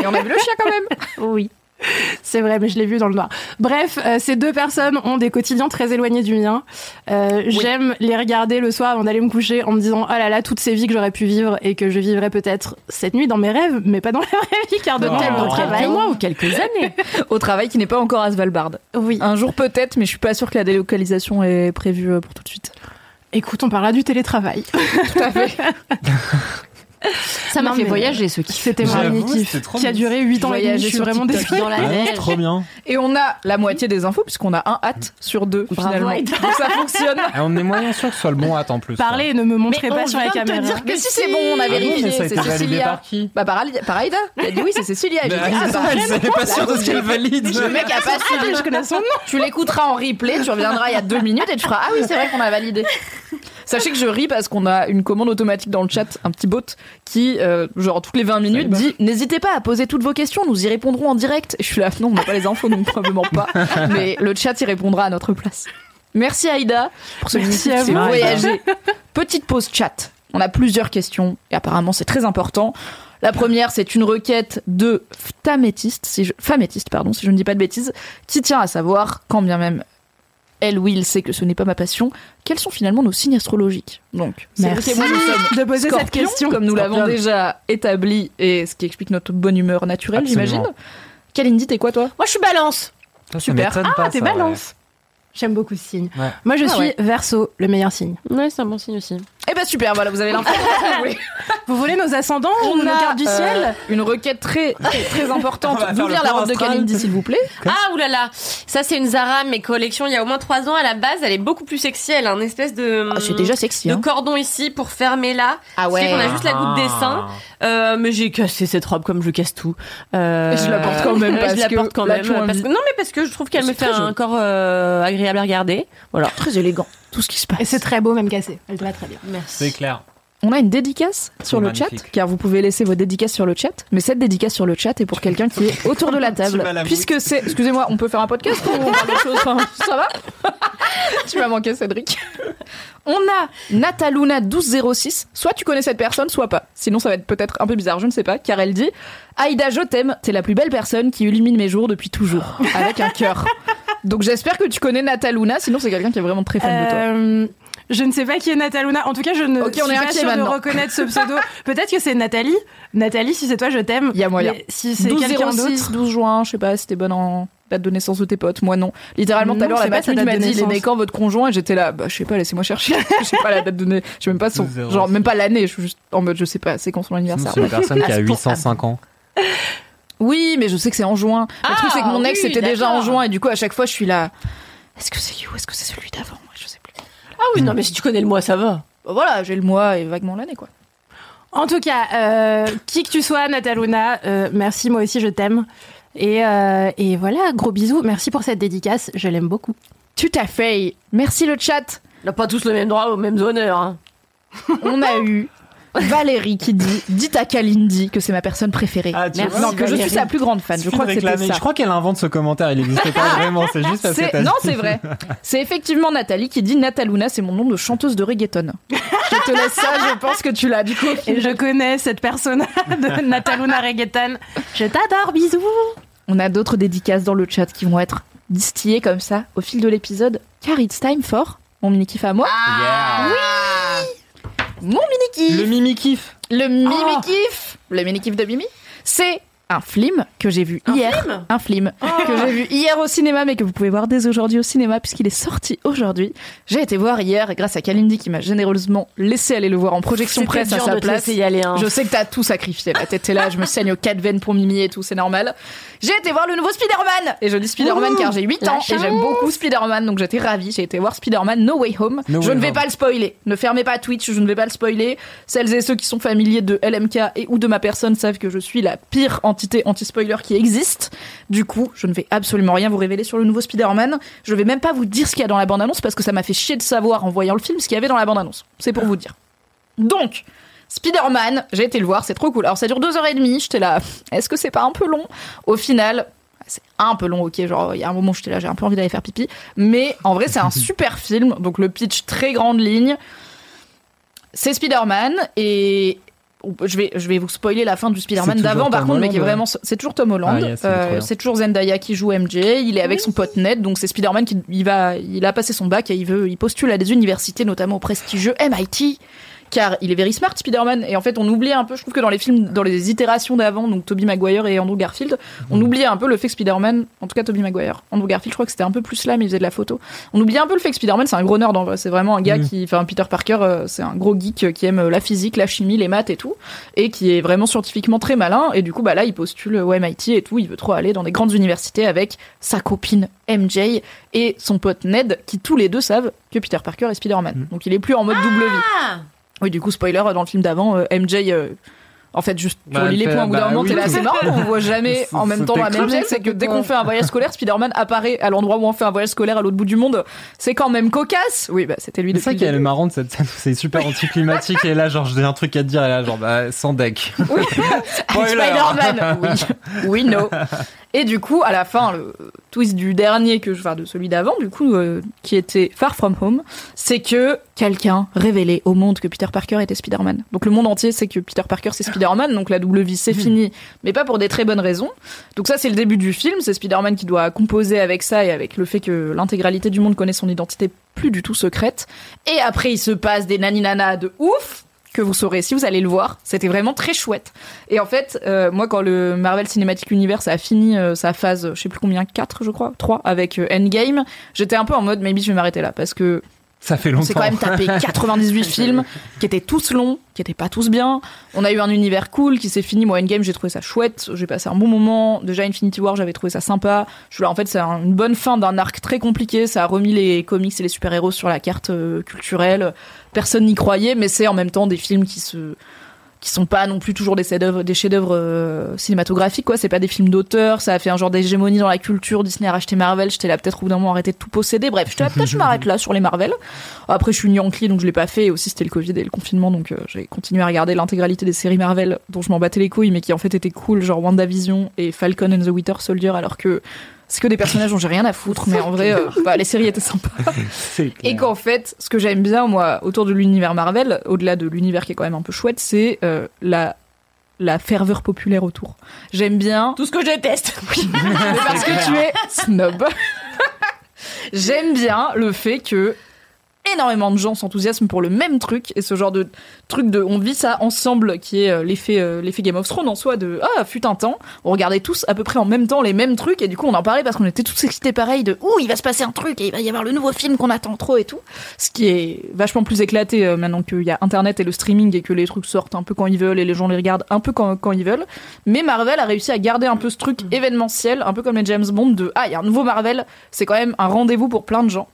Et on a vu le chien quand même. Oui. C'est vrai, mais je l'ai vu dans le noir. Bref, euh, ces deux personnes ont des quotidiens très éloignés du mien. Euh, J'aime les regarder le soir avant d'aller me coucher en me disant oh là là toutes ces vies que j'aurais pu vivre et que je vivrais peut-être cette nuit dans mes rêves, mais pas dans la vraie vie car demain Oh. travaille. quelques mois ou quelques années. Au travail qui n'est pas encore à Svalbard. Oui. Un jour peut-être, mais je suis pas sûre que la délocalisation est prévue euh, pour tout de suite. Écoute, on parlera du télétravail. Tout à fait. Ça m'a fait mais- voyager ce kiff. C'était mon kiff qui a duré 8 ans et demi. Je suis vraiment désolée. Dans la Ouais, neige. trop bien. Et on a la moitié des infos puisqu'on a un hâte sur deux Bravo, finalement. Donc ça fonctionne. Ah, on est moyen sûr que ce soit le bon hâte en plus. Parlez et ne me montrez Mais pas sur la vient de te caméra. dire Mais si c'est bon, on a Ah bon, vérifié, mais ça a c'est été validé Cécilia. par qui Bah par, Aïda. Elle a dit oui, c'est Cécilia. J'ai dit, ah, bah, elle savait pas sûr de ce qu'elle valide. Le mec a pas suivi. Je connais son nom. Tu l'écouteras en replay, tu reviendras il y a deux minutes et tu feras Ah oui, c'est vrai qu'on a validé. Sachez que je ris parce qu'on a une commande automatique dans le chat, un petit bot qui, euh, genre toutes les 20 minutes, dit N'hésitez pas à poser toutes vos questions, nous y répondrons en direct. Je suis là, non, on n'a pas les infos, donc probablement pas. Mais le chat y répondra à notre place. Merci Aïda pour ce Merci à vous. voyager. Petite pause chat. On a plusieurs questions et apparemment c'est très important. La première, c'est une requête de Phthamétiste, si je, Phamétiste, pardon, si je ne dis pas de bêtises, qui tient à savoir, quand bien même elle, Will, sait que ce n'est pas ma passion. Quels sont finalement nos signes astrologiques Donc, Merci moi, nous sommes de poser cette question. comme nous l'avons déjà établi, et ce qui explique notre bonne humeur naturelle, j'imagine. Kalindi, t'es quoi, toi Moi, je suis balance. Ça, ça Super. Ah, t'es ouais. J'aime beaucoup ce signe. Ouais. Moi, je Ah suis ouais. verso, le meilleur signe. Ouais, c'est un bon signe aussi. Eh ben super, voilà, vous avez l'info. vous voulez. Vous voulez nos ascendants ou On nos a cartes du euh, ciel une requête très, très, très importante. On vient le la robe de. Kalindi, s'il vous plaît Ah oulala, ça c'est une Zara, mes collections il y a au moins 3 ans à la base, elle est beaucoup plus sexy, elle a un espèce de Ah, C'est déjà sexy. de Hein. cordon ici pour fermer là. Ah fait qu'on a juste la goutte des seins. Euh, mais j'ai cassé cette robe comme je casse tout. Euh, je la porte quand même je la porte quand même. parce que- non mais parce que je trouve qu'elle me fait un corps euh, agréable à regarder. Voilà. Très élégant, tout ce qui se passe. Et c'est très beau, même cassé. Elle te va très bien. Merci. C'est clair. On a une dédicace sur le magnifique. chat, car vous pouvez laisser vos dédicaces sur le chat. Mais cette dédicace sur le chat est pour quelqu'un qui est autour de la table. Puisque c'est. Excusez-moi, on peut faire un podcast ou on parle choses enfin, Ça va Tu m'as manqué, Cédric. On a Nataluna1206. Soit tu connais cette personne, soit pas. Sinon, ça va être peut-être un peu bizarre, je ne sais pas, car elle dit Aïda, je t'aime, t'es la plus belle personne qui illumine mes jours depuis toujours. Avec un cœur. Donc j'espère que tu connais Nataluna, sinon c'est quelqu'un qui est vraiment très fan de toi. Je ne sais pas qui est Nataluna. En tout cas, je ne Ok, on suis est pas sûre de reconnaître ce pseudo. Peut-être que c'est Nathalie. Nathalie, si c'est toi, je t'aime. Il y a moyen. Mais si c'est quelqu'un 12 06, d'autre. 12 juin, je sais pas si t'es bonne en date de naissance de tes potes, moi non. Littéralement, tout à l'heure, la c'est pas sa Mathieu date m'a de dit, il est quand votre conjoint Et j'étais là, bah je sais pas, laissez-moi chercher. Je sais pas la date de naissance, je sais même pas son, 12 genre même pas l'année, je suis juste en mode, je sais pas, c'est quand son anniversaire. C'est une personne qui a Ah, c'est pour- 805 ans. Oui, mais je sais que c'est en juin. le Ah, truc, c'est que mon ex oui, c'était déjà en juin, et du coup, à chaque fois, je suis là, est-ce que c'est You? Est-ce que c'est celui d'avant? Ah oui, non mais si tu connais le mois, ça va. Bah, voilà, j'ai le mois et vaguement l'année, quoi. En tout cas, euh, qui que tu sois, Nataluna, euh, merci, moi aussi, je t'aime. Et, euh, et voilà, gros bisous. Merci pour cette dédicace. Je l'aime beaucoup. Tout à fait. Merci le chat. On n'a pas tous le même droit aux mêmes honneurs. hein. On a eu Valérie qui dit Dites à Kalindi que c'est ma personne préférée. Ah, tu Merci, non, que je suis sa plus grande fan. Je crois que c'était ça. Je crois qu'elle invente ce commentaire. Il n'existe pas vraiment. C'est juste parce que Non, c'est vrai. C'est effectivement Nathalie qui dit Nataluna, c'est mon nom de chanteuse de reggaeton. Je te laisse ça, je pense que tu l'as du coup. Et je connais cette personne de Nataluna Reggaeton. Je t'adore, bisous. On a d'autres dédicaces dans le chat qui vont être distillées comme ça au fil de l'épisode. Car it's time for mon mini kiff à moi. Yeah. Mon mini kiff. Le mimi kiff. Le mimi Oh. kiff. Le mini kiff de Mimi. C'est un film que j'ai vu hier. un film que j'ai vu hier au cinéma, mais que vous pouvez voir dès aujourd'hui au cinéma puisqu'il est sorti aujourd'hui. J'ai été voir hier grâce à Kalindi qui m'a généreusement laissé aller le voir en projection presse à sa place. laisser y aller. hein. Je sais que t'as tout sacrifié là. T'étais là, je me saigne aux quatre veines pour Mimi et tout, c'est normal. J'ai été voir le nouveau Spider-Man Et je dis Spider-Man car j'ai 8 la ans et j'aime beaucoup Spider-Man, donc j'étais ravie. J'ai été voir Spider-Man No Way Home. No je Way ne vais Home. pas le spoiler. Ne fermez pas Twitch, je ne vais pas le spoiler. Celles et ceux qui sont familiers de LMK et ou de ma personne savent que je suis la pire entité anti-spoiler qui existe. Du coup, je ne vais absolument rien vous révéler sur le nouveau Spider-Man. Je vais même pas vous dire ce qu'il y a dans la bande-annonce parce que ça m'a fait chier de savoir en voyant le film ce qu'il y avait dans la bande-annonce. C'est pour vous dire. Donc, Spider-Man, j'ai été le voir, c'est trop cool. Alors ça dure deux heures et demie, j'étais là, est-ce que c'est pas un peu long? Au final, c'est un peu long, ok, genre il y a un moment où j'étais là, j'ai un peu envie d'aller faire pipi, mais en vrai c'est un super film, donc le pitch très grande ligne, c'est Spider-Man et je vais, je vais vous spoiler la fin du Spider-Man d'avant, par Tom contre, mais qui est vraiment, c'est toujours Tom Holland, Ah, yes, Euh, c'est toujours Zendaya qui joue MJ, il est avec son pote Ned, donc c'est Spider-Man qui il va, il a passé son bac et il veut, il postule à des universités, notamment au prestigieux MIT car il est very smart Spider-Man. Et en fait on oublie un peu je trouve que dans les films dans les itérations d'avant donc Tobey Maguire et Andrew Garfield on oubliait un peu le fait que Spider-Man en tout cas Tobey Maguire Andrew Garfield je crois que c'était un peu plus là mais il faisait de la photo. On oublie un peu le fait que Spider-Man c'est un gros nerd en vrai. C'est vraiment un gars Mhm. qui enfin Peter Parker euh, c'est un gros geek euh, qui aime euh, la physique la chimie les maths et tout et qui est vraiment scientifiquement très malin. Et du coup bah là il postule au MIT et tout. Il veut trop aller dans des grandes universités avec sa copine MJ et son pote Ned qui tous les deux savent que Peter Parker est Spider-Man. Mhm. donc il est plus en mode double vie. Ah oui, du coup, spoiler, dans le film d'avant, euh, MJ, euh, en fait, juste pour Bah, les points, au bout d'un bah moment, oui. t'es là, c'est marrant, on voit jamais en même temps la même chose, c'est que dès qu'on fait un voyage scolaire, Spider-Man apparaît à l'endroit où on fait un voyage scolaire à l'autre bout du monde. C'est quand même cocasse. Oui, bah, c'était lui C'est ça qui est marrant de cette scène, c'est super anticlimatique et là genre j'ai un truc à te dire et là genre bah sans deck. Oui. Spider-Man, oui, oui, no. Et du coup, à la fin, le twist du dernier que je, enfin de celui d'avant, du coup, euh, qui était Far From Home, c'est que quelqu'un révélait au monde que Peter Parker était Spider-Man. Donc le monde entier sait que Peter Parker c'est Spider-Man, donc la double vie c'est fini, mais pas pour des très bonnes raisons. Donc ça c'est le début du film, c'est Spider-Man qui doit composer avec ça et avec le fait que l'intégralité du monde connaît son identité plus du tout secrète. Et après il se passe des naninana de ouf que vous saurez si vous allez le voir. C'était vraiment très chouette. Et en fait, euh, moi, quand le Marvel Cinematic Universe a fini euh, sa phase, je sais plus combien, 4 je crois, 3 avec euh, Endgame, j'étais un peu en mode, maybe je vais m'arrêter là parce que Ça fait on longtemps. s'est quand même tapé 98 films qui étaient tous longs, qui étaient pas tous bien. On a eu un univers cool qui s'est fini. Moi, Endgame, j'ai trouvé ça chouette. J'ai passé un bon moment. Déjà, Infinity War, j'avais trouvé ça sympa. Je suis là, en fait, c'est un- une bonne fin d'un arc très compliqué. Ça a remis les comics et les super-héros sur la carte euh, culturelle. Personne n'y croyait, mais c'est en même temps des films qui se qui sont pas non plus toujours des chefs-d'œuvre des chefs-d'œuvre euh, cinématographiques quoi. C'est pas des films d'auteur ça a fait un genre d'hégémonie dans la culture Disney a racheté Marvel j'étais là peut-être au bout d'un moment arrêter de tout posséder. Bref j'étais là peut-être je m'arrête là sur les Marvel. Après je suis Yankee donc je l'ai pas fait. Et aussi c'était le Covid et le confinement donc euh, j'ai continué à regarder l'intégralité des séries Marvel dont je m'en battais les couilles mais qui en fait étaient cool genre WandaVision et Falcon and the Winter Soldier alors que c'est que des personnages dont j'ai rien à foutre mais en vrai euh, bah, les séries étaient sympas et qu'en fait, ce que j'aime bien, moi, autour de l'univers Marvel, au-delà de l'univers qui est quand même un peu chouette, c'est euh, la la ferveur populaire autour. J'aime bien Tout ce que je déteste. mais parce que tu es snob. J'aime bien le fait que énormément de gens s'enthousiasment pour le même truc et ce genre de truc de on vit ça ensemble qui est euh, l'effet euh, l'effet Game of Thrones en soi de ah fut un temps on regardait tous à peu près en même temps les mêmes trucs et du coup on en parlait parce qu'on était tous excités pareil de ouh il va se passer un truc et il va y avoir le nouveau film qu'on attend trop et tout. Ce qui est vachement plus éclaté euh, maintenant qu'il y a internet et le streaming et que les trucs sortent un peu quand ils veulent et les gens les regardent un peu quand, quand ils veulent. Mais Marvel a réussi à garder un peu ce truc événementiel un peu comme les James Bond de ah il y a un nouveau Marvel c'est quand même un rendez-vous pour plein de gens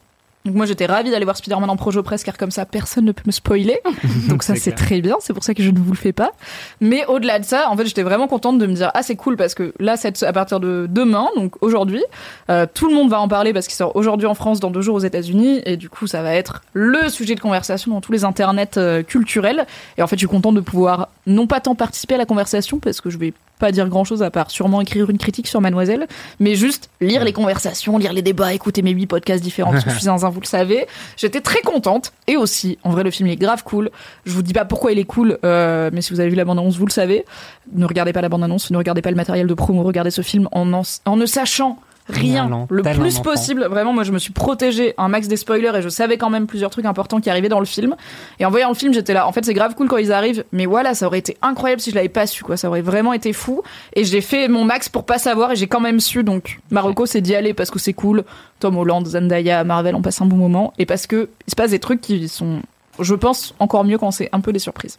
donc moi j'étais ravie d'aller voir Spider-Man en Projo Press car comme ça personne ne peut me spoiler. Donc ça C'est très bien, c'est pour ça que je ne vous le fais pas. Mais au-delà de ça, en fait j'étais vraiment contente de me dire ah c'est cool parce que là cette, à partir de demain, donc aujourd'hui, euh, tout le monde va en parler parce qu'il sort aujourd'hui en France, dans deux jours aux États-Unis et du coup ça va être le sujet de conversation dans tous les internets euh, culturels. Et en fait je suis contente de pouvoir non pas tant participer à la conversation parce que je vais pas dire grand chose à part sûrement écrire une critique sur Mademoiselle, mais juste lire les conversations, lire les débats, écouter mes huit podcasts différents parce que je suis zinzin, vous le savez. J'étais très contente et aussi, en vrai, le film il est grave cool. Je vous dis pas pourquoi il est cool, euh, mais si vous avez vu la bande-annonce, vous le savez. Ne regardez pas la bande-annonce, ne regardez pas le matériel de promo, regardez ce film en, en, en ne sachant rien Rien, le plus enfant. possible. Vraiment, moi, je me suis protégée un max des spoilers et je savais quand même plusieurs trucs importants qui arrivaient dans le film. Et en voyant le film, j'étais là. En fait, c'est grave cool quand ils arrivent, mais voilà, ça aurait été incroyable si je l'avais pas su, quoi. Ça aurait vraiment été fou. Et j'ai fait mon max pour pas savoir et j'ai quand même su. Donc, Marocco, c'est d'y aller parce que c'est cool. Tom Holland, Zendaya, Marvel, on passe un bon moment. Et parce que il se passe des trucs qui sont, je pense, encore mieux quand c'est un peu des surprises.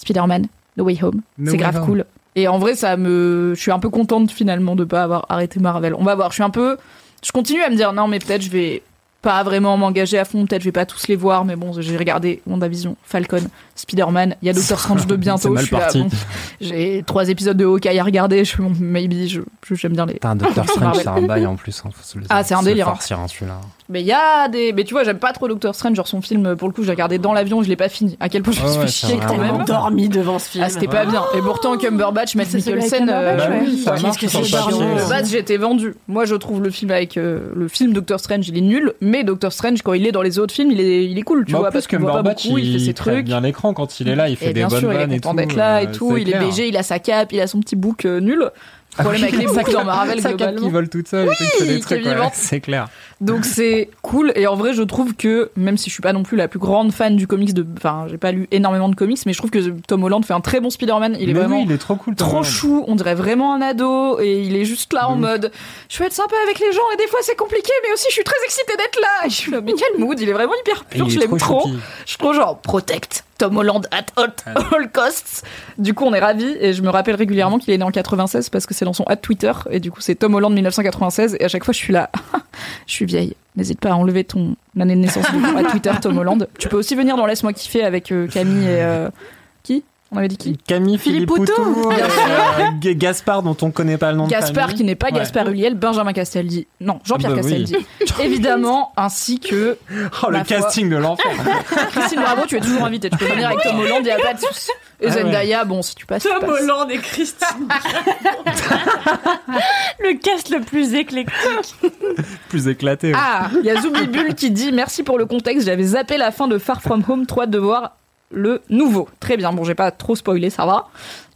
Spider-Man, No Way Home. No c'est grave Home. cool. Et en vrai, ça me, je suis un peu contente finalement de pas avoir arrêté Marvel. On va voir. Je suis un peu, je continue à me dire non, mais peut-être je vais pas vraiment m'engager à fond. Peut-être je vais pas tous les voir, mais bon, j'ai regardé WandaVision, Falcon, Spider-Man. Il y a Doctor Strange de bientôt. C'est mal je suis là, parti. bon, j'ai trois épisodes de Hawkeye à regarder. Je suis bon, maybe. Je, je- j'aime bien les. Putain, Doctor Strange, c'est un bail en plus. hein, faut se le- Ah, c'est un délire, hein. farcir, hein, celui-là. Mais il y a des, mais tu vois, j'aime pas trop Doctor Strange. Genre son film, pour le coup, j'ai regardé dans l'avion, je l'ai pas fini. À quel point je me suis chier quand même. dormi devant ce film. Ah, c'était pas bien. Et pourtant, Cumberbatch, Matt Mikkelsen, Qu'est-ce que c'est j'étais vendu. Moi, je trouve le film avec euh, le film Doctor Strange, il est nul, mais Doctor Strange, quand il est dans les autres films, il est, il est cool, tu Bah, en vois, plus, parce qu'on voit pas Cumberbatch, beaucoup, il, fait ses trucs. bien l'écran quand il est là, il fait et des bonnes sûr, il vannes est et content tout. d'être là et euh, tout. Il est. BG, il a sa cape, il a son petit bouc euh, nul. Ah Problème oui, avec les sa boucs dans Marvel, Sa cape qui globalement. vole toute seule et Oui, des qui est trucs, ouais, c'est clair. Donc c'est cool et en vrai je trouve que même si je suis pas non plus la plus grande fan du comics de enfin j'ai pas lu énormément de comics mais je trouve que Tom Holland fait un très bon Spider-Man il est Mais vraiment oui, il est trop cool. Tom trop Holland. chou, on dirait vraiment un ado et il est juste là De en ouf. mode je veux être sympa avec les gens et des fois c'est compliqué mais aussi je suis très excitée d'être là et je suis là mais quel mood il est vraiment hyper pur je l'aime trop je suis trop genre protect Tom Holland at all, all costs. Du coup, on est ravis et je me rappelle régulièrement qu'il est né en 96 parce que c'est dans son at Twitter et du coup, c'est Tom Holland 1996 et à chaque fois, je suis là, je suis vieille. N'hésite pas à enlever ton année de naissance at Twitter Tom Holland. Tu peux aussi venir dans Laisse-moi kiffer avec euh, Camille et euh, qui? On avait dit qui Camille Philippe Philippe Poutou, euh, Gaspard dont on connaît pas le nom de Gaspard qui n'est pas Ouais. Gaspard Ulliel, Benjamin Castaldi, non, Jean-Pierre Ah bah oui. Castaldi, évidemment, ainsi que Oh, le foi. casting de l'enfer. Christine Bravo, tu es toujours invitée. Tu peux venir avec Tom Holland, il n'y a pas de souci. Et Ah ouais. Zendaya, bon, si tu passes. tu Tom passes. Holland et Christine. le cast le plus éclectique. Plus éclaté. ouais. Ah, il y a Zoubibul qui dit merci pour le contexte. J'avais zappé la fin de Far From Home 3 de voir le nouveau. Très bien, bon, j'ai pas trop spoilé, ça va.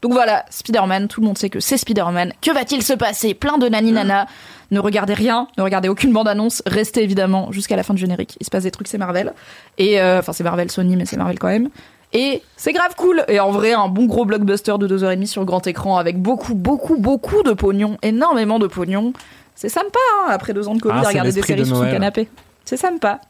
Donc voilà, Spider-Man, tout le monde sait que c'est Spider-Man. Que va-t-il se passer? Plein de nani nana. Ne regardez rien, ne regardez aucune bande-annonce. Restez évidemment jusqu'à la fin du générique. Il se passe des trucs, c'est Marvel. Et euh, enfin, c'est Marvel Sony, mais c'est Marvel quand même. Et c'est grave cool. Et en vrai, un bon gros blockbuster de 2h30 sur grand écran avec beaucoup, beaucoup, beaucoup de pognon. Énormément de pognon. C'est sympa, hein, après deux ans de Covid, Ah, à c'est regarder des séries de sur son canapé. C'est sympa.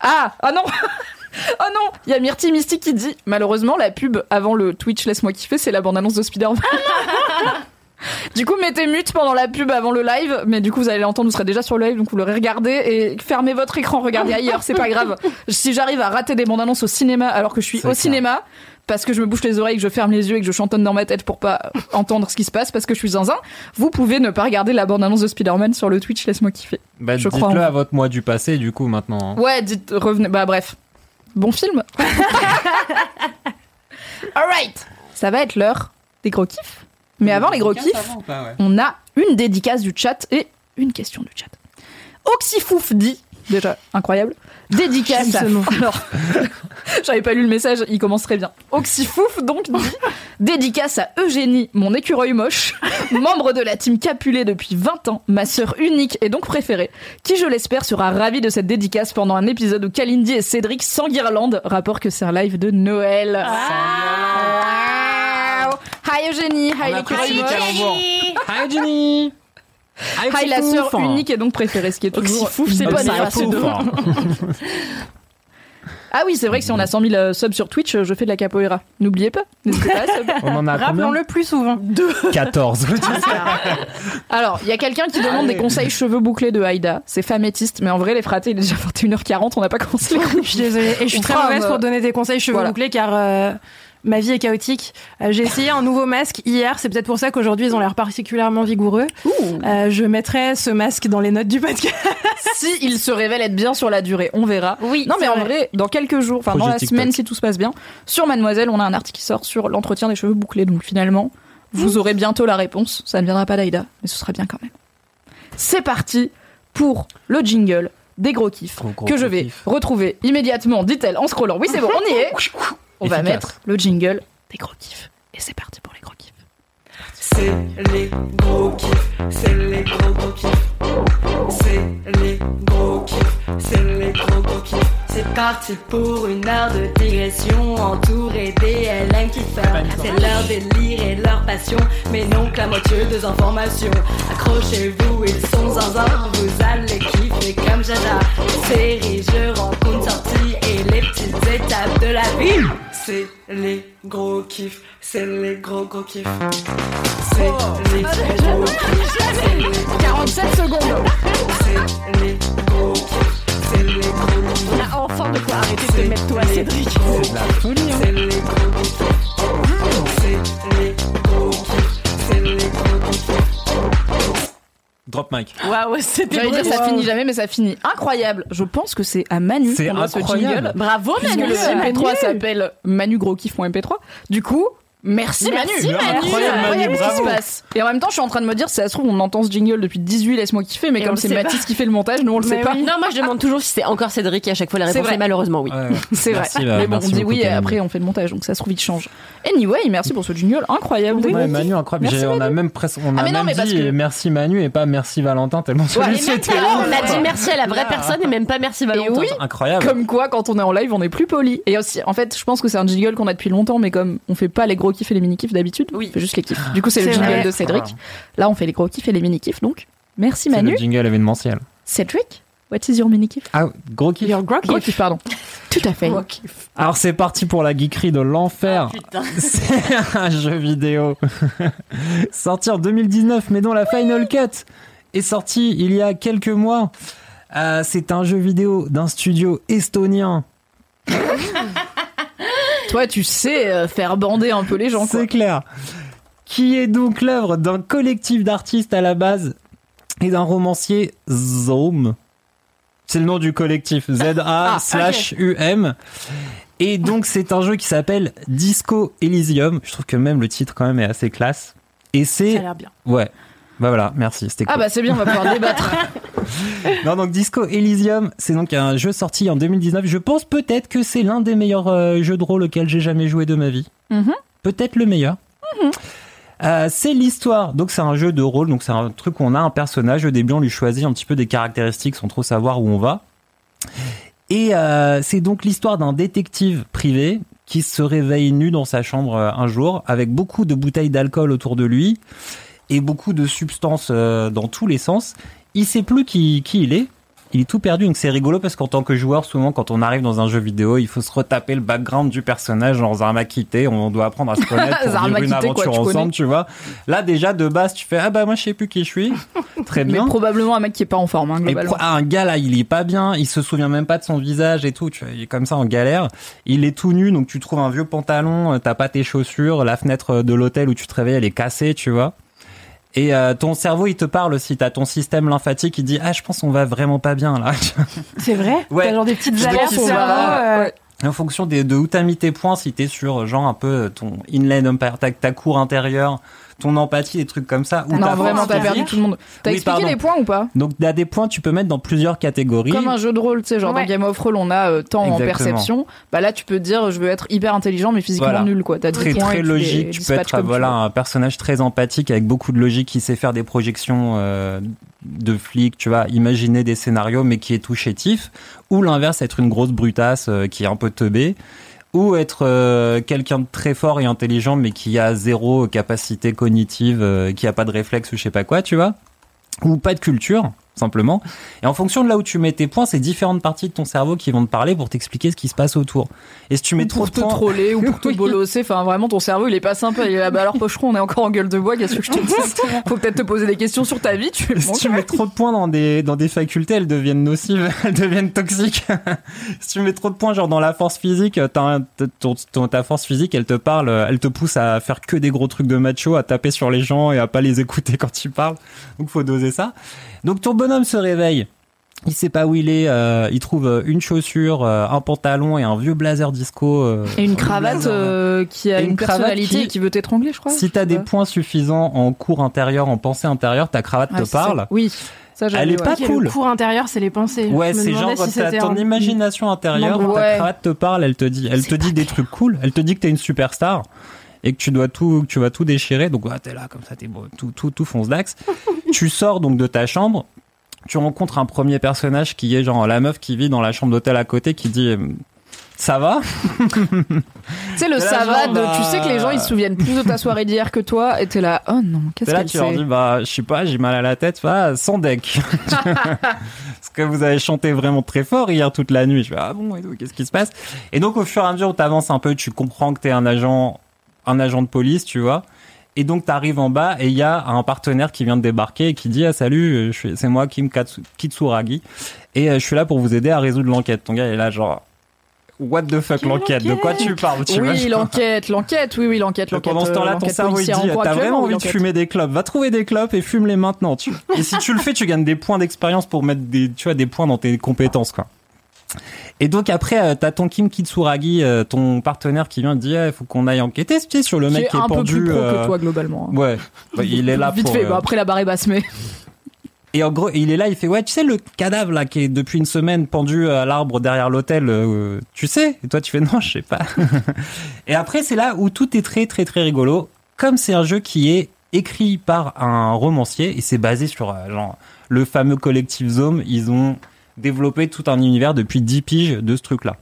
Ah, oh non Oh non Il y a Myrtille Mystique qui dit Malheureusement, la pub avant le Twitch Laisse-moi kiffer, c'est la bande-annonce de Spider-Man. du coup, mettez mute pendant la pub avant le live, mais du coup, vous allez l'entendre, vous serez déjà sur le live, donc vous l'aurez regardé et fermez votre écran, regardez ailleurs, c'est pas grave. Si j'arrive à rater des bandes-annonces au cinéma alors que je suis au cinéma, parce que je me bouche les oreilles, que je ferme les yeux et que je chantonne dans ma tête pour pas entendre ce qui se passe parce que je suis zinzin, vous pouvez ne pas regarder la bande-annonce de Spider-Man sur le Twitch Laisse-moi kiffer. Bah, je crois en dites-le à votre moi du passé, du coup, maintenant. hein. Ouais, dites, revenez. Bah, bref. Bon film. Alright. Ça va être l'heure des gros kiffs. Mais avant les gros kiffs, on a une dédicace du chat et une question du chat. Oxyfouf dit, déjà incroyable, dédicace. Alors, j'avais pas lu le message, il commence très bien. Oxyfouf donc dit, dédicace à Eugénie, mon écureuil moche, membre de la team Capulet depuis 20 ans, ma sœur unique et donc préférée, qui je l'espère sera ravie de cette dédicace pendant un épisode où Kalindi et Cédric sans guirlande, rapport que c'est un live de Noël. Wow. Hi Eugénie, hi l'écureuil moche. Hi Jenny Hi la sœur unique et donc préférée, ce qui est toujours une c'est bonne fouf. Ah oui, c'est vrai que si on a 100 000 euh, subs sur Twitch, euh, je fais de la capoeira. N'oubliez pas, n'hésitez pas à sub. On en a combien Rappelons-le plus souvent. 14. Alors, il y a quelqu'un qui demande des conseils cheveux bouclés de Haïda. C'est famétiste, mais en vrai, les fratés, il est déjà 21h40, on n'a pas commencé les Je suis désolée. Et je suis On très mauvaise pour donner des conseils cheveux voilà. bouclés car euh, ma vie est chaotique. Euh, J'ai essayé un nouveau masque hier. C'est peut-être pour ça qu'aujourd'hui ils ont l'air particulièrement vigoureux. Euh, je mettrai ce masque dans les notes du podcast. Si il se révèle être bien sur la durée, on verra. Oui, Non, mais en vrai. dans quelques jours, enfin dans la TikTok. semaine, si tout se passe bien, sur Mademoiselle, on a un article qui sort sur l'entretien des cheveux bouclés. Donc finalement, vous aurez bientôt la réponse. Ça ne viendra pas d'Aïda, mais ce sera bien quand même. C'est parti pour le jingle des gros kiffs Gros, gros, que je vais kiff. retrouver immédiatement, dit-elle en scrollant. Oui, c'est bon, on y est. On va mettre le jingle des gros kiffs. Et c'est parti pour les gros kiffs. C'est les gros kiffs, c'est les gros gros kiffs. C'est les gros kiffs, c'est les gros gros kiffs. C'est parti pour une heure de digression entourée des LM qui C'est leur délire et leur passion, mais non que la moitié des informations. Accrochez-vous, ils sont zinzin, vous allez kiffer comme Jaja. Série, je rencontre sortie et les petites étapes de la vie. C'est les gros kiffs, c'est les gros gros kiffs. C'est les gros kiffs, c'est les gros 47 secondes. c'est les gros kiffs, c'est les gros gros kiffs. On a enfin de quoi arrêter de mettre toi, Cédric. C'est de la folie. C'est les gros gros kiffs. C'est les gros kiffs, c'est les gros gros kiffs. Drop mic. Waouh, c'était J'allais dire ça finit jamais, mais ça finit incroyable. Je pense que c'est à Manu C'est qu'on doit ce incroyable. jingle. Bravo, Puisque Manu. le MP3 s'appelle Manu Gros Kiff mon MP3. Du coup, merci, Merci, Manu. Manu. Incroyable, Manu, ce qui se passe. Et en même temps, je suis en train de me dire, si ça se trouve, on entend ce jingle depuis 18, laisse-moi kiffer, mais Et comme c'est Mathis qui fait le montage, nous on le sait pas. oui. Non, moi je demande toujours si c'est encore Cédric et à chaque fois la réponse est malheureusement oui. Ouais. C'est vrai. Bah, mais bon, on dit oui et après on fait le montage, donc ça se trouve, il change. Anyway, merci pour ce jingle incroyable. Ouais, Manu, incroyable. Merci, on a même presque, on Ah, a mais non, même mais dit que- merci Manu et pas merci Valentin tellement Ouais, on a dit merci à la vraie personne et même pas merci Valentin. oui, Incroyable. Comme quoi, quand on est en live, on est plus poli. Et aussi, en fait, je pense que c'est un jingle qu'on a depuis longtemps, mais comme on fait pas les gros kiffs et les mini kiffs d'habitude, Oui. on fait juste les kiffs. Du coup, c'est le C'est jingle vrai. de Cédric. Là, on fait les gros kiffs et les mini kiffs, donc merci C'est Manu. le jingle événementiel. Cédric, What is your mini kiff Ah, gros kiff. Your gros Gros kiff, pardon. Tout à fait. Alors c'est parti pour la geekerie de l'enfer. Putain. C'est un jeu vidéo sorti en 2019, mais dont la Final Cut est sortie il y a quelques mois. Euh, c'est un jeu vidéo d'un studio estonien. Toi, tu sais euh, faire bander un peu les gens. C'est clair. Qui est donc l'œuvre d'un collectif d'artistes à la base et d'un romancier Zome. C'est le nom du collectif Z-A slash U-M. Et donc c'est un jeu qui s'appelle Disco Elysium. Je trouve que même le titre quand même est assez classe. Et Ça a c'est l'air bien. ouais. Bah voilà, merci, c'était Ah cool. bah c'est bien, on va pouvoir débattre. Non, donc Disco Elysium, c'est donc un jeu sorti en 2019. Je pense peut-être que c'est l'un des meilleurs euh, jeux de rôle auxquels j'ai jamais joué de ma vie. Mhm. Peut-être le meilleur. Euh, c'est l'histoire. Donc c'est un jeu de rôle. Donc c'est un truc où on a un personnage. Au début, on lui choisit un petit peu des caractéristiques sans trop savoir où on va. Et euh, c'est donc l'histoire d'un détective privé qui se réveille nu dans sa chambre un jour avec beaucoup de bouteilles d'alcool autour de lui et beaucoup de substances euh, dans tous les sens. Il sait plus qui, qui il est. Il est tout perdu, donc c'est rigolo parce qu'en tant que joueur, souvent quand on arrive dans un jeu vidéo, il faut se retaper le background du personnage un quitté. On doit apprendre à se connaître pour vivre une quitté, quoi, aventure tu connais. ensemble, tu vois. Là déjà de base, tu fais ah bah moi je sais plus qui je suis. Très Mais bien. probablement un mec qui est pas en forme, hein, Et globalement. ah, un gars là, il est pas bien, il se souvient même pas de son visage et tout, tu vois, il est comme ça en galère. Il est tout nu, donc tu trouves un vieux pantalon, euh, t'as pas tes chaussures, la fenêtre de l'hôtel où tu te réveilles, elle est cassée, tu vois. Et euh, ton cerveau, il te parle aussi, t'as ton système lymphatique qui dit ah je pense qu'on va vraiment pas bien là. C'est vrai Ouais. T'as genre des petites alertes au cerveau. euh, en fonction des, de où t'as mis tes points, si t'es sur genre un peu ton inland ta, ta cour intérieure, ton empathie, des trucs comme ça. ou Non, vraiment, t'as perdu tout le monde. T'as Oui, expliqué pardon. les points ou pas? Donc t'as des points, tu peux mettre dans plusieurs catégories. Comme un jeu de rôle, tu sais, genre Ouais. dans Game of Thrones, on a euh, temps en perception. Bah là, tu peux te dire, je veux être hyper intelligent, mais physiquement Voilà. nul, quoi. T'as des très points très et tu les logique. Tu peux être voilà un personnage très empathique avec beaucoup de logique qui sait faire des projections euh, de flics, tu vois, imaginer des scénarios mais qui est tout chétif. Ou l'inverse, être une grosse brutasse euh, qui est un peu teubée. Ou être euh, quelqu'un de très fort et intelligent mais qui a zéro capacité cognitive, euh, qui a pas de réflexe ou je sais pas quoi, tu vois. Ou pas de culture, simplement. Et en fonction de là où tu mets tes points, c'est différentes parties de ton cerveau qui vont te parler pour t'expliquer ce qui se passe autour. Et si tu mets Ou trop pour de te points, troller ou pour te bolosser. Enfin, vraiment, ton cerveau, il est pas sympa. Il est là, bah alors, pocheron, on est encore en gueule de bois. Qu'est-ce que je te dis? Faut peut-être te poser des questions sur ta vie. Tu Si tu mets trop de points dans des, dans des facultés, elles deviennent nocives, elles deviennent toxiques. si tu mets trop de points, genre dans la force physique, ton- ta force physique, elle te parle, elle te pousse à faire que des gros trucs de macho, à taper sur les gens et à pas les écouter quand ils parlent. Donc faut doser ça. Donc ton bonhomme se réveille. Il sait pas où il est, euh, il trouve euh, une chaussure, euh, un pantalon et un vieux blazer disco. euh, Et une un cravate euh, qui a Et une, une cravate personnalité qui- et qui veut t'étrangler, je crois. Si t'as des points suffisants en cours intérieur, en pensée intérieure, ta cravate te c'est ça. parle. Oui, ça Elle est ouais. pas cool. Le cours intérieur, c'est les pensées. Ouais, c'est genre si t'as ton un- imagination intérieure, Non, ta ouais. cravate te parle, elle te dit, elle te dit des trucs cool, elle te dit que t'es une superstar et que tu dois tout, tu vas tout déchirer. Donc ouais, t'es là comme ça, t'es beau, tout, tout, tout fonce d'axe. tu sors donc de ta chambre, tu rencontres un premier personnage qui est genre la meuf qui vit dans la chambre d'hôtel à côté qui dit. Ça va Tu sais, le T'es là, savade, genre, bah- tu sais que les gens ils se souviennent plus de ta soirée d'hier que toi, et t'es là, oh non, qu'est-ce C'est là qu'elle tu leur dis bah je sais pas j'ai mal à la tête bah sans deck parce que vous avez chanté vraiment très fort hier toute la nuit je fais ah bon et qu'est-ce qui se passe? Et donc au fur et à mesure où t'avances un peu tu comprends que t'es un agent un agent de police tu vois et donc t'arrives en bas et il y a un partenaire qui vient de débarquer et qui dit ah salut euh, c'est moi Kim Katsu- Kitsuragi et euh, je suis là pour vous aider à résoudre l'enquête ton gars est là genre what the fuck l'enquête? De quoi tu parles tu Oui, l'enquête, l'enquête, oui, oui, l'enquête, l'enquête. pendant ce temps-là, ton cerveau il dit T'as vraiment envie de fumer des clopes? Va trouver des clopes et fume-les maintenant. Tu... Et si tu le fais, tu gagnes des points d'expérience pour mettre des, tu vois, des points dans tes compétences. quoi. Et donc après, euh, t'as ton Kim Kitsuragi, euh, ton partenaire qui vient te dire il faut qu'on aille enquêter sur le mec est qui est un peu pendu. plus pro euh, que toi, globalement. hein. Ouais, Ouais, il est là Vite pour. fait, euh, bah, après la barre est basse, mais. Et en gros, il est là, il fait ouais, tu sais le cadavre là qui est depuis une semaine pendu à l'arbre derrière l'hôtel, euh, tu sais? Et toi tu fais non, je sais pas. et après c'est là où tout est très très très rigolo. Comme c'est un jeu qui est écrit par un romancier et c'est basé sur euh, genre le fameux collectif Zome, ils ont développé tout un univers depuis 10 piges de ce truc là.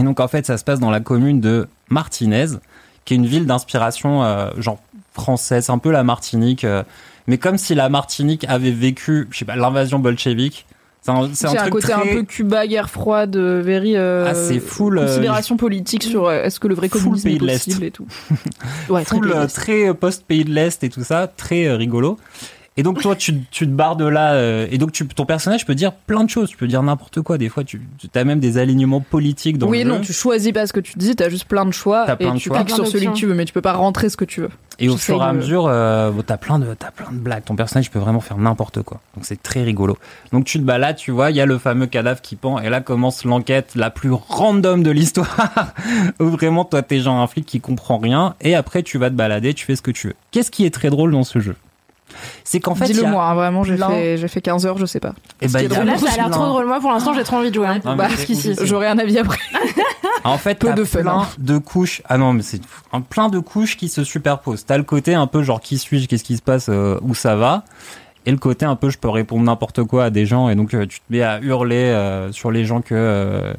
Et donc en fait, ça se passe dans la commune de Martinez, qui est une ville d'inspiration euh, genre française, un peu la Martinique. euh, mais comme si la Martinique avait vécu, je sais pas, l'invasion bolchevique, C'est un, c'est un un côté un peu Cuba, guerre froide, euh, very. euh, Ah, c'est full, euh, Considération politique sur euh, est-ce que le vrai communisme pays est de l'Est. possible et tout. Ouais, très full, pays très euh, post-pays de l'Est et tout ça, très rigolo. Et donc toi, tu, tu te barres de là, euh, et donc tu, ton personnage peut dire plein de choses, tu peux dire n'importe quoi. Des fois, tu, tu as même des alignements politiques dans Oui, le non, jeu. tu choisis pas ce que tu dis, t'as juste plein de choix T'as plein et de tu choix. cliques sur celui que tu veux, mais tu peux pas rentrer ce que tu veux. Et au fur et à de- mesure, euh, t'as plein de, t'as plein de blagues. Ton personnage peut vraiment faire n'importe quoi. Donc c'est très rigolo. Donc tu te balades, tu vois, il y a le fameux cadavre qui pend, et là commence l'enquête la plus random de l'histoire, où vraiment toi t'es genre un flic qui comprend rien, et après tu vas te balader, tu fais ce que tu veux. Qu'est-ce qui est très drôle dans ce jeu? C'est qu'en fait, Dis-le a- moi, hein, vraiment, j'ai fait, j'ai fait 15 heures, je sais pas. Eh ben, il y a drôle, Là, ça a l'air trop drôle. Moi, pour l'instant, j'ai trop envie de jouer. hein. Bah. J'aurai un avis après. En fait, Peu de plein hein. de couches. Ah non, mais c'est un plein de couches qui se superposent. T'as le côté un peu genre qui suis-je, qu'est-ce qui se passe, euh, où ça va, et le côté un peu je peux répondre n'importe quoi à des gens, et donc euh, tu te mets à hurler euh, sur les gens que. euh,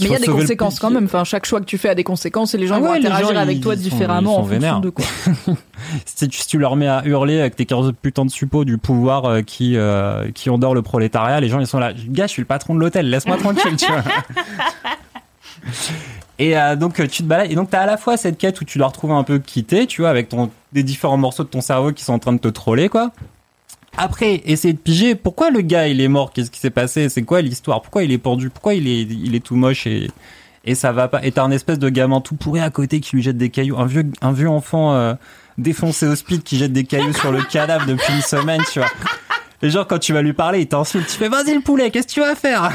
Mais il y a des conséquences quand même. Enfin, chaque choix que tu fais a des conséquences et les gens Ah vont les interagir gens, avec ils- toi ils différemment sont en fonction de quoi. Si tu, si tu leur mets à hurler avec tes 15 putains de suppôts du pouvoir euh, qui euh, qui endort le prolétariat, les gens ils sont là. Gars, je suis le patron de l'hôtel, laisse-moi tranquille, tu vois. Et euh, donc tu te balades et donc t'as à la fois cette quête où tu dois retrouver un peu quitté, tu vois, avec ton des différents morceaux de ton cerveau qui sont en train de te troller quoi. Après, essayer de piger. Pourquoi le gars il est mort, qu'est-ce qui s'est passé, c'est quoi l'histoire, pourquoi il est pendu, pourquoi il est il est tout moche et et ça va pas? Et t'as un espèce de gamin tout pourri à côté qui lui jette des cailloux, un vieux un vieux enfant euh, défoncé au speed qui jette des cailloux sur le cadavre depuis une semaine, tu vois. Et genre quand tu vas lui parler, il t'insulte, tu fais vas-y le poulet, qu'est-ce que tu vas faire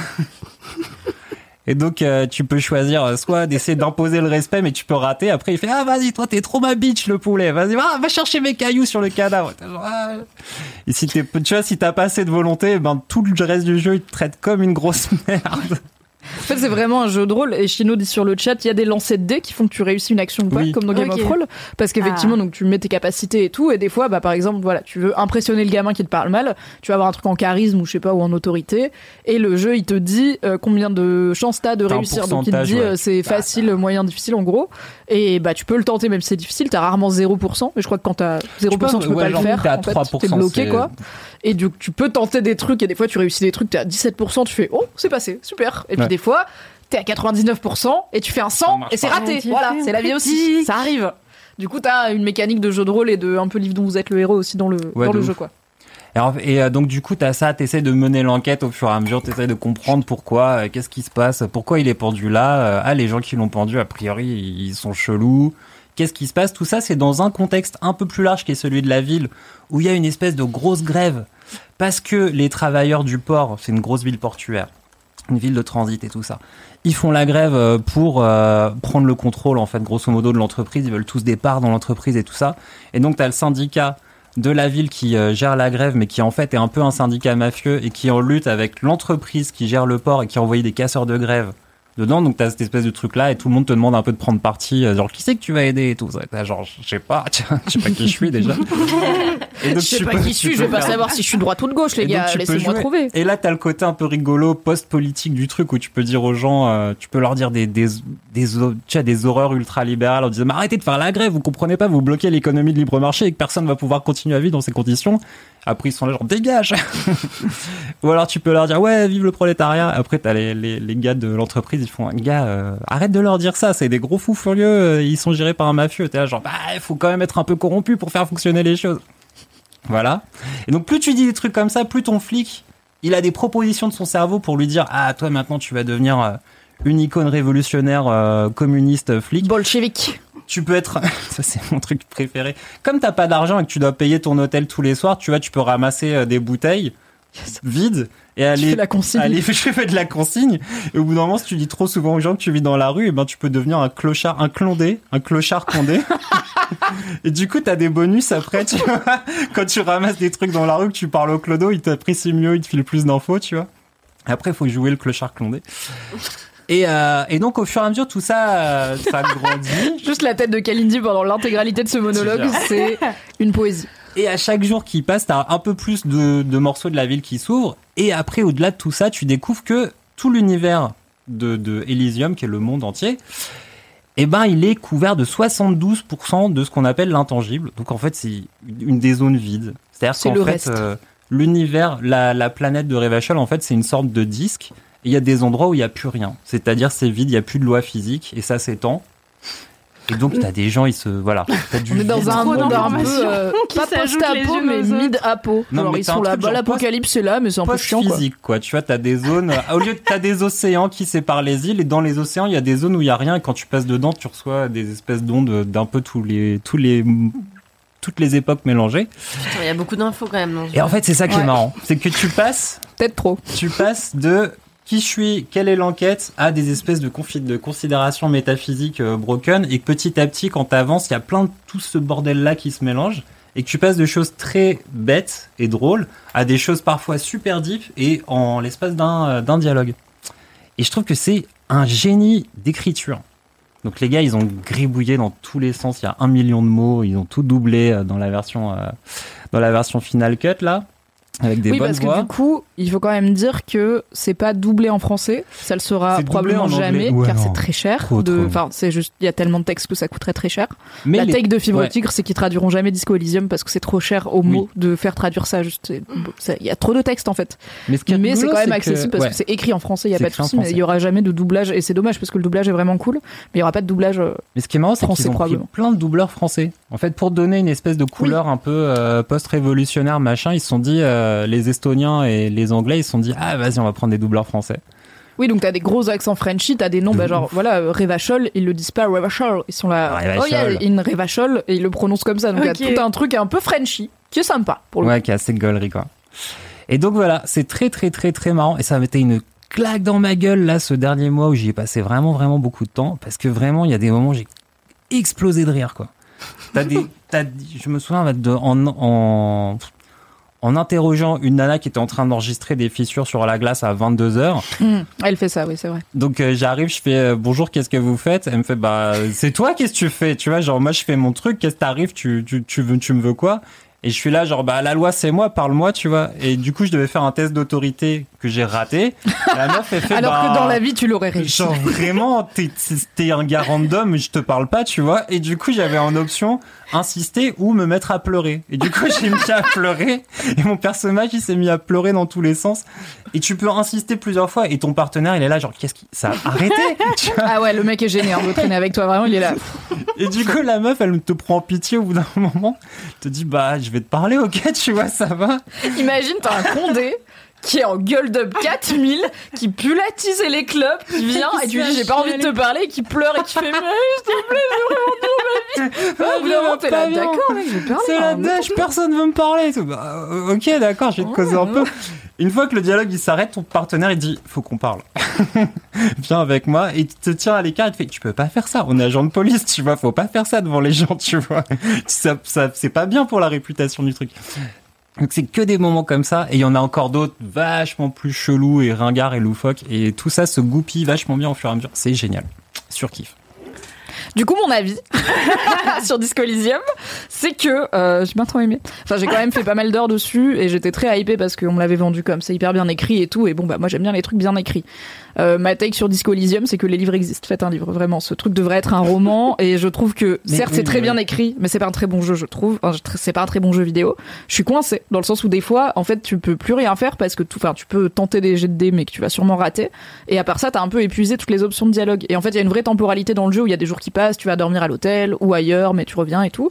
Et donc euh, tu peux choisir euh, soit d'essayer d'imposer le respect, mais tu peux rater. Après il fait ah vas-y toi t'es trop ma bitch le poulet, vas-y va, va chercher mes cailloux sur le cadavre. Ah. Et si t'es tu vois si t'as pas assez de volonté, ben tout le reste du jeu il te traite comme une grosse merde. En fait, c'est vraiment un jeu de rôle. Et Chino dit sur le chat, il y a des lancers de dés qui font que tu réussis une action ou pas, Oui. comme dans Game of Roll. Parce qu'effectivement, Ah. donc tu mets tes capacités et tout. Et des fois, bah, par exemple, voilà, tu veux impressionner le gamin qui te parle mal. Tu vas avoir un truc en charisme ou je sais pas, ou en autorité. Et le jeu, il te dit euh, combien de chances t'as de réussir. Donc il te pourcentage, dit ouais. euh, c'est Bah, facile, moyen, difficile en gros. Et bah, tu peux le tenter même si c'est difficile. T'as rarement 0%. Mais je crois que quand t'as 0%, tu peux, ouais, pas le faire. t'es à en fait, 3%, t'es bloqué quoi. Et du coup, tu peux tenter des trucs et des fois tu réussis des trucs, t'es à 17%, tu fais oh, c'est passé, super. Et puis Ouais. des fois, t'es à 99% et tu fais un 100 marche et c'est raté. Voilà, c'est la vie aussi, ça arrive. Du coup, t'as une mécanique de jeu de rôle et de un peu livre dont vous êtes le héros aussi dans le, Ouais, dans le ouf. jeu quoi. Et, alors- et, euh, donc du coup, t'as ça, t'essaies de mener l'enquête au fur et à mesure, t'essaies de comprendre pourquoi, euh, qu'est-ce qui se passe, pourquoi il est pendu là. euh, ah, les gens qui l'ont pendu, a priori, ils sont chelous. Qu'est-ce qui se passe? Tout ça, c'est dans un contexte un peu plus large qui est celui de la ville, où il y a une espèce de grosse grève, parce que les travailleurs du port, c'est une grosse ville portuaire, une ville de transit et tout ça, ils font la grève euh, pour euh, prendre le contrôle, en fait, grosso modo, de l'entreprise. Ils veulent tous des parts dans l'entreprise et tout ça. Et donc, t'as le syndicat de la ville qui euh, gère la grève, mais qui en fait est un peu un syndicat mafieux et qui en lutte avec l'entreprise qui gère le port et qui a des casseurs de grève dedans. Donc t'as cette espèce de truc là et tout le monde te demande un peu de prendre parti, euh, genre qui c'est que tu vas aider et tout. Ça, T'as genre je sais pas, tiens, je sais pas qui je suis déjà. Et donc, Je sais tu pas peux- qui je suis, je vais pas faire- savoir si je suis droite ou de gauche les et gars, laissez-moi trouver. Et là, t'as le côté un peu rigolo, post-politique du truc où tu peux dire aux gens, euh, tu peux leur dire des, des, des, vois, des horreurs ultra-libérales en disant, mais arrêtez de faire la grève, vous comprenez pas, vous bloquez l'économie de libre marché et que personne va pouvoir continuer à vivre dans ces conditions. Après, ils sont là, genre, dégage! Ou alors, tu peux leur dire, ouais, vive le prolétariat. Après, t'as les, les, gars de l'entreprise, ils font, gars, euh, arrête de leur dire ça, c'est des gros fous furieux, euh, ils sont gérés par un mafieux. T'es là, genre, bah, il faut quand même être un peu corrompu pour faire fonctionner les choses. Voilà. Et donc, plus tu dis des trucs comme ça, plus ton flic, il a des propositions de son cerveau pour lui dire Ah, toi maintenant tu vas devenir euh, une icône révolutionnaire communiste flic. Bolchevique. Tu peux être. ça, c'est mon truc préféré. Comme t'as pas d'argent et que tu dois payer ton hôtel tous les soirs, tu vois, tu peux ramasser euh, des bouteilles vides et Tu aller. fais la consigne. Aller, je fais de la consigne. Et au bout d'un moment, si tu dis trop souvent aux gens que tu vis dans la rue, et ben tu peux devenir un clochard, un clondé, un clochard condé. et du coup, t'as des bonus après, tu vois. Quand tu ramasses des trucs dans la rue, que tu parles au clodo, il t'apprécie mieux, il te file plus d'infos, tu vois. Après, il faut jouer le clochard clondé. Et, euh, et donc, au fur et à mesure, tout ça, euh, ça grandit. Juste la tête de Kalindi pendant l'intégralité de ce monologue, c'est une poésie. Et à chaque jour qui passe, t'as un peu plus de, de morceaux de la ville qui s'ouvrent. Et après, au-delà de tout ça, tu découvres que tout l'univers de, de Elysium, qui est le monde entier, eh ben, il est couvert de 72% de ce qu'on appelle l'intangible. Donc, en fait, c'est une des zones vides. C'est-à-dire C'est qu'en le fait, reste. euh, l'univers, la, la planète de Revachol, en fait, c'est une sorte de disque. Et il y a des endroits où il n'y a plus rien. C'est-à-dire, c'est vide, il n'y a plus de loi physique, et ça s'étend. Et donc, t'as des gens, ils se. Voilà. T'as du est dans un monde un peu euh, qui pas post-apo mais mid-apo. Non, Genre mais ils sont là, bah, l'apocalypse est là mais c'est un peu chiant quoi. post-physique, quoi. Tu vois, t'as des zones. Au lieu de t'as des océans qui séparent les îles, et dans les océans, il y a des zones où il y a rien. Et quand tu passes dedans, tu reçois des espèces d'ondes d'un peu tous les, tous les, toutes les époques mélangées. Putain, Il y a beaucoup d'infos quand même. dans Et en fait, c'est ça qui Ouais. est marrant, c'est que tu passes, Peut-être trop. tu passes de qui je suis, quelle est l'enquête, à des espèces de, de considérations métaphysiques euh, broken, et que petit à petit, quand t'avances, il y a plein de tout ce bordel-là qui se mélange, et que tu passes de choses très bêtes et drôles à des choses parfois super deep et en l'espace d'un euh, d'un dialogue. Et je trouve que c'est un génie d'écriture. Donc les gars, ils ont gribouillé dans tous les sens. Il y a un million de mots. Ils ont tout doublé euh, dans la version euh, dans la version Final Cut là, avec des oui bonnes parce que voix. du coup il faut quand même dire que c'est pas doublé en français. Ça le sera probablement jamais Ouais, car c'est très cher. Enfin c'est juste il y a tellement de textes que ça coûterait très cher. Mais la les- take de Fibre ouais. Tigre c'est qu'ils traduiront jamais Disco Elysium parce que c'est trop cher au mot de faire traduire ça. Juste il y a trop de textes en fait. Mais, c'est quand même que- accessible parce ouais. que c'est écrit en français, il y a pas de souci, mais il y aura jamais de doublage et c'est dommage parce que le doublage est vraiment cool, mais il y aura pas de doublage. euh, Mais ce qui est marrant, c'est qu'ils ont pris plein de doubleurs français. En fait, pour donner une espèce de couleur un peu euh, post-révolutionnaire, machin, ils se sont dit, euh, les Estoniens et les Anglais, ils se sont dit, ah vas-y, on va prendre des doubleurs français. Oui, donc t'as des gros accents Frenchy, t'as des noms, De bah, genre, ouf. voilà, Revachol, ils le disent pas Revachol, ils sont là, Revachol. oh yeah, in Revachol, et ils le prononcent comme ça, donc il y a tout un truc un peu Frenchy, qui est sympa, pour le Ouais, qui est assez gaulerie, quoi. Et donc voilà, c'est très, très, très, très marrant. Et ça été une claque dans ma gueule, là, ce dernier mois où j'y ai passé vraiment, vraiment beaucoup de temps. Parce que vraiment, il y a des moments où j'ai explosé de rire, quoi. T'as des, t'as, je me souviens, en, en, en interrogeant une nana qui était en train d'enregistrer des fissures sur la glace à 22 heures. Mmh, Elle fait ça, oui, c'est vrai. Donc euh, j'arrive, je fais euh, bonjour, qu'est-ce que vous faites? Elle me fait bah c'est toi, qu'est-ce que tu fais? Tu vois, genre moi je fais mon truc, qu'est-ce que t'arrives? Tu tu tu veux tu me veux quoi? Et je suis là genre bah la loi c'est moi, parle-moi, tu vois. Et du coup je devais faire un test d'autorité que j'ai raté. La meuf elle fait Alors bah, que dans la vie, tu l'aurais réussi. Genre vraiment, t'es, t'es un gars random, je te parle pas, tu vois. Et du coup, j'avais en option insister ou me mettre à pleurer. Et du coup, j'ai mis à pleurer. Et mon personnage, il s'est mis à pleurer dans tous les sens. Et tu peux insister plusieurs fois. Et ton partenaire, il est là, genre, qu'est-ce qui, ça a arrêté? Ah ouais, le mec est génial, on veut traîner avec toi, vraiment, il est là. Et du coup, la meuf, elle te prend pitié au bout d'un moment. Elle te dit, bah, je vais te parler, ok, tu vois, ça va. Imagine, t'as un condé qui est en gueule d'up 4000, qui pue la tise et les clubs, qui vient et tu dis j'ai pas envie de te parler, qui pleure et qui fait mais s'il te plaît, je veux vraiment dire ma vie. Ah, d'accord, mec, je vais parler. C'est la dèche, personne veut me parler. et tout. Bah, euh, ok, d'accord, je vais te causer un peu. Une fois que le dialogue il s'arrête, ton partenaire il dit faut qu'on parle. Viens avec moi et il te tient à l'écart et te fait tu peux pas faire ça. On est agent de police, tu vois, faut pas faire ça devant les gens, tu vois. Ça, ça c'est pas bien pour la réputation du truc. Donc c'est que des moments comme ça et il y en a encore d'autres vachement plus chelous et ringards et loufoques et tout ça se goupille vachement bien au fur et à mesure. C'est génial. Surkiff. Du coup, mon avis sur Disco Elysium, c'est que euh, j'ai bien trop aimé. Enfin, j'ai quand même fait pas mal d'heures dessus et j'étais très hypée parce qu'on me l'avait vendu comme c'est hyper bien écrit et tout. Et bon, bah moi j'aime bien les trucs bien écrits. Euh, ma take sur Disco Elysium, c'est que les livres existent. Faites un livre, vraiment. Ce truc devrait être un roman et je trouve que certes c'est très bien écrit, mais c'est pas un très bon jeu, je trouve. Enfin, c'est pas un très bon jeu vidéo. Je suis coincée dans le sens où des fois, en fait, tu peux plus rien faire parce que tout, enfin, tu peux tenter des jets de dés, mais que tu vas sûrement rater. Et à part ça, t'as un peu épuisé toutes les options de dialogue. Et en fait, il y a une vraie temporalité dans le jeu où il y a des jours qui passent, tu vas dormir à l'hôtel ou ailleurs, mais tu reviens et tout.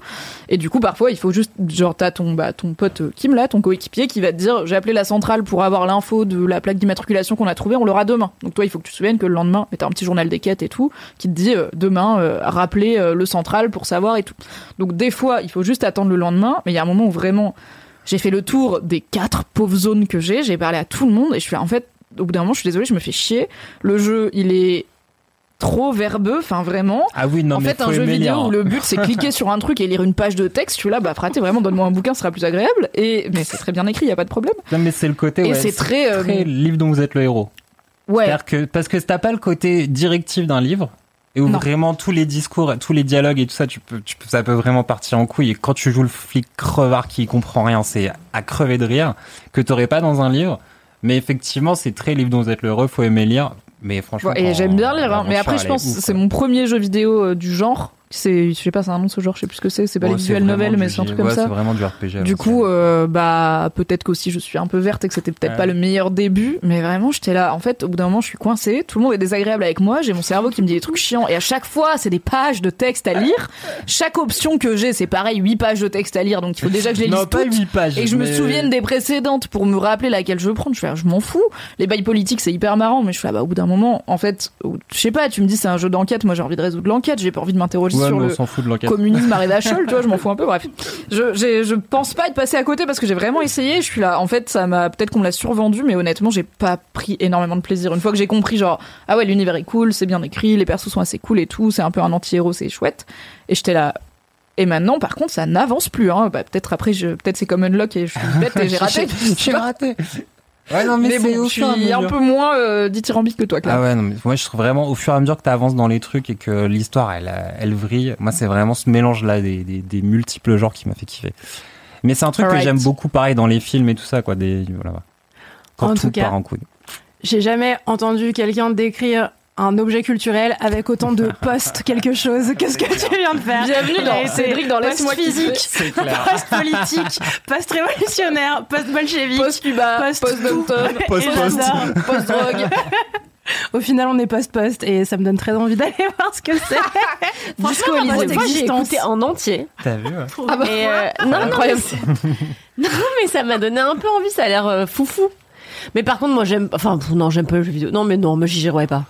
Et du coup, parfois, il faut juste, genre, t'as ton, bah, ton pote euh, Kim là, ton coéquipier, qui va te dire, j'ai appelé la centrale pour avoir l'info de la plaque d'immatriculation qu'on a trouvée, on l'aura demain. Donc toi, il faut que tu te souviennes que le lendemain, mais t'as un petit journal des quêtes et tout, qui te dit, euh, demain, euh, rappeler euh, le central pour savoir et tout. Donc des fois, il faut juste attendre le lendemain, mais il y a un moment où vraiment, j'ai fait le tour des quatre pauvres zones que j'ai, j'ai parlé à tout le monde, et je suis en fait, au bout d'un moment, je suis désolée, je me fais chier. Le jeu, il est trop verbeux, enfin vraiment. Ah oui, non en mais fait, un jeu vidéo lire. où le but c'est cliquer sur un truc et lire une page de texte, je suis là, bah fraté, vraiment, donne-moi un bouquin, ce sera plus agréable. Et mais c'est très bien écrit, y a pas de problème. Non mais c'est le côté Et ouais, c'est très, euh, livre dont vous êtes le héros. Ouais. Que parce que t'as pas le côté directif d'un livre et où Non. vraiment tous les discours, tous les dialogues et tout ça, tu peux, tu peux, ça peut vraiment partir en couille. Et quand tu joues le flic crevard qui comprend rien, c'est à crever de rire que t'aurais pas dans un livre. Mais effectivement, c'est très livre dont vous êtes le héros, faut aimer lire. Mais franchement, Ouais, et j'aime bien lire, hein. mais après je pense c'est mon premier jeu vidéo euh, du genre C'est, je sais pas, c'est un nom de ce genre, je sais plus ce que c'est. C'est pas les Ouais, visual vraiment novels, mais c'est un truc comme ouais, ça. C'est vraiment du RPG. Du coup, euh, bah peut-être qu'aussi je suis un peu verte et que c'était peut-être Ouais. pas le meilleur début, mais vraiment j'étais là. En fait, au bout d'un moment, je suis coincée. Tout le monde est désagréable avec moi. J'ai mon cerveau qui me dit des trucs chiants et à chaque fois, c'est des pages de texte à lire. Chaque option que j'ai, c'est pareil, 8 pages de texte à lire. Donc il faut déjà que je les lise non, pas toutes. 8 pages. Et que je me souvienne des précédentes pour me rappeler laquelle je veux prendre. Je fais, ah, je m'en fous. Les bails politiques, c'est hyper marrant, mais je fais, ah, bah, au bout d'un moment, en fait, je sais pas, tu me dis, c'est un jeu d'enquête. Moi, j'ai envie de résoudre l'enquête. J'ai pas envie de m'interroger sur on le s'en fout de communisme à Redachol, tu vois, je m'en fous un peu, bref. Je, je pense pas être passé à côté parce que j'ai vraiment essayé, je suis là, en fait, ça m'a, peut-être qu'on me l'a survendu, mais honnêtement, j'ai pas pris énormément de plaisir. Une fois que j'ai compris, genre, ah ouais, l'univers est cool, c'est bien écrit, les persos sont assez cool et tout, c'est un peu un anti-héros, c'est chouette. Et j'étais là, et maintenant, par contre, ça n'avance plus, hein. Bah, peut-être après, je, peut-être c'est comme Unlock et je suis bête et j'ai raté. J'ai raté. Ouais, non, mais, Mais bon, au je suis un peu moins euh, dithyrambique que toi, Claire. Ah ouais, non, mais moi je trouve vraiment au fur et à mesure que tu avances dans les trucs et que l'histoire elle, elle vrille, moi c'est vraiment ce mélange là des, des, des multiples genres qui m'a fait kiffer. Mais c'est un truc que j'aime beaucoup pareil dans les films et tout ça quoi, des voilà. Quand En tout tout cas, part en couille. J'ai jamais entendu quelqu'un décrire un objet culturel avec autant de post quelque chose que ce que tu viens de faire. Bienvenue dans Cédric dans Laisse-moi post-physique, C'est clair. post-politique, post-révolutionnaire, post-bolchevique. Post-Cuba, Post- post-Downton, Et Post-post. j'adore. post-drogue. Au final, on est post-post et ça me donne très envie d'aller voir ce que c'est. Disco j'ai écouté en entier. T'as vu ouais. Ah bah, Et euh, non, non, mais non, mais ça m'a donné un peu envie. Ça a l'air euh, foufou. Mais par contre, moi, j'aime. Enfin, non, j'aime pas le jeu vidéo. Non, mais non, moi, j'y jouerais pas.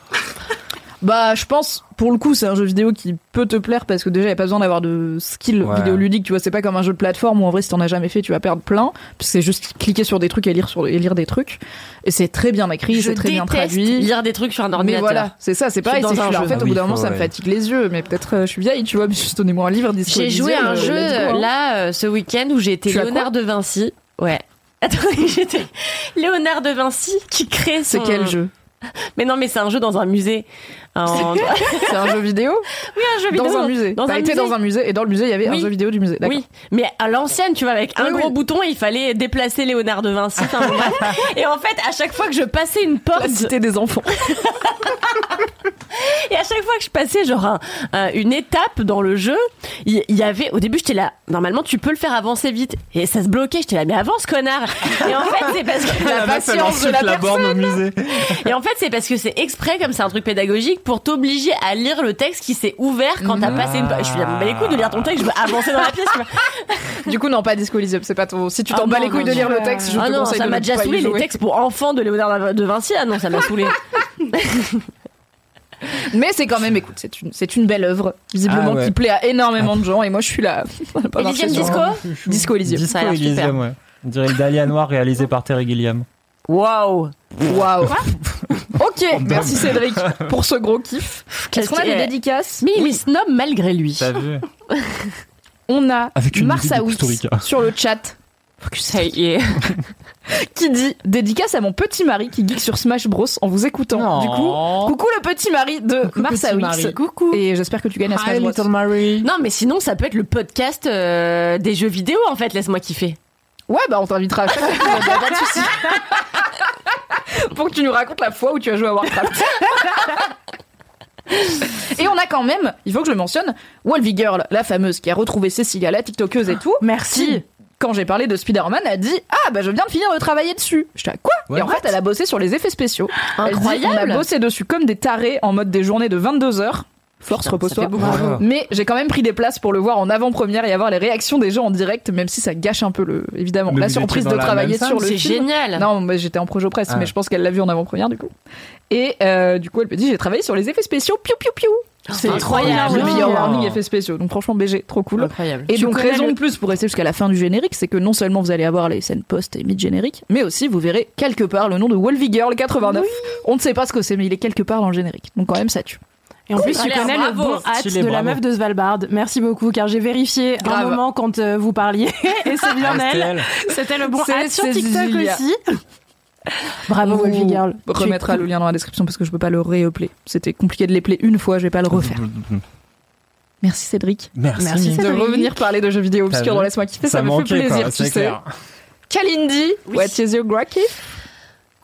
Bah, je pense, pour le coup, c'est un jeu vidéo qui peut te plaire parce que déjà, il n'y a pas besoin d'avoir de skill Ouais. vidéoludique, tu vois. C'est pas comme un jeu de plateforme où en vrai, si t'en as jamais fait, tu vas perdre plein. Parce que c'est juste cliquer sur des trucs et lire, sur, et lire des trucs. Et c'est très bien écrit, c'est très bien traduit. lire des trucs sur un Mais ordinateur. voilà, c'est ça, c'est pareil. dans un jeu. En fait, Ah au bout d'un moment, ça me fatigue les yeux. Mais peut-être, euh, je suis vieille, tu vois. Mais juste donnez-moi un livre, J'ai joué à un euh, jeu hein. là euh, ce week-end où j'ai été Léonard de Vinci. Ouais. Attendez, j'étais Léonard de Vinci qui crée son. C'est quel jeu? Mais non, mais c'est un jeu dans un musée. C'est un jeu vidéo Oui, un jeu vidéo. Dans un musée. Dans T'as un été musée. dans un musée et dans le musée, il y avait un jeu vidéo du musée. D'accord. Oui, mais à l'ancienne, tu vois, avec un Oui, gros oui. bouton, il fallait déplacer Léonard de Vinci. et en fait, à chaque fois que je passais une porte, La cité des enfants. et à chaque fois que je passais genre un- un- une étape dans le jeu, il y, avait, au début, j'étais là. Normalement, tu peux le faire avancer vite, et ça se bloquait. J'étais là, mais avance, connard. Et en fait, c'est parce que La elle patience de la la borne au musée. Et en fait, c'est parce que c'est exprès, comme c'est un truc pédagogique, pour t'obliger à lire le texte qui s'est ouvert quand t'as passé une. pa- Je suis là, bah les couilles de lire ton texte, je veux avancer dans la pièce. Du coup, non, pas Disco Elysium, c'est pas ton. Si tu t'en Ah bats non, les couilles non, de lire le texte, je ah te non, conseille ça m'a déjà saoulé les textes pour enfants de Léonard de Vinci. Ah non, ça m'a saoulé. Mais c'est quand même, écoute, c'est une, c'est une belle œuvre, visiblement, Ah ouais. qui plaît à énormément de gens, et moi je suis là. Elysium Disco Disco Elysium. Disco Ça a l'air super. Elysium, ouais. On dirait le Dahlia Noir réalisé par Terry Gilliam. Waouh. Waouh. Ok, merci Cédric pour ce gros kiff. Est-ce qu'on a des dédicaces Mais il est snob malgré lui. T'as vu On a Avec une Marsa musique de Wix Costa Rica. sur le chat Ça y est. qui dit dédicace à mon petit mari qui geek sur Smash Bros en vous écoutant. Non. Du coup, coucou le petit mari de Marsa petit Wix. mari. Coucou. Et j'espère que tu gagnes à Smash Hi, Bros. little Mary. Non, mais sinon, ça peut être le podcast euh, des jeux vidéo, en fait. Laisse-moi kiffer. Ouais, bah on t'invitera à chaque a pas de souci. Pour que tu nous racontes la fois où tu as joué à Warcraft. Et on a quand même, il faut que je le mentionne, Wolvie Girl, la fameuse qui a retrouvé Cécilia, la TikTokeuse et tout. Merci. qui, quand j'ai parlé de Spider-Man, a dit Ah, bah je viens de finir de travailler dessus. Je à quoi? Ouais, Et en what fait, elle a bossé sur les effets spéciaux. Elle dit, Incroyable. on a bossé dessus comme des tarés en mode des journées de 22 heures. Force, repose-toi. Mais j'ai quand même pris des places pour le voir en avant-première et avoir les réactions des gens en direct, même si ça gâche un peu le, évidemment, Mais la surprise de travailler sur le C'est film. génial. Non, moi j'étais en projet presse, Ah. mais je pense qu'elle l'a vu en avant-première du coup. Et euh, du coup, elle me dit j'ai travaillé sur les effets spéciaux, piou piou piou. C'est incroyable. Le Oh. warning effets spéciaux. Donc franchement, BG, trop cool. Incroyable. Et Tu donc raison le- de plus pour rester jusqu'à la fin du générique, c'est que non seulement vous allez avoir les scènes post et mid-générique, mais aussi vous verrez quelque part le nom de Wolvie Girl 89. On ne sait pas ce que c'est, mais il est quelque part dans le générique. Donc quand même ça tue. Et en plus, tu connais le bon hâte de la meuf de Svalbard. Merci beaucoup, car j'ai vérifié Grave. un moment quand euh, vous parliez, et c'est bien Ah, c'était elle. C'était le bon hâte sur TikTok Cécilia. aussi. Bravo, Wolfie Girl. Remettra cool. le lien dans la description parce que je peux pas le réappeler. C'était compliqué de les player une fois, je vais pas le refaire. Merci Cédric. Merci. Merci, De revenir parler de jeux vidéo obscurs dans Laisse-moi kiffer, ça, Ça me fait plaisir, quoi, tu sais. clair. Kalindi, what is your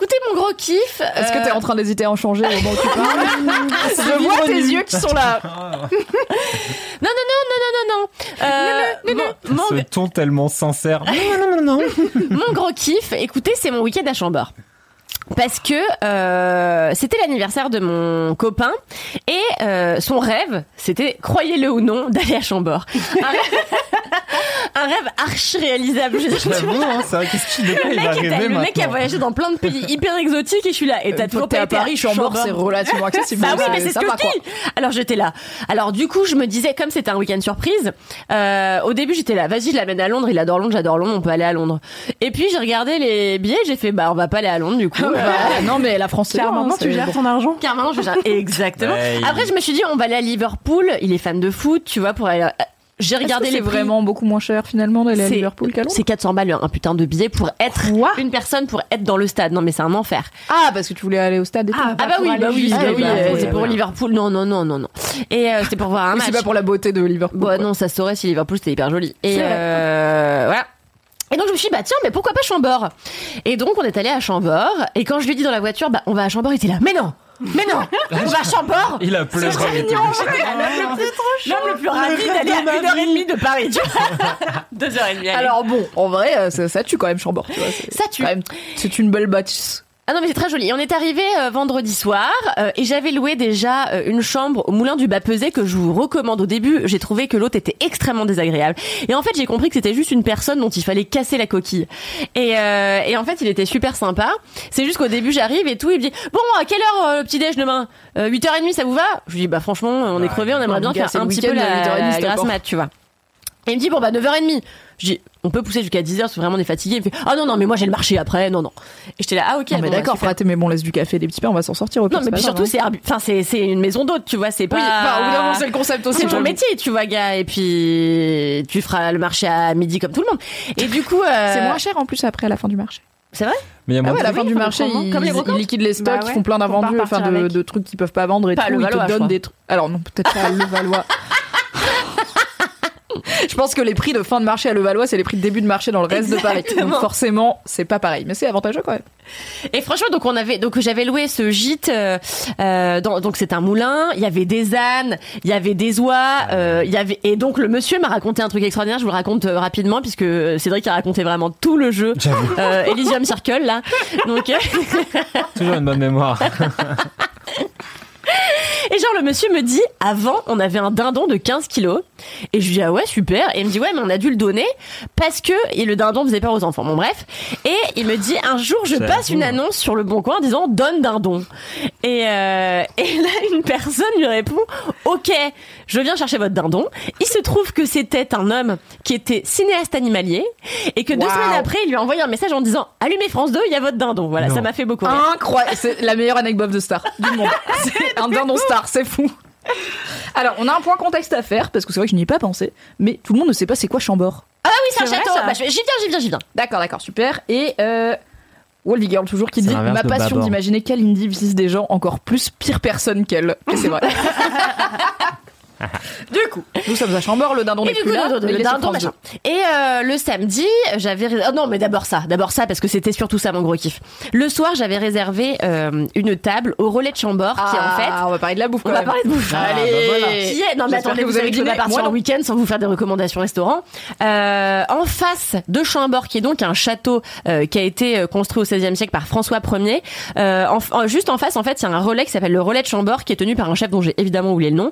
Écoutez, mon gros kiff. Est-ce que euh, t'es en train d'hésiter à en changer au moment où tu parles Je vois tes yeux qui sont là. Non, non, non, non, non, non, non. Euh, mon- Ce mon, ton tellement sincère. Non, non, non, non. mon gros kiff, écoutez, c'est mon week-end à Chambord. Parce que euh, c'était l'anniversaire de mon copain et euh, son rêve, c'était, croyez-le ou non, d'aller à Chambord. Un rêve, un rêve archi réalisable. Je J'avoue, hein, vrai, qu'est-ce qu'il le mec, le mec a voyagé dans plein de pays hyper exotiques et je suis là. Et t'as toujours pas à été Paris, Chambord, c'est relativement accessible. Bah oui, Ça- mais c'est ce ça que va, je quoi. dis. Alors j'étais là. Alors du coup, je me disais, comme c'était un week-end surprise, euh, au début j'étais là, vas-y, je l'amène à Londres, il adore Londres, j'adore Londres, on peut aller à Londres. Et puis j'ai regardé les billets, j'ai fait, bah on va pas aller à Londres du coup. Bah, Euh, non, mais la France, c'est Clairement, bien, tu gères ton argent. Car maintenant je gère- exactement. Ouais, il- Après je me suis dit, on va aller à Liverpool. Il est fan de foot, tu vois, pour aller. à- J'ai que regardé c'est les prix. vraiment beaucoup moins cher finalement d'aller à C'est- Liverpool qu'à Londres C'est 400 balles un putain de billet pour être Quoi une personne pour être dans le stade. Non mais c'est un enfer. Ah, parce que tu voulais aller au stade et tout. Ah, Ah bah oui, bah oui, bah Ah oui, bah, euh, c'est pour. Liverpool. Non non non non non. Et euh, c'était pour voir un match. c'est pas pour la beauté de Liverpool. Bon, quoi. non, ça saurait si Liverpool c'était hyper joli. Et euh, voilà. Et donc je me suis dit bah tiens mais pourquoi pas Chambord? Et donc on est allé à Chambord et quand je lui ai dit dans la voiture bah on va à Chambord il était là mais non mais non on va à Chambord Il a pleuré. C'est trop mignon L'homme le plus rapide d'aller à une heure et demie de Paris tu vois deux heures et demie allez. Alors bon, en vrai, euh, ça, ça tue quand même Chambord. Tu vois, Ça tue. C'est une belle bâtisse. Ah non mais c'est très joli. Et on est arrivé euh, vendredi soir euh, et j'avais loué déjà euh, une chambre au Moulin du Bas Pesé que je vous recommande. Au début, j'ai trouvé que l'hôte était extrêmement désagréable. Et en fait, j'ai compris que c'était juste une personne dont il fallait casser la coquille. Et, euh, et en fait, il était super sympa. C'est juste qu'au début, j'arrive et tout, il me dit "Bon, à quelle heure euh, le petit déj demain euh, 8h30, ça vous va? Je lui dis "Bah franchement, on est Ouais. crevé, on aimerait bien faire un petit peu la, 8h30, la grasse mat, tu vois." Et il me dit bon bah 9h30. Je dis on peut pousser jusqu'à 10h si vraiment on est fatigué. Il me fait ah non non mais moi j'ai le marché après non non. Et j'étais là ah ok Non, mais bon, bah, d'accord, fraté, mais bon, laisse du café, des petits pains, on va s'en sortir au pire, Non, mais puis surtout, hein. c'est, arbi- enfin, c'est, c'est une maison d'hôte, tu vois, c'est pas. Oui, bah, c'est le concept aussi. C'est ton métier, tu vois, gars. Et puis, tu feras le marché à midi comme tout le monde. Et du coup, euh, C'est moins cher en plus après à la fin du marché. C'est vrai? Mais il y a Ah moins ouais, à la fin oui, du marché, ils, Comme les ils brocantes liquident les stocks, Bah ils ouais, font plein d'invendus, enfin de, trucs qu'ils peuvent pas vendre et Pas tout. le Ils Valois, te je donnent des trucs. Alors non, peut-être pas le Valois. Je pense que les prix de fin de marché à Levallois, c'est les prix de début de marché dans le reste de Paris. Donc forcément, c'est pas pareil. Mais c'est avantageux quand même. Et franchement, donc on avait, donc j'avais loué ce gîte. euh, euh, dans- donc c'est un moulin. Il y avait des ânes, il y avait des oies, euh, il y avait. Et donc le monsieur m'a raconté un truc extraordinaire. Je vous le raconte euh, rapidement puisque Cédric a raconté vraiment tout le jeu. J'avoue. Euh, Elysium Circle là. Donc. euh, Toujours une bonne mémoire. Et genre le monsieur me dit avant on avait un dindon de 15 kilos. Et je lui dis ah ouais super. Et il me dit ouais mais on a dû le donner parce que et le dindon faisait peur aux enfants. Bon bref. Et il me dit un jour je passe une annonce sur le bon coin en disant donne dindon. Et euh, et là une personne lui répond ok je viens chercher votre dindon il se trouve que c'était un homme qui était cinéaste animalier et que deux semaines après il lui a envoyé un message en disant allumez France 2 il y a votre dindon voilà Non. ça m'a fait beaucoup rire. Incroyable. C'est la meilleure anecdote de star du monde. C'est un dindon star, c'est fou. Alors, on a un point contexte à faire, parce que c'est vrai que je n'y ai pas pensé, mais tout le monde ne sait pas c'est quoi Chambord. ah oui c'est un château ça Bah, j'y viens j'y viens j'y viens D'accord, d'accord, super. Et euh, Wally Girl toujours qui dit ma passion d'imaginer qu'Alindy vise des gens encore plus pires personnes qu'elle. Et c'est vrai. du coup, nous sommes à Chambord, le dindon n'est plus coup, là. le est sur dindon, machin. Et euh, le samedi, j'avais oh non, mais d'abord ça, d'abord ça parce que c'était surtout ça mon gros kiff. Le soir, j'avais réservé euh, une table au relais de Chambord qui en fait Ah, on va parler de la bouffe on quand va même. parler de bouffe. Ah, Allez. bah voilà. Qui est Non mais attendez, vous vous avez dîné. pas partir en week-end sans vous faire des recommandations restaurants. Euh, en face de Chambord, qui est donc un château euh, qui a été euh, construit au XVIe siècle par François Ier. Euh, en- en- juste en face, en fait, il y a un relais qui s'appelle le relais de Chambord, qui est tenu par un chef dont j'ai évidemment oublié le nom.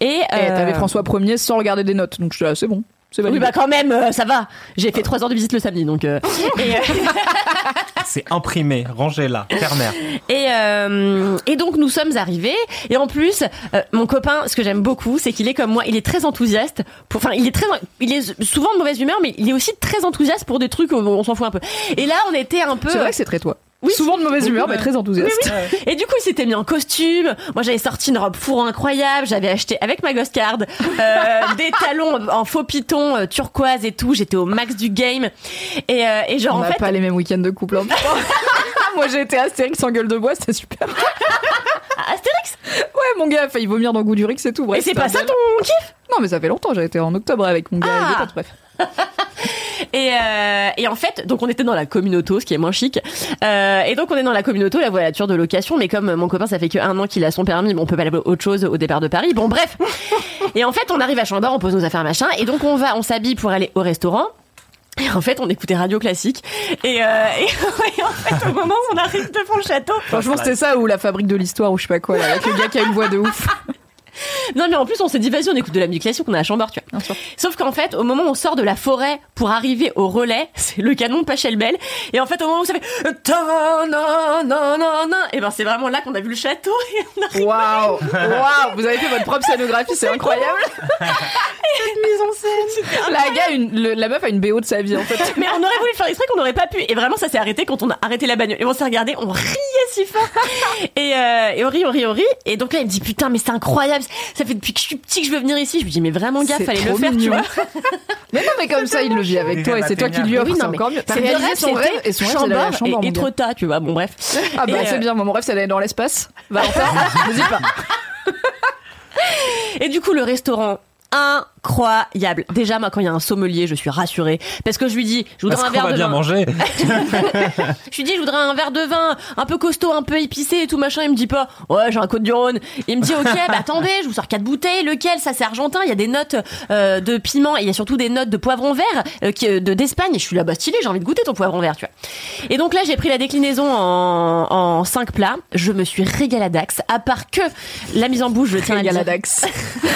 Et Et euh, t'avais François 1er sans regarder des notes, donc je suis là, c'est bon. C'est Oui, bah quand même, euh, ça va. J'ai fait trois heures de visite le samedi, donc. euh, et, euh, C'est imprimé, rangé là, terre-mère. et, euh, et donc nous sommes arrivés. Et en plus, euh, mon copain, ce que j'aime beaucoup, c'est qu'il est comme moi. Il est très enthousiaste. Pour, enfin, il est très, il est souvent de mauvaise humeur, mais il est aussi très enthousiaste pour des trucs où on s'en fout un peu. Et là, on était un peu. C'est vrai que c'est très toi. Oui, Souvent de mauvaise humeur, mais très enthousiaste. Et du coup, il s'était mis en costume. Moi, j'avais sorti une robe fourre incroyable. J'avais acheté avec ma ghost card euh, des talons en faux piton euh, turquoise et tout. J'étais au max du game. Et, euh, et genre On en fait, pas les mêmes week-ends de couple. hein. Moi j'ai été Astérix en gueule de bois, c'était super. Astérix? Ouais, mon gars a failli vomir dans goût du Rix et tout. Bref, Et c'est pas ça ton kiff? Non, mais ça fait longtemps, j'ai été en octobre avec mon gars et Ah. des potes, bref. Et, euh, et en fait, donc on était dans la communauté, ce qui est moins chic. Euh, et donc on est dans la communauté, la voiture de location. Mais comme mon copain, ça fait que un an qu'il a son permis, bon, on peut pas aller autre chose au départ de Paris. Bon, bref. Et en fait, on arrive à Chambord, on pose nos affaires, machin. Et donc on va, on s'habille pour aller au restaurant. Et en fait, on écoutait Radio Classique. Et, euh, et, et en fait, au moment où on arrive devant le château, Franchement, c'était ça ou la fabrique de l'histoire ou je sais pas quoi, là, avec le gars qui a une voix de ouf. Non, mais en plus, on s'est dit, vas-y, on écoute de la musique classique, on est à Chambord, tu vois. Sauf qu'en fait, au moment où on sort de la forêt pour arriver au relais, c'est le canon de Pachelbel. Et en fait, au moment où ça fait, et ben, c'est vraiment là qu'on a vu le château et on arrive. Waouh Waouh Vous avez fait votre propre scénographie, c'est incroyable mise en scène. La, gars, une- le- la meuf a une BO de sa vie, en fait. Mais on aurait voulu faire exprès qu'on n'aurait pas pu. Et vraiment, ça s'est arrêté quand on a arrêté la bagnole. Et on s'est regardé, on riait si fort. Et, euh, et on rit, on rit, on rit. Et donc là, il me dit, putain, mais c'est incroyable. Ça fait depuis que je suis petit que je veux venir ici. Je lui dis, mais vraiment, gaffe, fallait le trop faire, tu vois. Mais non, mais comme ça, il le vit avec toi et c'est toi qui lui offre, Oui, non, c'est mais encore mieux. C'est réalisé vrai, son rêve et son rêve, et gars. Étretat, tu vois. Bon, bref. Ah bah Et, c'est euh, bien, moi mon rêve c'est d'aller dans l'espace. Valentin, n'hésite pas. Et du coup, le restaurant incroyable. Déjà, moi, quand il y a un sommelier, je suis rassurée parce que je lui dis, je voudrais Parce un qu'on verre va de bien vin. manger. Je lui dis, je voudrais un verre de vin, un peu costaud, un peu épicé et tout machin. Il me dit pas, ouais, j'ai un côte du Rhône. Il me dit, ok, bah attendez, je vous sors quatre bouteilles. Lequel? Ça, c'est argentin. Il y a des notes euh, de piment et il y a surtout des notes de poivron vert euh, qui, euh, de d'Espagne. Et je suis là, bah stylé, j'ai envie de goûter ton poivron vert, tu vois. Et donc là, j'ai pris la déclinaison en, en cinq plats. Je me suis régaladax. À part que la mise en bouche, je tiens à dire. Régaladax.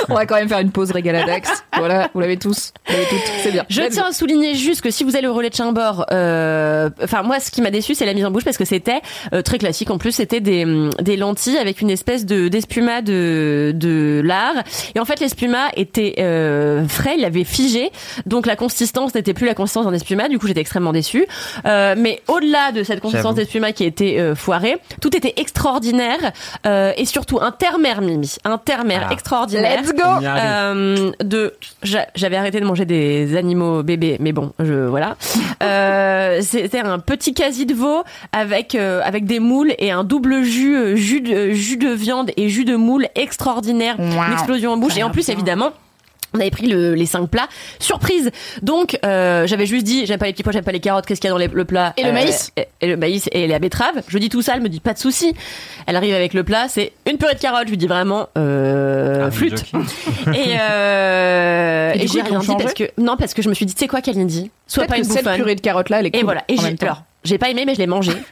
On va quand même faire une pause Régaladax. Voilà, vous l'avez tous. Vous l'avez toutes. C'est bien. Je tiens à souligner juste que si vous allez au relais de Chambord, euh, enfin moi ce qui m'a déçu c'est la mise en bouche parce que c'était euh, très classique en plus c'était des, hum, des lentilles avec une espèce de d'espuma de de lard et en fait l'espuma était euh, frais il avait figé donc la consistance n'était plus la consistance d'un espuma du coup j'étais extrêmement déçue euh, mais au-delà de cette consistance J'avoue. d'espuma qui était euh, foirée tout était extraordinaire euh, et surtout un terre-mer Mimi un terre-mer Ah. extraordinaire Let's go euh, de j'avais arrêté de manger des animaux bébés mais bon je voilà. Euh, c'était un petit quasi de veau avec euh, avec des moules et un double jus euh, jus de jus de viande et jus de moule extraordinaire. Une explosion en bouche. Et en plus évidemment on avait pris le- les cinq plats. Surprise. Donc, euh, j'avais juste dit, j'aime pas les petits pois, j'aime pas les carottes. Qu'est-ce qu'il y a dans les- le plat? Et le maïs? et, et le maïs et la betterave. Je dis tout ça, elle me dit pas de souci. Elle arrive avec le plat, c'est une purée de carottes. Je lui dis vraiment euh, Ah, flûte. Et, euh, j'ai rien dit parce que non parce que je me suis dit, tu sais quoi, Kalindi, sois Peut-être pas une cette bouffonne. purée de carottes là, elle est cool. Et voilà. Et j'ai alors, j'ai pas aimé, mais je l'ai mangé.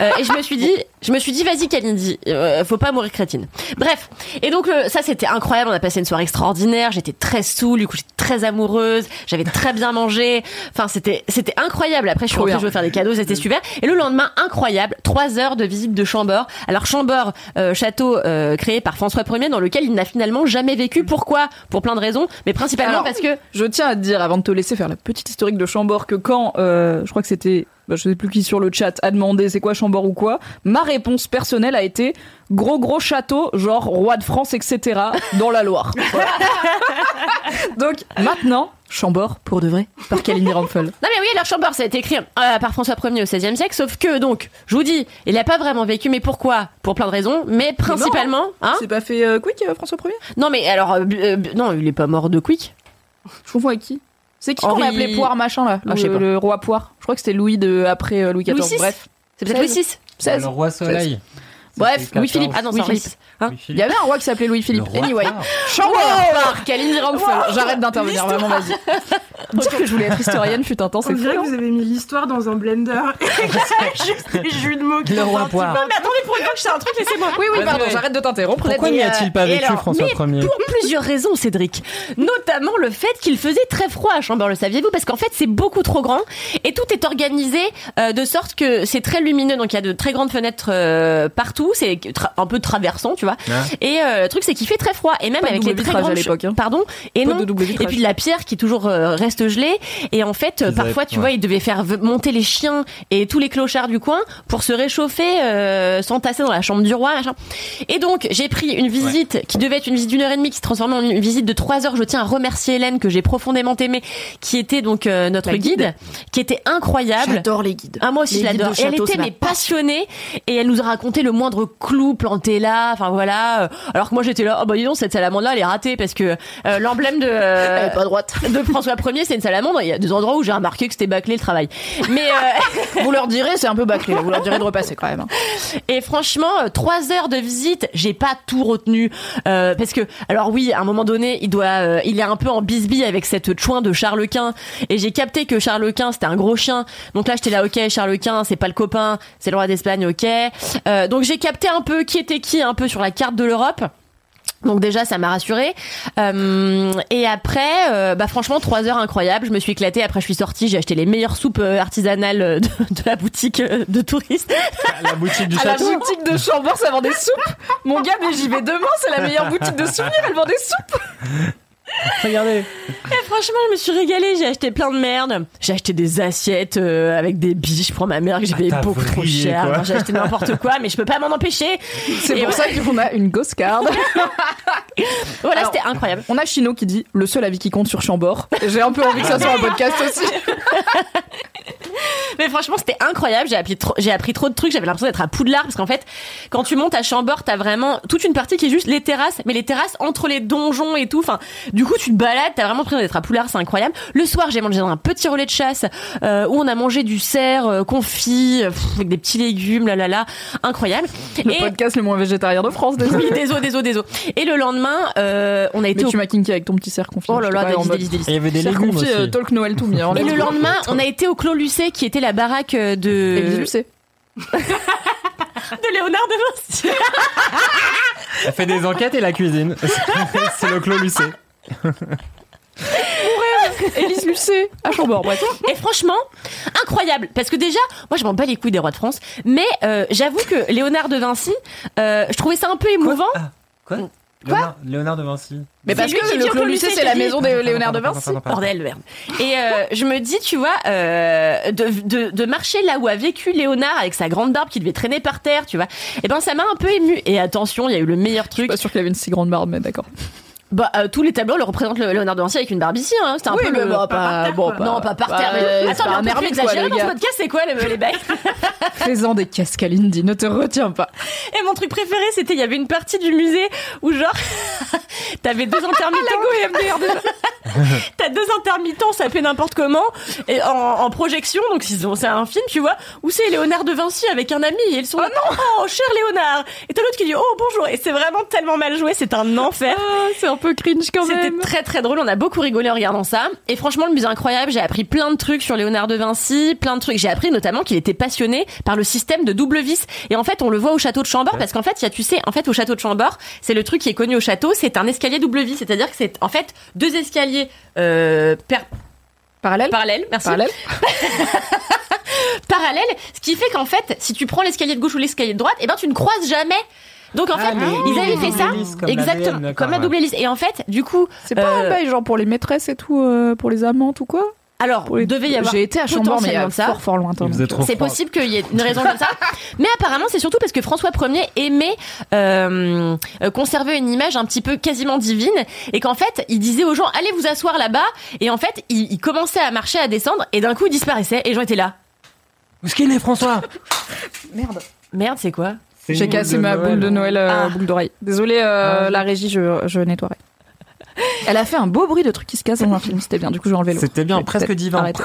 Euh, et je me suis dit, je me suis dit, vas-y, Kalindi, euh, faut pas mourir crétine. Bref. Et donc, euh, ça, c'était incroyable. On a passé une soirée extraordinaire. J'étais très saoule. Du coup, j'étais très amoureuse. J'avais très bien mangé. Enfin, c'était, c'était incroyable. Après, je suis rentrée, je veux faire des cadeaux. C'était super. Et le lendemain, incroyable. Trois heures de visite de Chambord. Alors, Chambord, euh, château euh, créé par François Ier, dans lequel il n'a finalement jamais vécu. Pourquoi? Pour plein de raisons, mais principalement Alors, parce que Je tiens à te dire, avant de te laisser faire la petite historique de Chambord, que quand, euh, je crois que c'était, bah, je sais plus qui sur le chat a demandé c'est quoi Chambord ou quoi, ma réponse personnelle a été gros gros château, genre roi de France, etc., dans la Loire. Voilà. Donc maintenant, Chambord pour de vrai, par Kalini Rampfel. Non mais oui, alors Chambord, ça a été écrit euh, par François Ier au XVIe siècle, sauf que donc, je vous dis, il n'a pas vraiment vécu, mais pourquoi? Pour plein de raisons, mais principalement, hein? C'est pas fait euh, quick, euh, François Ier? Non mais alors, non, il est pas mort de quick. Je confonds avec qui? C'est qui qu'on Henri- a appelé Poire machin là Ah, le, le roi Poire. Je crois que c'était Louis de après euh, Louis XIV. Louis VI. Bref. C'est peut-être Louis. VI. 16. Le roi soleil. Bref, Louis-Philippe. 14. Ah non, c'est VI. Hein Il y avait un roi qui s'appelait Louis-Philippe. Anyway. Poire. Chambord par. J'arrête d'intervenir, vraiment, vas-y. Dire que je voulais être historienne fut un temps, On c'est dirait fou. que vous avez mis l'histoire dans un blender. juste des jus de mots qui Le roi poire. Non mais attendez, pour une fois que je sais un truc, laissez-moi. Oui, oui, pardon, j'arrête de t'interrompre. Pourquoi n'y euh, a-t-il pas vécu François Ier Pour plusieurs raisons, Cédric. Notamment le fait qu'il faisait très froid à Chambord, le saviez-vous? Parce qu'en fait, c'est beaucoup trop grand et tout est organisé euh, de sorte que c'est très lumineux. Donc il y a de très grandes fenêtres euh, C'est un peu traversant, tu vois. Et euh, le truc, c'est qu'il fait très froid. Et même Pas avec les très vitrage à grandes l'époque, hein. Pardon. Et Pas non. de double Et puis de la pierre qui toujours euh, reste gelée. Et en fait, euh, Ils parfois, tu vois, ouais. il devait faire monter les chiens et tous les clochards du coin pour se réchauffer, euh, s'entasser dans la chambre du roi, machin. Et donc, j'ai pris une visite qui devait être une visite d'une heure et demie, qui se transformait en une visite de trois heures. Je tiens à remercier Hélène, que j'ai profondément aimée, qui était donc euh, notre guide. guide. qui était incroyable. J'adore les guides. Ah, moi aussi, je l'adore. Et elle était mais passionnée et elle nous a raconté le moindre moindre clou planté là. Enfin voilà. Euh, Alors que moi j'étais là, oh bah dis donc cette salamandre là elle est ratée parce que euh, l'emblème de euh, Elle est pas droite. de François 1er c'est une salamandre. Il y a des endroits où j'ai remarqué que c'était bâclé le travail. Mais euh, Vous leur direz, c'est un peu bâclé. Vous leur direz de repasser quand même. hein. Et franchement, trois heures de visite, j'ai pas tout retenu parce que, alors oui, à un moment donné, il doit, il est un peu en bisbille avec cette chouin de Charles Quint, et j'ai capté que Charles Quint c'était un gros chien. Donc là, j'étais là, ok, Charles Quint, c'est pas le copain, c'est le roi d'Espagne, ok. Donc j'ai capté un peu qui était qui, un peu sur la carte de l'Europe. Donc déjà ça m'a rassurée Euh, et après euh, bah franchement trois heures incroyables. Je me suis éclatée. Après je suis sortie. J'ai acheté les meilleures soupes euh, artisanales de, de la boutique de touristes. La boutique du À la boutique de Chambord, ça vend des soupes. Mon gars, mais j'y vais demain, c'est la meilleure boutique de souvenirs, elle vend des soupes. Regardez. Et franchement, je me suis régalée. J'ai acheté plein de merde. J'ai acheté des assiettes euh, avec des biches pour ma mère que j'ai payé t'as beaucoup trop cher. J'ai acheté n'importe quoi, mais je peux pas m'en empêcher. C'est pour ça qu'on a une ghost card. Voilà, c'était incroyable. On a Chino qui dit le seul avis qui compte sur Chambord. J'ai un peu envie que ça soit un podcast aussi. Mais franchement, c'était incroyable. J'ai appris trop, j'ai appris trop de trucs. J'avais l'impression d'être à Poudlard parce qu'en fait, quand tu montes à Chambord, t'as vraiment toute une partie qui est juste les terrasses, mais les terrasses entre les donjons et tout. Enfin, du coup, tu te balades. T'as vraiment l'impression d'être à Poudlard. C'est incroyable. Le soir, j'ai mangé dans un petit relais de chasse euh, où on a mangé du cerf euh, confit euh, pff, avec des petits légumes, là là là, incroyable. Le Et- podcast le moins végétarien de France, désolé. Oui, désolé, désolé, désolé. Et le lendemain, euh, on a été Mais au... tu m'as kinké avec ton petit cerf confit. Oh là là, délice, délice, délice. Il y avait des légumes confit, aussi. euh, talk Noël tout hein, Et le lendemain, on a été au Clos Lucé, qui était la baraque euh, de... Élise Lucet. de Léonard de Vinci. Elle fait des enquêtes et la cuisine. C'est le Clos Lucé. Élise Lucet à Chambord, bref. Et franchement, incroyable. Parce que déjà, moi, je m'en bats les couilles des rois de France. Mais euh, j'avoue que Léonard de Vinci, euh, je trouvais ça un peu émouvant. Quoi Léonard, Léonard de Vinci. Mais parce que le Clos Lucé, c'est la maison de Léonard de Vinci. Bordel, merde. Et euh, je me dis, tu vois, euh, de, de, de marcher là où a vécu Léonard avec sa grande barbe qui devait traîner par terre, tu vois. Et ben, ça m'a un peu ému. Et attention, il y a eu le meilleur Je suis truc. pas sûr qu'il avait une si grande barbe, mais d'accord. Bah, euh, tous les tableaux le représentent le Léonard de Vinci avec une barbe ici, hein. C'était un Oui, peu le... bon, pas- bon, pas- non, pas par bah, terre. mais- euh, Attends, mais un on peut plus ermite, quoi, exagérer le dans ce podcast, c'est quoi les, les bails Présent des Cascalindi, ne te retiens pas. Et mon truc préféré, c'était il y avait une partie du musée où genre t'avais deux intermittents. T'as deux intermittents, ça fait n'importe comment et en, en projection. Donc ils ont- c'est un film, tu vois, où c'est Léonard de Vinci avec un ami et ils sont oh, oh cher Léonard. Et t'as l'autre qui dit oh bonjour. Et c'est vraiment tellement mal joué, c'est un enfer. un peu cringe quand C'était même. très très drôle, on a beaucoup rigolé en regardant ça. Et franchement, le musée est incroyable, j'ai appris plein de trucs sur Léonard de Vinci, plein de trucs. J'ai appris notamment qu'il était passionné par le système de double vis. Et en fait, on le voit au château de Chambord parce qu'en fait, il y a, tu sais, en fait, au château de Chambord, c'est le truc qui est connu au château, c'est un escalier double vis. C'est-à-dire que c'est en fait deux escaliers euh, per- Parallèle parallèles, merci. Parallèle Parallèles, ce qui fait qu'en fait, si tu prends l'escalier de gauche ou l'escalier de droite, et ben tu ne croises jamais. Donc en Ah, fait, ils oui, avaient fait ça comme exactement comme la double hélice. Et en fait, du coup, C'est pas un euh, bail genre pour les maîtresses et tout, euh, pour les amantes ou quoi alors Pour les- devait y avoir J'ai été à Chambord, mais il ça. fort fort lointain. Il C'est possible qu'il y ait une raison comme ça. Mais apparemment, c'est surtout parce que François Ier aimait euh, conserver une image un petit peu quasiment divine et qu'en fait, il disait aux gens allez vous asseoir là-bas et en fait, il, il commençait à marcher, à descendre et d'un coup, il disparaissait et les gens étaient là. Où est-ce qu'il est, François? Merde. Merde, c'est quoi? J'ai cassé ma boule de Noël, euh, Ah. boule d'oreille. Désolée, euh, Ah. la régie, je, je nettoierai. Elle a fait un beau bruit de truc qui se casse dans un film, c'était bien. Du coup, j'ai enlevé l'autre. C'était bien, presque divin. arrêter.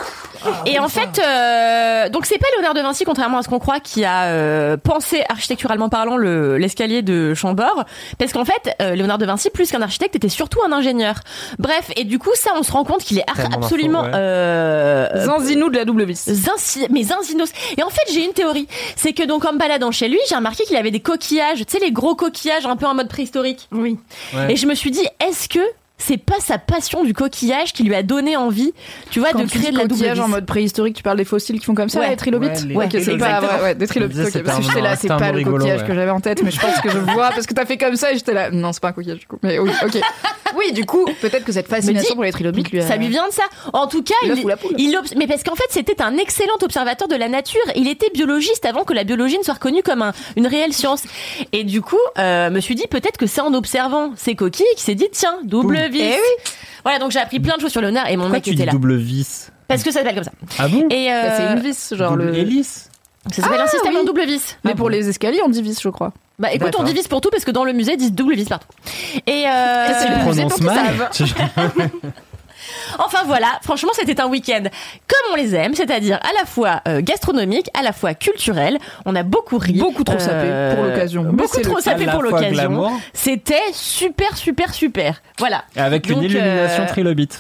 Et en fait, euh, donc c'est pas Léonard de Vinci, contrairement à ce qu'on croit, qui a euh, pensé architecturalement parlant le l'escalier de Chambord, parce qu'en fait, euh, Léonard de Vinci, plus qu'un architecte, était surtout un ingénieur. Bref, et du coup, ça, on se rend compte qu'il est ar- absolument d'infos, ouais. euh, Zanzinou de la double vis. Zinci- mais zinzinos. Et en fait, j'ai une théorie. C'est que donc, en me baladant chez lui, j'ai remarqué qu'il avait des coquillages, tu sais, les gros coquillages un peu en mode préhistorique. Oui. Ouais. Et je me suis dit, est-ce que c'est pas sa passion du coquillage qui lui a donné envie, tu vois, Quand de créer de la double coquillage en mode préhistorique, tu parles des fossiles qui font comme ça, Ouais. les trilobites Ouais, c'est pas vrai, ouais, des trilobites. Je me disais, ok, parce que j'étais là, c'est pas le rigolo, coquillage ouais. que j'avais en tête, mais je pense que je vois parce que t'as fait comme ça et j'étais là. Non, c'est pas un coquillage du coup. Mais oui, ok. Oui, du coup, peut-être que cette fascination dis, pour les trilobites lui a. Ça lui vient de ça. En tout cas, il, mais parce qu'en fait, c'était un excellent observateur de la nature. Il était biologiste avant que la biologie ne soit reconnue comme un- une réelle science. Et du coup, euh, me suis dit peut-être que c'est en observant ces coquilles qu'il s'est dit tiens, double Boum. Vis. Eh oui. Voilà, donc j'ai appris plein de choses sur Léonard et mon Pourquoi mec tu était dis là. double vis Parce que ça s'appelle comme ça. Ah bon Et euh, Bah, c'est une vis, genre Double le. hélice ça s'appelle un Ah, système oui. en double vis. Mais pour les escaliers, on dit vis, je crois. Bah écoute, on D'accord. divise pour tout parce que dans le musée, ils disent double vis partout. Et euh, Qu'est-ce qu'ils prononcent mal Enfin voilà, franchement c'était un week-end comme on les aime, c'est-à-dire à la fois euh, gastronomique, à la fois culturel. On a beaucoup ri, Beaucoup trop sapé pour l'occasion. Beaucoup trop sapé pour l'occasion. C'était super super super. Voilà. Avec une illumination euh, trilobite.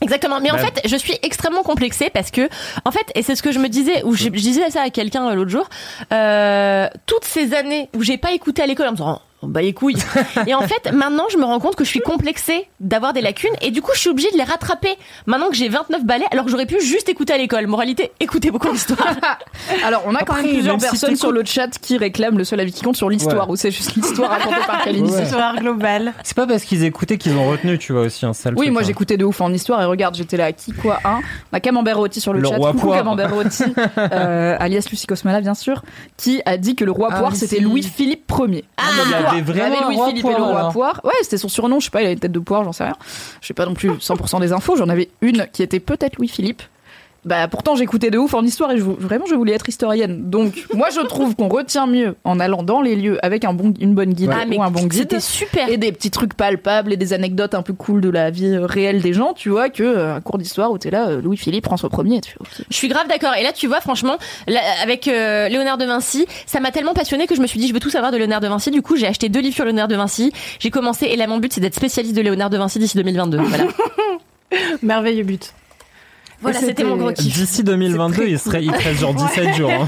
Exactement. Mais en Bah, fait, je suis extrêmement complexée parce que, en fait, et c'est ce que je me disais, ou je, je disais ça à quelqu'un euh, l'autre jour, euh, toutes ces années où j'ai pas écouté à l'école en me disant, oh, bah les couilles. et en fait, maintenant, je me rends compte que je suis complexée d'avoir des lacunes et du coup, je suis obligée de les rattraper. Maintenant que j'ai 29 balais, alors que j'aurais pu juste écouter à l'école. Moralité, écoutez beaucoup d'histoire. Alors, on a quand même Après, plusieurs même personnes sur le chat qui réclament le seul avis qui compte sur l'histoire, Ouais. ou c'est juste l'histoire racontée par Kalindi. Ouais. Histoire globale. C'est pas parce qu'ils écoutaient qu'ils ont retenu, tu vois aussi, un sale Oui, truc, moi hein. j'écoutais de ouf en histoire et regarde, j'étais là, qui quoi un On a Camembert Rôti sur le, Le chat, roi coucou. Camembert Rôti, euh, alias Lucie Cosmala bien sûr, qui a dit que le roi Ah, poire c'était. Louis-Philippe Ier. Ah, avait Il avait un roi Louis-Philippe et le roi poire. Ouais, c'était son surnom, je sais pas, il avait une tête de poire, j'en sais rien. Je sais pas non plus 100% des infos, j'en avais une qui était peut-être Louis-Philippe. Bah pourtant j'écoutais de ouf en histoire et je, vraiment je voulais être historienne. Donc moi je trouve qu'on retient mieux en allant dans les lieux avec un bon, une bonne guide Ah, ou un bon guide super. et des petits trucs palpables et des anecdotes un peu cool de la vie euh, réelle des gens, tu vois, que euh, un cours d'histoire où t'es là, euh, Louis-Philippe, François Ier, tu. Je suis grave d'accord. Et là, tu vois, franchement, là, avec euh, Léonard de Vinci, ça m'a tellement passionné que je me suis dit, je veux tout savoir de Léonard de Vinci. Du coup, j'ai acheté deux livres sur Léonard de Vinci. J'ai commencé, et là, mon but, c'est d'être spécialiste de Léonard de Vinci d'ici 2022. Voilà. Merveilleux but. Voilà, c'était mon gros kiff. D'ici 2022, il serait, il reste genre 17 jours. hein.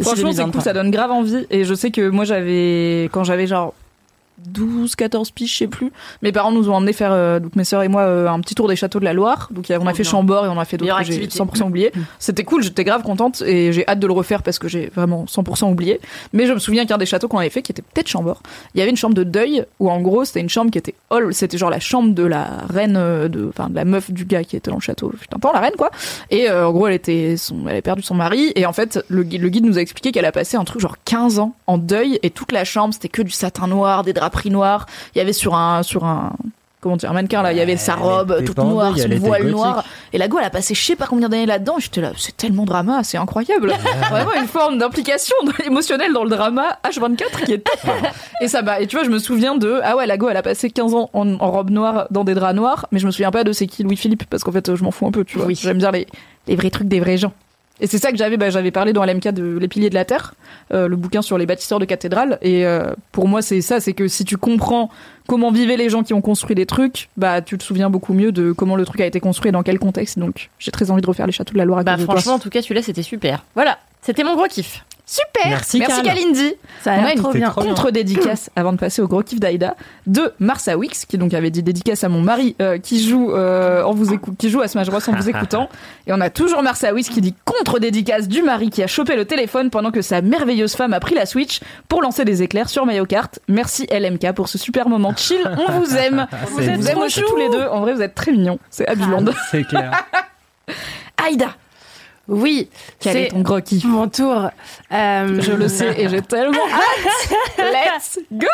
Franchement, c'est 2023. cool, ça donne grave envie. Et je sais que moi, j'avais, quand j'avais genre 12, 14 piges, je sais plus. Mes parents nous ont emmené faire, euh, donc mes sœurs et moi, euh, un petit tour des châteaux de la Loire. Donc on a fait. Chambord et on a fait d'autres que j'ai activité. 100% oublié. C'était cool, j'étais grave contente et j'ai hâte de le refaire parce que j'ai vraiment 100% oublié. Mais je me souviens qu'un des châteaux qu'on avait fait, qui était peut-être Chambord, il y avait une chambre de deuil où en gros c'était une chambre qui était all, c'était genre la chambre de la reine, euh, de, enfin de la meuf du gars qui était dans le château, temps la reine quoi. Et euh, en gros elle était, son, elle avait perdu son mari et en fait le, guide- le guide nous a expliqué qu'elle a passé un truc genre 15 ans en deuil et toute la chambre c'était que du satin noir, des draperies noires. Il y avait sur un, sur un comment dire, un mannequin là, il y avait sa robe était toute noire, son était voile noir. Et la go, elle a passé je sais pas combien d'années là-dedans. J'étais là, c'est tellement drama, c'est incroyable. Vraiment une forme d'implication émotionnelle dans le drama H24 qui est top. et ça m'a, et tu vois, je me souviens de, ah ouais, la go, elle a passé 15 ans en, en robe noire dans des draps noirs, mais je me souviens pas de c'est qui Louis-Philippe parce qu'en fait, je m'en fous un peu, tu vois. Oui. J'aime bien les, les vrais trucs des vrais gens. Et c'est ça que j'avais, bah, j'avais parlé dans LMK de Les Piliers de la Terre, euh, le bouquin sur les bâtisseurs de cathédrales. Et euh, pour moi, c'est ça, c'est que si tu comprends comment vivaient les gens qui ont construit des trucs, bah tu te souviens beaucoup mieux de comment le truc a été construit et dans quel contexte. Donc j'ai très envie de refaire les châteaux de la Loire à Bah, franchement, en tout cas, celui-là, c'était super. Voilà. C'était mon gros kiff. Super Merci, Merci. Kalindi Ça a On a l'air une trop bien. trop bien. contre-dédicace avant de passer au gros kiff d'Aïda de Marsa Wix qui donc avait dit dédicace à mon mari euh, qui joue euh, en vous qui joue à Smash Bros en vous écoutant et on a toujours Marsa Wix qui dit contre-dédicace du mari qui a chopé le téléphone pendant que sa merveilleuse femme a pris la Switch pour lancer des éclairs sur Mario Kart. Merci LMK pour ce super moment chill, on vous aime. Vous êtes vous aime aussi tous les deux. En vrai, vous êtes très mignons. C'est Abuland. C'est clair. Aïda, Oui, quel est c'est ton gros kiff mon tour. Euh, Je le sais et j'ai tellement hâte. Let's go.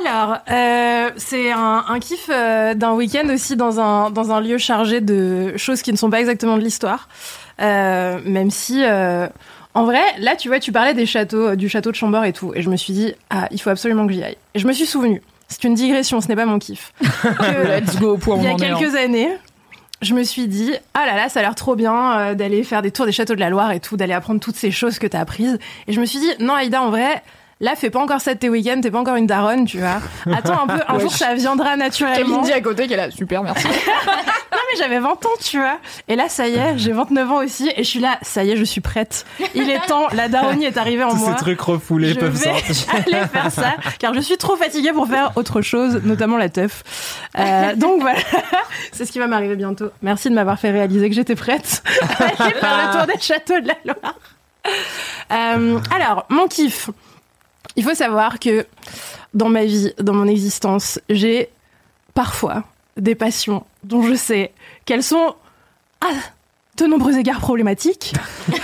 Alors, euh, c'est un, un kiff euh, d'un week-end aussi dans un, dans un lieu chargé de choses qui ne sont pas exactement de l'histoire. Euh, même si, en vrai, là, tu vois, tu parlais des châteaux, du château de Chambord et tout. Et je me suis dit, ah, il faut absolument que j'y aille. Et je me suis souvenu, c'est une digression, ce n'est pas mon kiff. que Let's go il y a hein. quelques années, je me suis dit, ah là là, ça a l'air trop bien euh, d'aller faire des tours des châteaux de la Loire et tout, d'aller apprendre toutes ces choses que t'as apprises. Et je me suis dit, non, Aïda, en vrai, là, fais pas encore ça de tes week-ends, t'es pas encore une daronne, tu vois. Attends un peu, un jour, ça viendra naturellement. Kalindi à côté est là, super, merci. Non, mais j'avais 20 ans, tu vois. Et là, ça y est, j'ai 29 ans aussi, et je suis là, ça y est, je suis prête. Il est temps, la daronie est arrivée en Tous moi. ces trucs refoulés je peuvent vais sortir. aller faire ça, car je suis trop fatiguée pour faire autre chose, notamment la teuf. Euh, donc voilà, c'est ce qui va m'arriver bientôt. Merci de m'avoir fait réaliser que j'étais prête à aller faire le tour des châteaux de la Loire. Euh, alors, mon kiff. Il faut savoir que dans ma vie, dans mon existence, j'ai parfois des passions dont je sais qu'elles sont à de nombreux égards problématiques.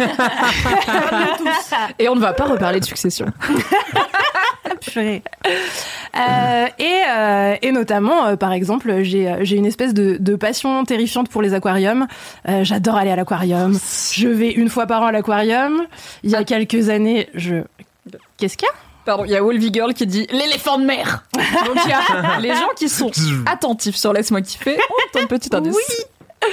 Et on ne va pas reparler de succession. Purée. Euh, et, euh, et notamment, euh, par exemple, j'ai une espèce de, de passion terrifiante pour les aquariums. J'adore aller à l'aquarium. Je vais une fois par an à l'aquarium. Il y a quelques années, je Qu'est-ce qu'il y a? Pardon, il y a Wolvie Girl qui dit l'éléphant de mer. Donc il y a les gens qui sont attentifs sur Laisse-moi kiffer. Oh, un petit indice. Oui.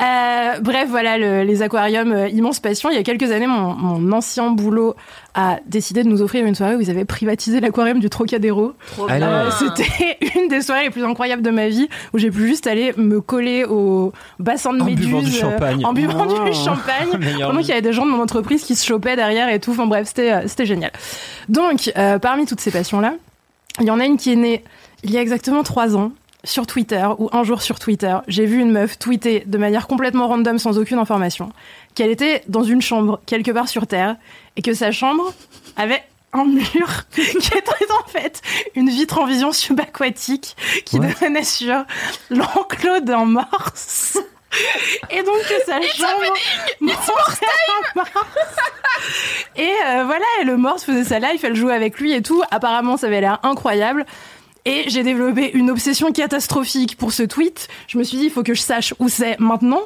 Euh, bref, voilà, le- les aquariums, euh, immense passion. Il y a quelques années, mon, mon ancien boulot a décidé de nous offrir une soirée où ils avaient privatisé l'aquarium du Trocadéro. Ah Euh, C'était une des soirées les plus incroyables de ma vie où j'ai pu juste aller me coller au bassin de En méduses buvant du euh, champagne. en buvant Oh. du champagne Meilleure pendant qu'il y avait des gens de mon entreprise qui se chopaient derrière et tout enfin bref c'était euh, génial donc euh, parmi toutes ces passions là il y en a une qui est née il y a exactement trois ans sur Twitter ou un jour sur Twitter j'ai vu une meuf tweeter de manière complètement random sans aucune information qu'elle était dans une chambre quelque part sur Terre et que sa chambre avait un mur qui était en fait une vitre en vision subaquatique qui What donnait sur l'enclos d'un morse. Et donc que sa chambre un morse. Et euh, voilà, et le morse faisait sa life, elle jouait avec lui et tout. Apparemment, ça avait l'air incroyable. Et j'ai développé une obsession catastrophique pour ce tweet. Je me suis dit, il faut que je sache où c'est maintenant.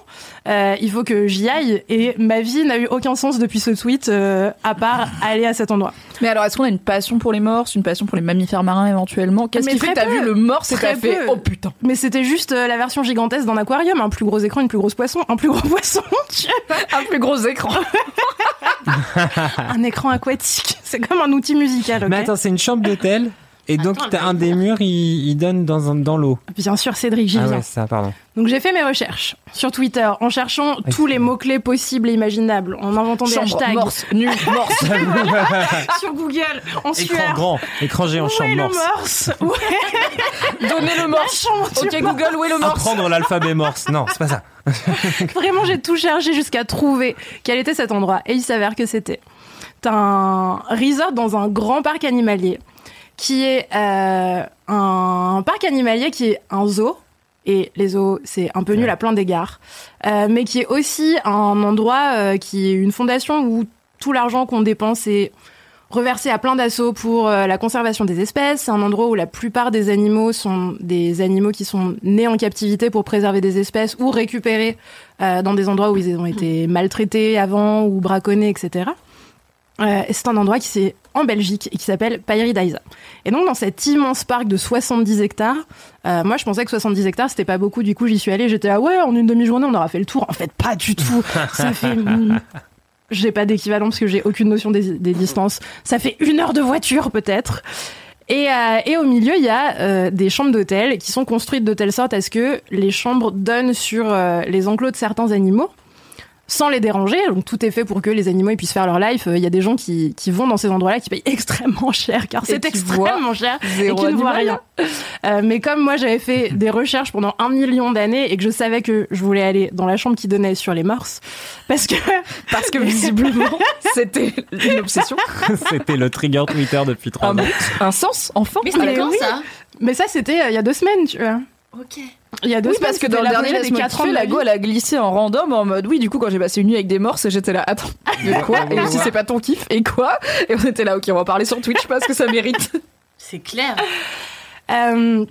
Euh, il faut que j'y aille. Et ma vie n'a eu aucun sens depuis ce tweet, euh, à part aller à cet endroit. Mais alors, est-ce qu'on a une passion pour les morses, une passion pour les mammifères marins éventuellement? Qu'est-ce Mais qui fait que t'as vu le morse et t'as fait oh putain Mais c'était juste euh, la version gigantesque d'un aquarium, un plus gros écran, une plus grosse poisson, un plus gros poisson, Un plus gros écran. un écran aquatique. C'est comme un outil musical. Mais attends, c'est une chambre d'hôtel. Et donc, t'as un des murs, il, il donne dans, un- dans l'eau. Bien sûr, Cédric, j'y Ah viens. ouais, ça, pardon. Donc j'ai fait mes recherches sur Twitter en cherchant tous les mots-clés possibles et imaginables, en inventant des Chambre, hashtags morse, nu, morse. sur Google, en Écran sueur. grand, écran géant, Où chambre est le morse. morse? Ouais, Donnez le la morse. chambre du Ok morse. Google, où est le morse? Apprendre l'alphabet morse. Non, c'est pas ça. Vraiment, j'ai tout cherché jusqu'à trouver quel était cet endroit. Et il s'avère que c'était un resort dans un grand parc animalier, qui est euh, un parc animalier qui est un zoo. Et les zoos, c'est un peu nul à plein d'égards. Euh, mais qui est aussi un endroit euh, qui est une fondation où tout l'argent qu'on dépense est reversé à plein d'assauts pour euh, la conservation des espèces. C'est un endroit où la plupart des animaux sont des animaux qui sont nés en captivité pour préserver des espèces ou récupérés euh, dans des endroits où ils ont été maltraités avant ou braconnés, etc. Euh, c'est un endroit qui c'est en Belgique et qui s'appelle Pairidaisa. Et donc dans cet immense parc de 70 hectares, euh, moi je pensais que 70 hectares c'était pas beaucoup, du coup j'y suis allée, j'étais là ouais en une demi-journée on aura fait le tour. En fait pas du tout, ça fait j'ai pas d'équivalent parce que j'ai aucune notion des, des distances. Ça fait une heure de voiture peut-être. Et, euh, et au milieu, il y a des chambres d'hôtel qui sont construites de telle sorte à ce que les chambres donnent sur les enclos de certains animaux sans les déranger. Donc tout est fait pour que les animaux ils puissent faire leur life. Euh, Il y a des gens qui, qui vont dans ces endroits-là qui payent extrêmement cher car c'est extrêmement cher et qui ne voient rien. Euh, mais comme moi j'avais fait des recherches pendant un million d'années et que je savais que je voulais aller dans la chambre qui donnait sur les morses parce que Parce que visiblement, c'était une obsession. C'était le trigger Twitter depuis trois Un, ans. un sens, enfin. Mais c'était Mais quand oui. ça? Mais ça c'était euh, il y a deux semaines tu vois. Ok. Il y a deux Oui, parce que dans le dernier des Laisse-moi quatre ans kiffer, de ma la go, elle a glissé en random en mode oui, du coup, quand j'ai passé une nuit avec des morses, j'étais là, attends, mais quoi Et si c'est pas ton kiff, et quoi Et on était là, ok, on va parler sur Twitch parce que ça mérite. C'est clair. Euh,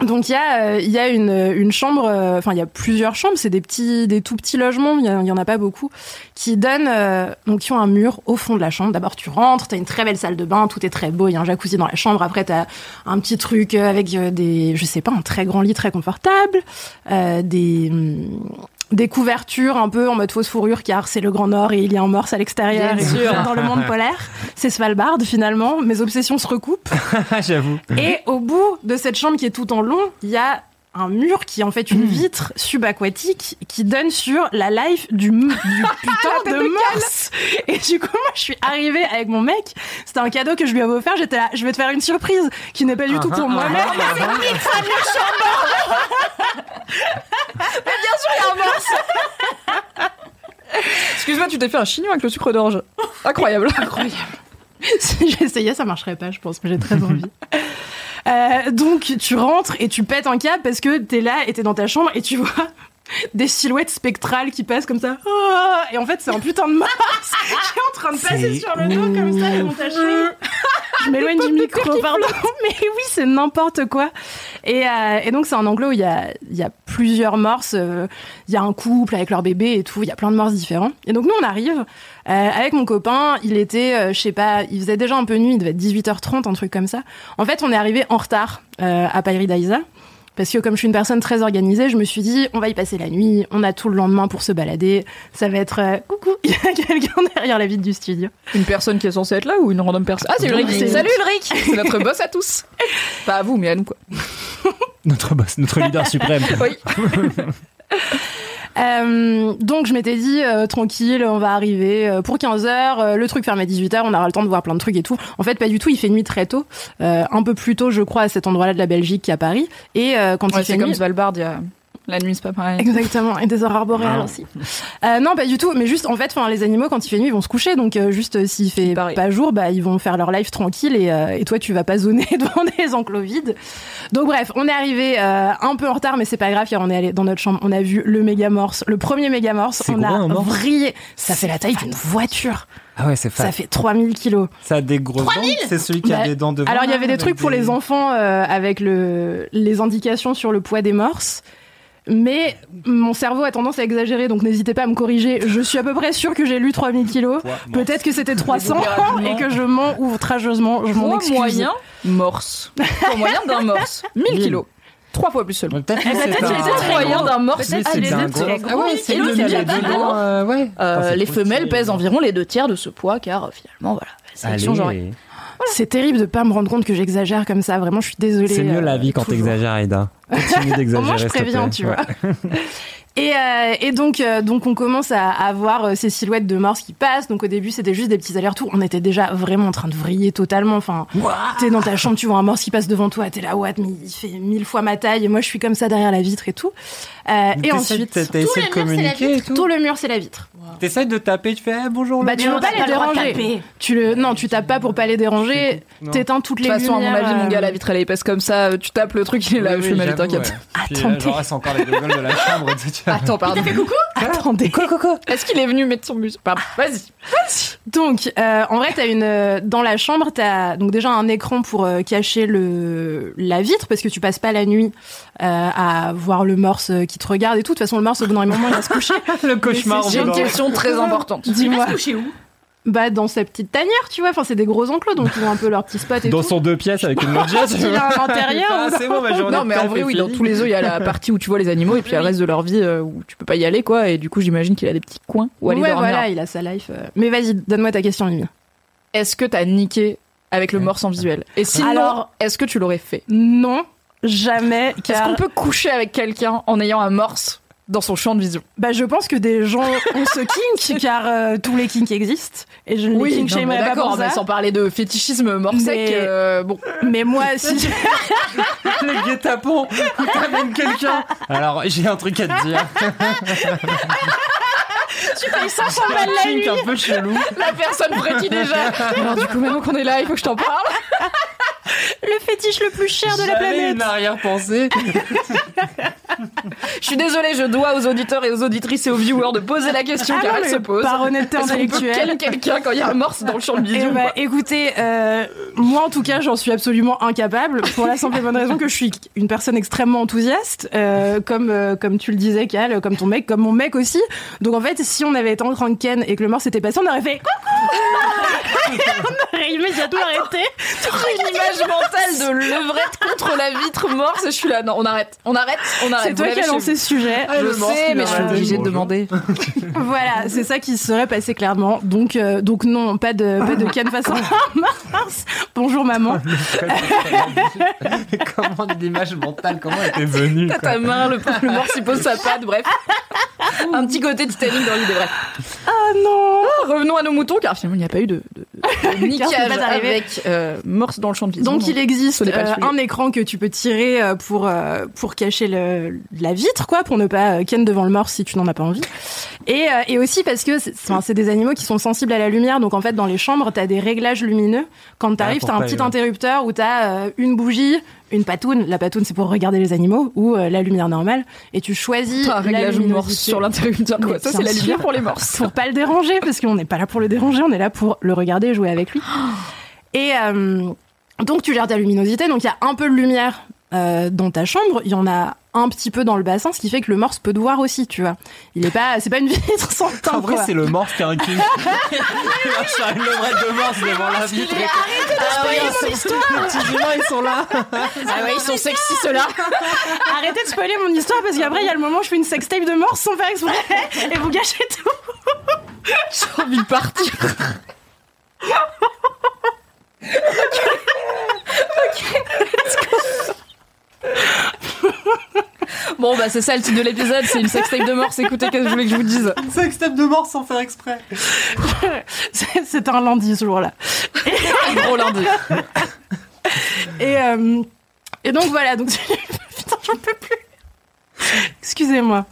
donc il y a, euh, il y a une, une chambre, euh, enfin il y a plusieurs chambres, c'est des petits, des tout petits logements, il y, en a pas beaucoup, qui donnent, euh, donc qui ont un mur au fond de la chambre. D'abord tu rentres, t'as une très belle salle de bain, tout est très beau, il y a un jacuzzi dans la chambre. Après t'as un petit truc euh, avec des, je sais pas, un très grand lit très confortable, des hum, des couvertures un peu en mode fausse fourrure car c'est le Grand Nord et il y a un morse à l'extérieur dans le monde polaire. C'est Svalbard finalement. Mes obsessions se recoupent. J'avoue. Et au bout de cette chambre qui est tout en long, il y a un mur qui est en fait une vitre subaquatique qui donne sur la life du, du putain de morse. Et du coup, moi, je suis arrivée avec mon mec. C'était un cadeau que je lui avais offert. J'étais là, je vais te faire une surprise qui n'est pas du tout pour moi. Mais Excuse-moi, tu t'es fait un chignon avec le sucre d'orge. Incroyable. incroyable. si j'essayais, ça marcherait pas, je pense, mais j'ai très envie. Euh, donc, tu rentres et tu pètes un câble parce que t'es là et t'es dans ta chambre et tu vois des silhouettes spectrales qui passent comme ça. Ah Et en fait, c'est un putain de Mars qui est en train de passer sur le dos comme ça chambre. Je m'éloigne du micro, pardon. Mais oui, c'est n'importe quoi. Et, euh, et donc, c'est un enclos où il y a, il y a plusieurs morses. euh, Il y a un couple avec leur bébé et tout. Il y a plein de morses différents. Et donc nous, on arrive euh, avec mon copain. Il était, je sais pas, il faisait déjà un peu nuit. Il devait être 18h30, un truc comme ça. En fait, on est arrivé en retard à Pairi-Daïsa. Parce que comme je suis une personne très organisée, je me suis dit, on va y passer la nuit, on a tout le lendemain pour se balader, ça va être... euh, coucou, il y a quelqu'un derrière la vitre du studio. Une personne qui est censée être là ou une random personne? Ah, c'est Ulrich. C'est Salut Ulrich C'est notre boss à tous. Pas à vous, mais à nous, quoi. Notre boss, notre leader suprême. Oui. Euh, donc je m'étais dit, euh, tranquille, on va arriver euh, pour 15h, le truc ferme à 18h, on aura le temps de voir plein de trucs et tout. En fait, pas du tout, il fait nuit très tôt, euh, un peu plus tôt, je crois, à cet endroit-là de la Belgique qu'à Paris. Et euh, quand Ouais, il fait c'est comme nuit... Svalbard, il y a... la nuit, c'est pas pareil. Exactement, et des aurores boréales aussi. Euh, non, pas du tout, mais juste en fait, enfin, les animaux quand il fait nuit, ils vont se coucher, donc euh, juste euh, s'il fait Pareil. pas jour, bah ils vont faire leur life tranquille et, euh, et toi tu vas pas zoner devant des enclos vides. Donc bref, on est arrivé euh, un peu en retard, mais c'est pas grave, car on est allé dans notre chambre, on a vu le méga morse, le premier méga morse, C'est on gros, a vrillé, ça fait la taille d'une voiture, Ah ouais, c'est ça fait 3000 kilos. Ça a des grosses dents. C'est celui qui a Bah, des dents devant. Alors il y avait des trucs pour des- les enfants euh, avec le, les indications sur le poids des morses. Mais mon cerveau a tendance à exagérer, donc n'hésitez pas à me corriger. Je suis à peu près sûre que j'ai lu 3000 kilos. Peut-être que c'était 300 et que je mens outrageusement. Je m'en excuse. moyen, morse. Moyen d'un morse. 1000 kilos. Trois fois plus seulement. Peut-être que moyen d'un morse. Ah, c'est les Ah dents, euh. Euh, Putain, c'est les femelles pèsent environ les deux tiers de ce poids, car euh, finalement, voilà, sélection Allez. genrée. C'est terrible de pas me rendre compte que j'exagère comme ça. Vraiment, je suis désolée. C'est mieux la vie quand t'exagères, Aïda. Continue Au d'exagérer. moins, je préviens, tu Ouais. vois. Et, euh, et donc, euh, donc, on commence à, à voir euh, ces silhouettes de morse qui passent. Donc, au début, c'était juste des petits allers-retours. On était déjà vraiment en train de vriller totalement. Enfin, t'es dans ta chambre, tu vois un morse qui passe devant toi. T'es là, what, mais il fait mille fois ma taille. Et moi, je suis comme ça derrière la vitre et tout. Euh, et ensuite, t'as- T'as essayé de communiquer et tout. tout le mur, c'est la vitre. T'essayes de taper, tu fais eh, bonjour. Bah, tu veux pas les déranger. Tu le, non, tu tapes pas pour pas les déranger. T'éteins toutes De les toute façon, à mon lumières, avis, mon gars, la vitre elle est épaisse comme ça. Tu tapes le truc, il est là. Je fais mal, j'avoue, t'inquiète. ouais. Puis, Attendez. euh, genre, elle sent encore les gueules de la chambre. tu sais, tu vois. Attends, pardon. Attendez. Quoi, quoi, quoi Est-ce qu'il est venu mettre son bus Pardon, vas-y. Donc, euh, en vrai, t'as une euh, dans la chambre, t'as donc déjà un écran pour euh, cacher le la vitre parce que tu passes pas la nuit euh, à voir le morse qui te regarde et tout. De toute façon, le morse au bout d'un moment, il va se coucher. Le cauchemar. J'ai au une question très importante. Dis-moi. Couché où? Bah, dans sa petite tanière, tu vois. Enfin, c'est des gros enclos, donc ils ont un peu leur petit spot et Dans tout. son deux pièces avec une loggia. tu vois. a à l'intérieur Ah, C'est bon, ma journée. Non, mais en vrai, oui, dans tous les zoos, il y a la partie où tu vois les animaux et puis il y a le reste de leur vie euh, où tu peux pas y aller, quoi. Et du coup, j'imagine qu'il a des petits coins où aller ouais, dormir. voilà, il a sa life. euh. Mais vas-y, donne-moi ta question, Mimi. Est-ce que t'as niqué avec le morse en visuel Et sinon, Alors- est-ce que tu l'aurais fait Non, jamais. Est-ce Car qu'on peut coucher avec quelqu'un en ayant un morse dans son champ de vision bah, je pense que des gens ont ce kink, car euh, tous les kinks existent. Et je ne les kink non, mais shamerai pas pour ça. sans parler de fétichisme morsec, Mais- euh, bon. Mais moi, si. Le guet-apens où t'amènes quelqu'un. Alors, j'ai un truc à te dire. tu payes 500 Un balles la nuit. un peu chelou. La personne frétille déjà. Alors du coup, maintenant qu'on est là, il faut que je t'en parle. Le fétiche le plus cher de la J'avais planète. une arrière-pensée. Je suis désolée, je dois aux auditeurs et aux auditrices et aux viewers de poser la question Ah car non, elle se pose. Par honnêteté intellectuelle. quelqu'un quand il y a un morse dans le champ de Eh vision bah, écoutez, euh, moi en tout cas, j'en suis absolument incapable pour la simple et bonne raison que je suis une personne extrêmement enthousiaste, euh, comme euh, comme tu le disais, Cal, comme ton mec, comme mon mec aussi. Donc en fait, si on avait été en train de ken et que le mort s'était passé, on aurait fait coucou, on aurait immédiatement arrêté. une image mentale de levrette contre la vitre morse et je suis là. Non, on arrête, on arrête, on arrête. C'est toi qui as lancé ce sujet. Je sais, mais je suis obligée de demander. Voilà, c'est ça qui se serait passé clairement. Donc euh, donc non, pas de pas de ken façon mince. Bonjour maman. comment l'image mentale, comment elle était venue T'as ta main, le, le morse il pose sa patte, bref. Un petit côté Titanic dans l'idée, bref. Ah non. Revenons à nos moutons car finalement il n'y a pas eu de, de, de niquage avec euh, morse dans le champ de vision. Donc il existe euh, un écran que tu peux tirer euh, pour euh, pour cacher le, la vitre quoi, pour ne pas ken devant le mort si tu n'en as pas envie. Et euh, et aussi parce que c'est enfin, des animaux qui sont sensibles à la lumière, donc en fait dans les chambres t'as des réglages lumineux. Quand t'arrives pour t'as un petit interrupteur où t'as euh, une bougie, une patoune. La patoune c'est pour regarder les animaux ou euh, la lumière normale. Et tu choisis T'as un la réglage morse sur l'interrupteur quoi. Ça c'est la lumière pour les morses. pour pas le déranger parce qu'on n'est pas là pour le déranger, on est là pour le regarder et jouer avec lui. Et euh, donc tu gères ta luminosité, donc il y a un peu de lumière euh, dans ta chambre, il y en a un petit peu dans le bassin, ce qui fait que le morse peut te voir aussi, tu vois. Il est pas, c'est pas une vitre sans teint. En vrai, c'est le morse qui a un cul. Il sur une levrette de morse devant la vitre. Ah oui, mon histoire. Les petits humains, ils sont là. Ah ouais, ils sont sexy ceux-là. Arrêtez de spoiler mon histoire parce qu'après il y a le moment où je fais une sextape de morse sans faire exprès et vous gâchez tout. J'ai envie de partir. Bon bah c'est ça le titre de l'épisode, c'est une sextape de morse. Écoutez, qu'est-ce que je voulais que je vous dise C'est step de morse sans faire exprès. C'est- un lundi ce jour-là. Gros lundi. Et, euh, et donc voilà, donc putain j'en peux plus. Excusez-moi.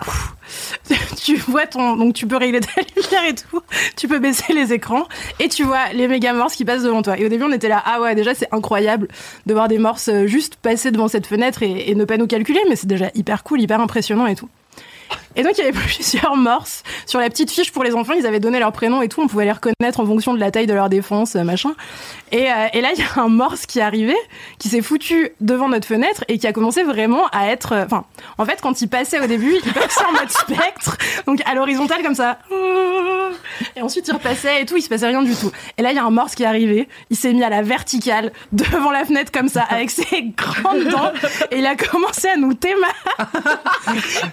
Tu vois ton, donc tu peux régler ta lumière et tout, tu peux baisser les écrans et tu vois les méga morses qui passent devant toi. Et au début on était là, ah ouais déjà c'est incroyable de voir des morses euh, juste passer devant cette fenêtre et, et ne pas nous calculer, mais c'est déjà hyper cool, hyper impressionnant et tout. Et donc il y avait plusieurs morses sur la petite fiche pour les enfants, ils avaient donné leur prénom et tout, on pouvait les reconnaître en fonction de la taille de leur défense, euh, machin. Et, euh, et là il y a un morse qui est arrivé, qui s'est foutu devant notre fenêtre et qui a commencé vraiment à être, euh, enfin, en fait quand il passait au début, il passait en mode spectre, donc à l'horizontale comme ça. Et ensuite il repassait et tout, il se passait rien du tout. Et là il y a un morse qui est arrivé, il s'est mis à la verticale devant la fenêtre comme ça avec ses grandes dents et il a commencé à nous témar.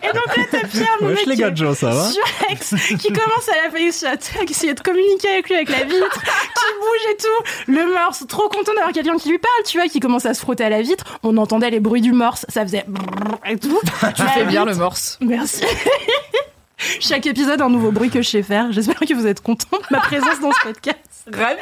Et donc là Pierre, Wesh mec, les gars, Joe, ça va Surex, qui commence à la FaceChat, qui essayer de communiquer avec lui avec la vitre, qui bouge et tout. Le morse, trop content d'avoir quelqu'un qui lui parle, tu vois, qui commence à se frotter à la vitre. On entendait les bruits du morse, ça faisait et tout. Tu fais bien le morse. Merci. Chaque épisode, un nouveau bruit que je sais faire. J'espère que vous êtes contents de ma présence dans ce podcast. Ravi.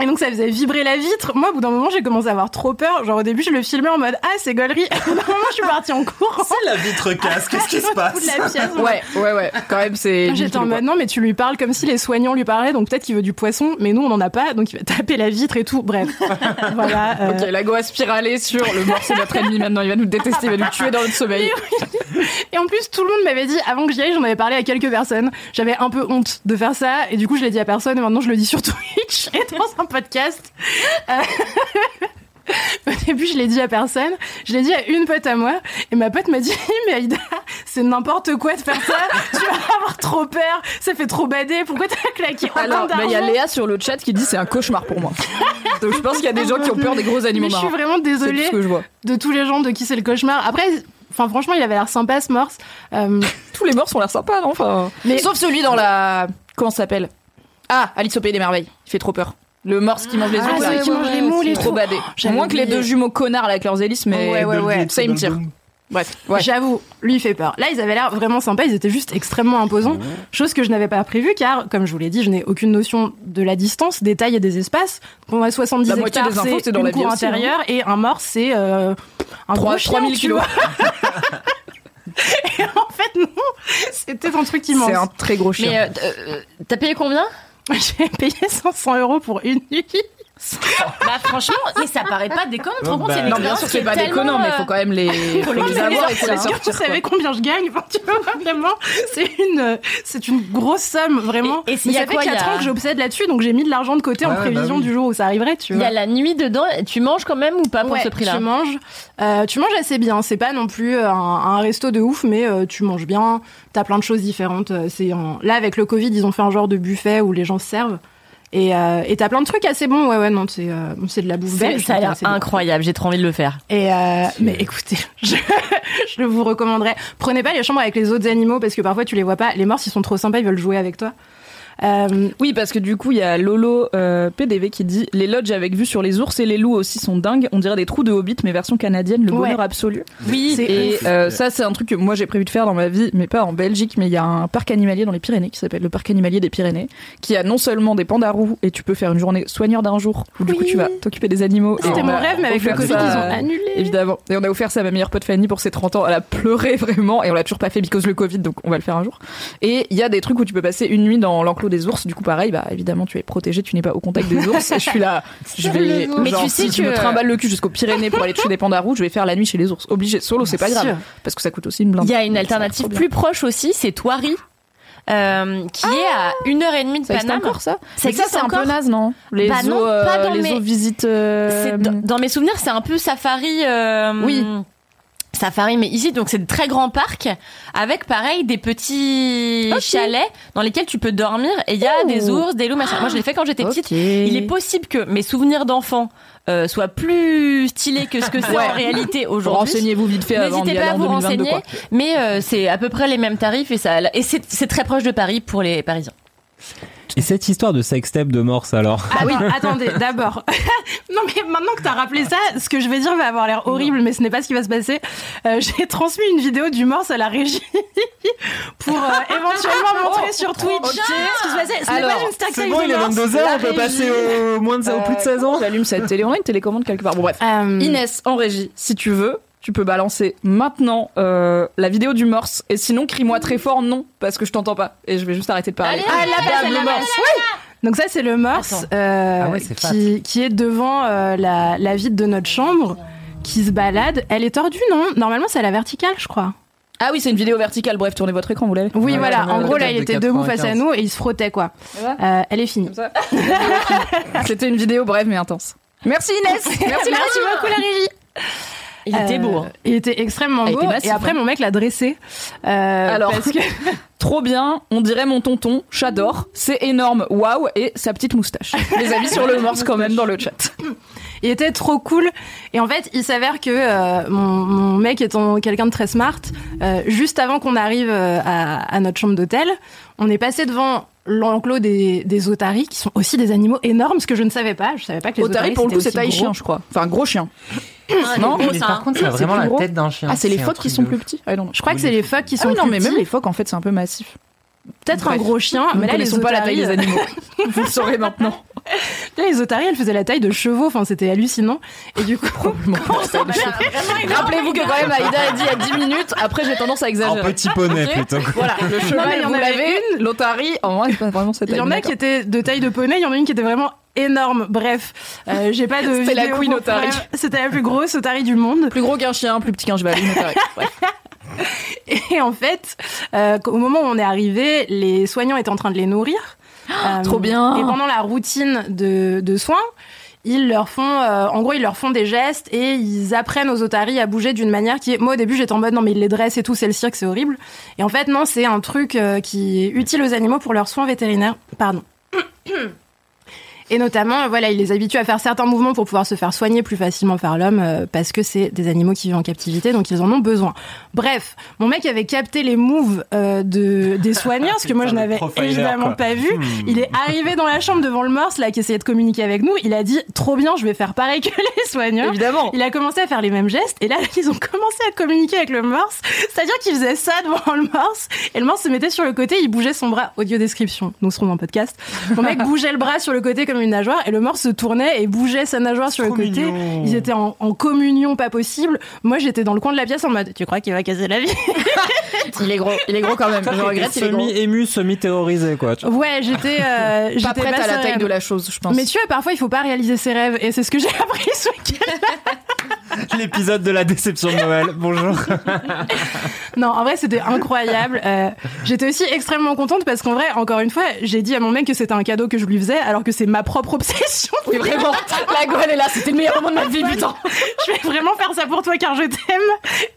Et donc ça faisait vibrer la vitre. Moi, au bout d'un moment, j'ai commencé à avoir trop peur. Genre au début, je le filmais en mode ah c'est gaulerie. Et au bout d'un moment, je suis partie en courant. C'est la vitre casse, qu'est-ce qui se passe de la pièce. Ouais, ouais, ouais. Quand même, c'est. J'étais en mode non, mais tu lui parles comme si les soignants lui parlaient, donc peut-être qu'il veut du poisson, mais nous on en a pas, donc il va taper la vitre et tout. Bref, voilà. euh, Ok, la go a spiralé sur le notre ennemi maintenant, il va nous détester, il va nous tuer dans notre sommeil. Et en plus, tout le monde m'avait dit, avant que j'y aille, j'en avais parlé à quelques personnes. J'avais un peu honte de faire ça, et du coup, je l'ai dit à personne, et maintenant je le dis sur Twitch et dans un podcast. Euh, Au début, je l'ai dit à personne. Je l'ai dit à une pote à moi, et ma pote m'a dit, mais Aïda, c'est n'importe quoi de faire ça. Tu vas avoir trop peur. Ça fait trop bader. Pourquoi t'as claqué Alors, bah, il y a Léa sur le chat qui dit c'est un cauchemar pour moi. Donc je pense qu'il y a des gens qui ont peur des gros animaux Mais je suis vraiment tout désolée vois. de tous les gens de qui c'est le cauchemar. Après, enfin franchement, il avait l'air sympa ce morse. Euh, Tous les morts ont l'air sympas, non enfin... Mais- Sauf celui dans la... Comment ça s'appelle? Ah, Alice au Pays des Merveilles. Il fait trop peur. Le morse qui mange les Ah, autres, celui qui mange les moules et Trop tout. badé. j'avais Moins que les deux jumeaux connards là, avec leurs hélices, mais Ouais, ouais, ouais. ça, il me tire. Bref, ouais. J'avoue, lui il fait peur. Là, ils avaient l'air vraiment sympas, ils étaient juste extrêmement imposants, chose que je n'avais pas prévue car, comme je vous l'ai dit, je n'ai aucune notion de la distance, des tailles et des espaces. On a 70 La moitié hectares, des infos, c'est une la cour aussi, hein. et un morse, c'est euh, un Trois- gros chien, 3000 tu kilos. et en fait, non, c'était un truc immense. C'est un très gros chien. Mais euh, euh, t'as payé combien? J'ai payé 500 euros pour une nuit. Bah franchement, mais ça paraît pas déconnant. Tu te rends compte, bah, c'est une non, bien expérience sûr, qui c'est est pas tellement, déconnant, mais il euh, faut quand même les, faut les avoir et faut les sortir. Vous savez combien je gagne Enfin, tu vois, vraiment, c'est une, c'est une grosse somme, vraiment. Et- et s'il Mais y a ça fait quoi, il y 4 a- ans que j'obsède là-dessus, donc j'ai mis de l'argent de côté en Ouais, bah prévision oui. du jour où ça arriverait, tu Il y vois. a la nuit dedans. Tu manges quand même ou pas pour Ouais, ce prix-là Tu manges, euh, tu manges assez bien. C'est pas non plus un, un resto de ouf, mais euh, tu manges bien. T'as plein de choses différentes. Euh, C'est là avec le Covid, ils ont fait un genre de buffet où les gens se servent. Et euh, et t'as plein de trucs assez bons. Ouais ouais non, c'est euh, c'est de la bouffe C'est- belge. Ça a l'air incroyable. J'ai trop envie de le faire. Et euh, mais écoutez, je, je vous recommanderais, prenez pas les chambres avec les autres animaux parce que parfois tu les vois pas. Les morses ils sont trop sympas, ils veulent jouer avec toi. Euh, Oui, parce que du coup, il y a Lolo euh, PDV qui dit Les lodges avec vue sur les ours et les loups aussi sont dingues. On dirait des trous de Hobbit, mais version canadienne, le Ouais. bonheur absolu. oui, c'est Et euh, ça, c'est un truc que moi j'ai prévu de faire dans ma vie, mais pas en Belgique, mais il y a un parc animalier dans les Pyrénées qui s'appelle le parc animalier des Pyrénées, qui a non seulement des pandas roux et tu peux faire une journée soigneur d'un jour où du coup tu vas t'occuper des animaux. C'était on mon rêve, mais avec le Covid ils ont annulé. Évidemment. Et on a offert ça à ma meilleure pote Fanny pour ses 30 ans. Elle a pleuré vraiment et on l'a toujours pas fait because le Covid, donc on va le faire un jour. Et il y a des trucs où tu peux passer une nuit dans l'enclos des ours. Du coup, pareil, bah évidemment, tu es protégé, tu n'es pas au contact des ours. Et je suis là, je vais. Mais genre, tu sais si je que- me trimballe le cul jusqu'aux Pyrénées pour aller tuer des pandas roux, je vais faire la nuit chez les ours. Obligé. Solo, c'est pas grave. Parce que ça coûte aussi une blinde. Il y a une alternative plus proche aussi, c'est Thoiry. euh, qui est à une heure et demie de. Ça Paname. encore ça Ça c'est un peu encore naze, non? Les Bah non, zoos, euh, pas dans les mes- visites. euh, C'est dans, dans mes souvenirs, c'est un peu safari. euh, Oui. Safari, mais ici, donc c'est de très grands parcs avec pareil des petits chalets dans lesquels tu peux dormir et il y a Oh. des ours, des loups, machin. Moi, je l'ai fait quand j'étais petite. Il est possible que mes souvenirs d'enfant euh, soient plus stylés que ce que c'est Ouais. en réalité aujourd'hui. Renseignez-vous vite fait avant N'hésitez pas à vous 2022, renseigner, quoi. mais euh, c'est à peu près les mêmes tarifs et ça et c'est très proche de Paris pour les Parisiens. Et cette histoire de sextape de morse alors Ah oui, attendez, d'abord. non, mais maintenant que t'as rappelé ça, ce que je vais dire va avoir l'air horrible, mais ce n'est pas ce qui va se passer. Euh, J'ai transmis une vidéo du morse à la régie pour euh, éventuellement montrer sur Twitch ce qui se passait. Ce n'est Alors, pas une C'est bon, il est 22h, on peut passer au moins de, au plus de 16 ans. J'allume cette télé. On a une télécommande quelque part. Bon bref. Euh, Inès en régie, si tu veux, tu peux balancer maintenant euh, la vidéo du morse. Et sinon, crie-moi très fort non, parce que je t'entends pas. Et je vais juste arrêter de parler. Allez, Ah, la Dame le morse. Donc ça, c'est le morse euh, Ah ouais, qui, qui est devant euh, la, la vitre de notre chambre, qui se balade. Elle est tordue, non? Normalement, c'est à la verticale, je crois. Ah oui, c'est une vidéo verticale. Bref, tournez votre écran, vous l'avez. Oui, Ouais, voilà. En gros, là, il de était debout face à 95. nous et il se frottait, quoi. Ouais. Euh, elle est finie. C'était une vidéo brève mais intense. Merci Inès. Merci, Merci beaucoup, la régie. Il était Euh, beau. hein. Il était extrêmement Ah, beau. était et après, hein. mon mec l'a dressé. Euh, Alors. parce que Trop bien, on dirait mon tonton, j'adore, c'est énorme, waouh, et sa petite moustache. Les avis sur le morse quand même dans le chat. Il était trop cool. Et en fait, il s'avère que euh, mon, mon mec étant quelqu'un de très smart, euh, juste avant qu'on arrive euh, à, à notre chambre d'hôtel, on est passé devant l'enclos des, des otaries, qui sont aussi des animaux énormes, ce que je ne savais pas. Je savais pas que les Otari otaries, pour le coup c'était c'est taille chien je crois. Enfin gros chien. Ah, non, Mais par contre, ça a C'est vraiment plus la gros. tête d'un chien. Ah c'est les phoques qui sont plus petits I don't know. Je crois que c'est les phoques qui Ah sont oui, non plus mais même les phoques en fait c'est un peu massif. Peut-être un gros chien, mais là, ne les connaissons pas la taille des animaux. Vous le saurez maintenant. Là, les otaries, elles faisaient la taille de chevaux. Enfin, c'était hallucinant. Et du coup, Rappelez-vous que quand même Aïda a dit il y a 10 minutes, après j'ai tendance à En exagérer. petit poney plutôt. Voilà, le Non, il cheval y en vous avait l'avez, l'otari, en vrai c'est pas vraiment cette il taille. y en a qui étaient de taille de poney, il y en a une qui était vraiment énorme. Bref, euh, j'ai pas de C'était la Queen pour Otari. faire- C'était la plus grosse otarie du monde. plus gros qu'un chien, plus petit qu'un cheval, une. Et en fait, euh, au moment où on est arrivé, les soignants étaient en train de les nourrir. Euh, trop bien. Et pendant la routine de, de soins, ils leur font, euh, en gros, ils leur font des gestes et ils apprennent aux otaries à bouger d'une manière qui est. Moi, au début, j'étais en mode non, mais ils les dressent et tout, c'est le cirque, c'est horrible. Et en fait, non, c'est un truc euh, qui est utile aux animaux pour leurs soins vétérinaires. Pardon. Et notamment, voilà, il les habitue à faire certains mouvements pour pouvoir se faire soigner plus facilement par l'homme, euh, parce que c'est des animaux qui vivent en captivité, donc ils en ont besoin. Bref, mon mec avait capté les moves euh, de, des soignants, ce que moi je le n'avais évidemment quoi. pas vu. Hmm. Il est arrivé dans la chambre devant le morse, là, qui essayait de communiquer avec nous. Il a dit, trop bien, je vais faire pareil que les soignants. Évidemment. Il a commencé à faire les mêmes gestes et là ils ont commencé à communiquer avec le morse. C'est-à-dire qu'il faisait ça devant le morse et le morse se mettait sur le côté, il bougeait son bras. Audio description, nous serons en podcast. Mon mec bougeait le bras sur le côté comme une nageoire et le morse se tournait et bougeait sa nageoire sur le côté. mignon. Ils étaient en, en communion pas possible. Moi j'étais dans le coin de la pièce en mode tu crois qu'il va casser la vie? Il est gros, il est gros quand même. Je regrette, il est gros. Semi ému, semi terrorisé quoi. tu vois. Ouais, j'étais euh, j'étais Pas prête à la taille de la chose, je pense. Mais tu vois, parfois il faut pas réaliser ses rêves et c'est ce que j'ai appris ce week-end. L'épisode de la déception de Noël. Bonjour. Non, en vrai, c'était incroyable. Euh, J'étais aussi extrêmement contente parce qu'en vrai, encore une fois, j'ai dit à mon mec que c'était un cadeau que je lui faisais, alors que c'est ma propre obsession. Oui, vraiment. La gueule est là, c'était le meilleur moment de ma vie, putain. je vais vraiment faire ça pour toi car je t'aime.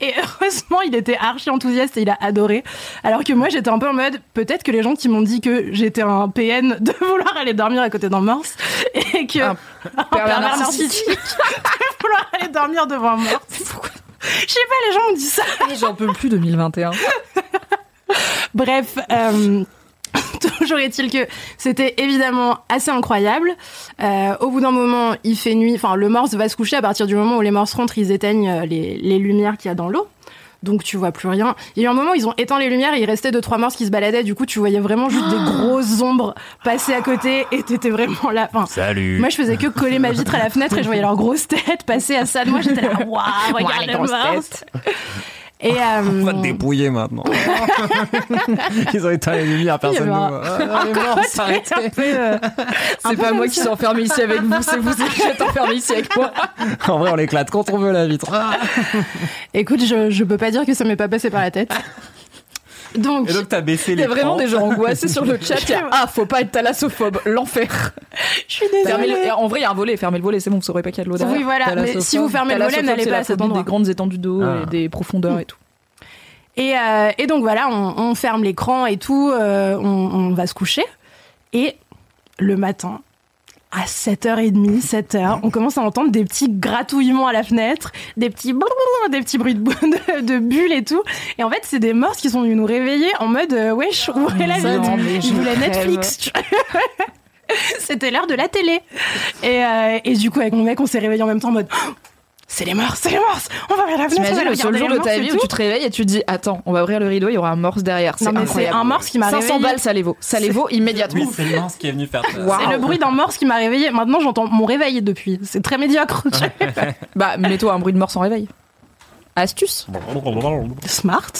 Et heureusement, il était archi enthousiaste et il a adoré. Alors que moi, j'étais un peu en mode, peut-être que les gens qui m'ont dit que j'étais un PN de vouloir aller dormir à côté d'un morse et que Un un pervers pervers narcissique. narcissique vouloir aller dormir devant un morse. Je sais pas, les gens ont dit ça. J'en peux plus 2021. Bref, euh, toujours est-il que c'était évidemment assez incroyable. Euh, au bout d'un moment, il fait nuit. Enfin, le morse va se coucher à partir du moment où les morses rentrent, ils éteignent euh, les, les lumières qu'il y a dans l'eau. Donc tu vois plus rien. Il y a eu un moment où ils ont éteint les lumières et il restait deux trois morses qui se baladaient. Du coup, tu voyais vraiment juste des grosses ombres passer à côté et t'étais vraiment là. Enfin, Salut. moi, je faisais que coller ma vitre à la fenêtre et je voyais leurs grosses têtes passer à ça de moi. J'étais là, waouh, regarde les grosses. Et euh, On va te dépouiller maintenant. Ils ont éteint les lumières, personne ne voit. Ah, euh, C'est pas moi qui suis enfermé ici avec vous, c'est vous qui êtes enfermé ici avec moi. En vrai, on l'éclate quand on veut la vitre. Écoute, je, je peux pas dire que ça m'est pas passé par la tête. Donc, Et donc t'as baissé Il y a vraiment des gens angoissés sur le chat. Il y a, ah, faut pas être thalassophobe, l'enfer. je suis désolée. le- En vrai, il y a un volet, fermez le volet, c'est bon, vous saurez pas qu'il y a de l'eau derrière. Oui, voilà, mais si vous fermez le volet, n'allez pas à cet endroit. des grandes étendues d'eau Ah. et des profondeurs et tout. Et, euh, et donc voilà, on, on ferme l'écran et tout, euh, on, on va se coucher. Et le matin, à 7h30, 7h, on commence à entendre des petits gratouillements à la fenêtre, des petits des petits bruits de, bou- de, de bulles et tout. Et en fait, c'est des morses qui sont venus nous réveiller en mode euh, wesh, ouvrez la mais je rêve. Netflix. C'était l'heure de la télé. Et, euh, et du coup, avec mon mec, on s'est réveillé en même temps en mode Oh, c'est les morses, c'est les morses. On va vers la fenêtre. T'imagines le seul jour de ta vie où tu te réveilles et tu te dis Attends, on va ouvrir le rideau, il y aura un morse derrière. C'est un morse qui m'a 500 réveillé. balles, ça les vaut. Ça les vaut immédiatement. Oui, c'est le qui est venu faire ça. C'est le bruit d'un morse qui m'a réveillé. Maintenant, j'entends mon réveil depuis. C'est très médiocre. Bah, mets-toi un bruit de morse en réveil. Astuce. Smart.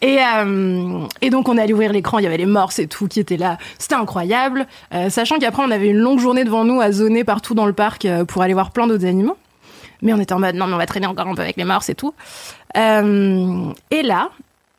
Et, euh, et donc, on est allé ouvrir l'écran. Il y avait les morses et tout qui étaient là. C'était incroyable. Euh, sachant qu'après, on avait une longue journée devant nous à zoner partout dans le parc euh, pour aller voir plein d'autres animaux. Mais on était en mode, non, mais on va traîner encore un peu avec les morses et tout. Euh, et là,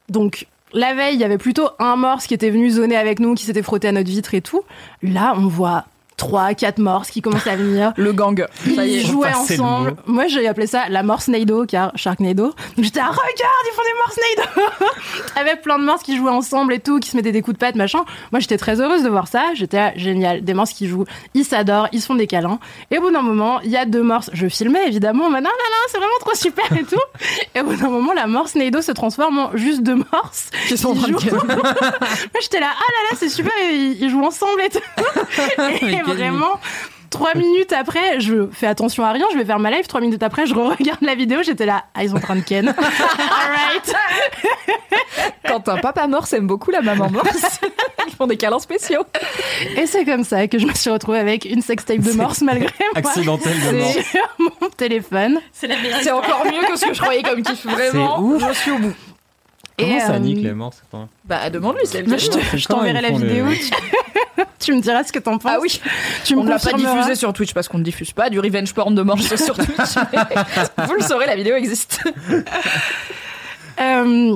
donc, la veille, il y avait plutôt un morse qui était venu zoner avec nous, qui s'était frotté à notre vitre et tout. Là, on voit trois, quatre morses qui commencent à venir. Le gang. Ça y est. Ils jouaient ensemble. Moi, j'ai appelé ça la Morsenado, car Sharknado. Donc j'étais, ah, regarde, ils font des Morsenado Avec plein de morses qui jouaient ensemble et tout, qui se mettaient des coups de patte, machin. Moi, j'étais très heureuse de voir ça. J'étais là, génial. Des morses qui jouent, ils s'adorent, ils se font des câlins. Et au bout d'un moment, il y a deux morses. Je filmais, évidemment. On m'a dit, non, non, non, c'est vraiment trop super et tout. Et au bout d'un moment, la Morsenado se transforme en juste deux morses. Qui sont en train de jouent. Moi, j'étais là, ah là là, c'est super, ils, ils jouent ensemble et tout. et vraiment, trois minutes après, je fais attention à rien, je vais faire ma live. Trois minutes après, je regarde la vidéo, j'étais là, ah, ils sont en train de ken. Alright. Quand un papa morse aime beaucoup la maman morse, ils font des câlins spéciaux. Et c'est comme ça que je me suis retrouvée avec une sextape de morse malgré moi. Accidentel de mort. Sur mon téléphone. C'est la meilleure. C'est encore mieux que ce que je croyais comme kiff. Vraiment, ouf. je suis au bout. Comment Et, ça euh, nique les morts c'est pas... Bah, demande-lui, c'est Moi, je te- je t'enverrai la vidéo. Tu, tu me diras ce que t'en penses. Ah oui, tu me on ne l'a pas diffusé sur Twitch parce qu'on ne diffuse pas du revenge porn de morse sur Twitch. vous le saurez, la vidéo existe. Euh,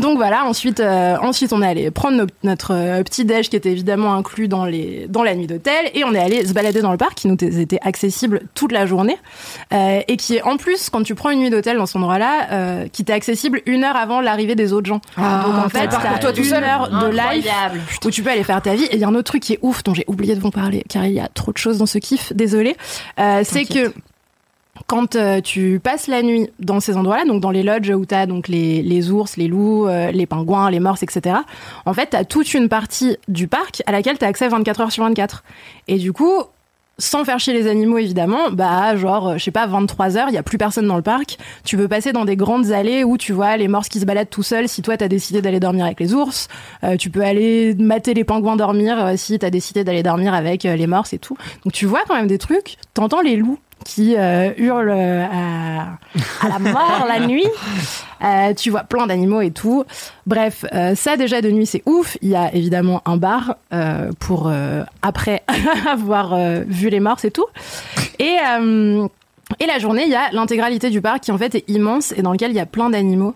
donc voilà, ensuite, euh, ensuite on est allé prendre nos- notre euh, petit déj qui était évidemment inclus dans, les, dans la nuit d'hôtel et on est allé se balader dans le parc qui nous était accessible toute la journée euh, et qui est en plus quand tu prends une nuit d'hôtel dans cet endroit-là, euh, qui t'est accessible une heure avant l'arrivée des autres gens. Ah, donc en fait, t'as- toi une heure de live où tu peux aller faire ta vie. Et il y a un autre truc qui est ouf dont j'ai oublié de vous parler car il y a trop de choses dans ce kiff. Désolé. Euh, c'est que quand euh, tu passes la nuit dans ces endroits-là, donc dans les lodges où tu as donc les, les ours, les loups, euh, les pingouins, les morses, etc., en fait, tu as toute une partie du parc à laquelle tu as accès 24 heures sur 24. Et du coup, sans faire chier les animaux évidemment, bah genre euh, je sais pas 23 heures, il y a plus personne dans le parc. Tu peux passer dans des grandes allées où tu vois les morses qui se baladent tout seuls si toi t'as décidé d'aller dormir avec les ours. Euh, tu peux aller mater les pingouins dormir euh, si t'as décidé d'aller dormir avec euh, les morses et tout. Donc tu vois quand même des trucs. T'entends les loups qui euh, hurlent euh, à, à la mort la nuit. Euh, tu vois plein d'animaux et tout. Bref, euh, ça déjà de nuit c'est ouf. Il y a évidemment un bar pour après avoir vu les morses et tout. Et et la journée, il y a l'intégralité du parc qui en fait est immense et dans lequel il y a plein d'animaux,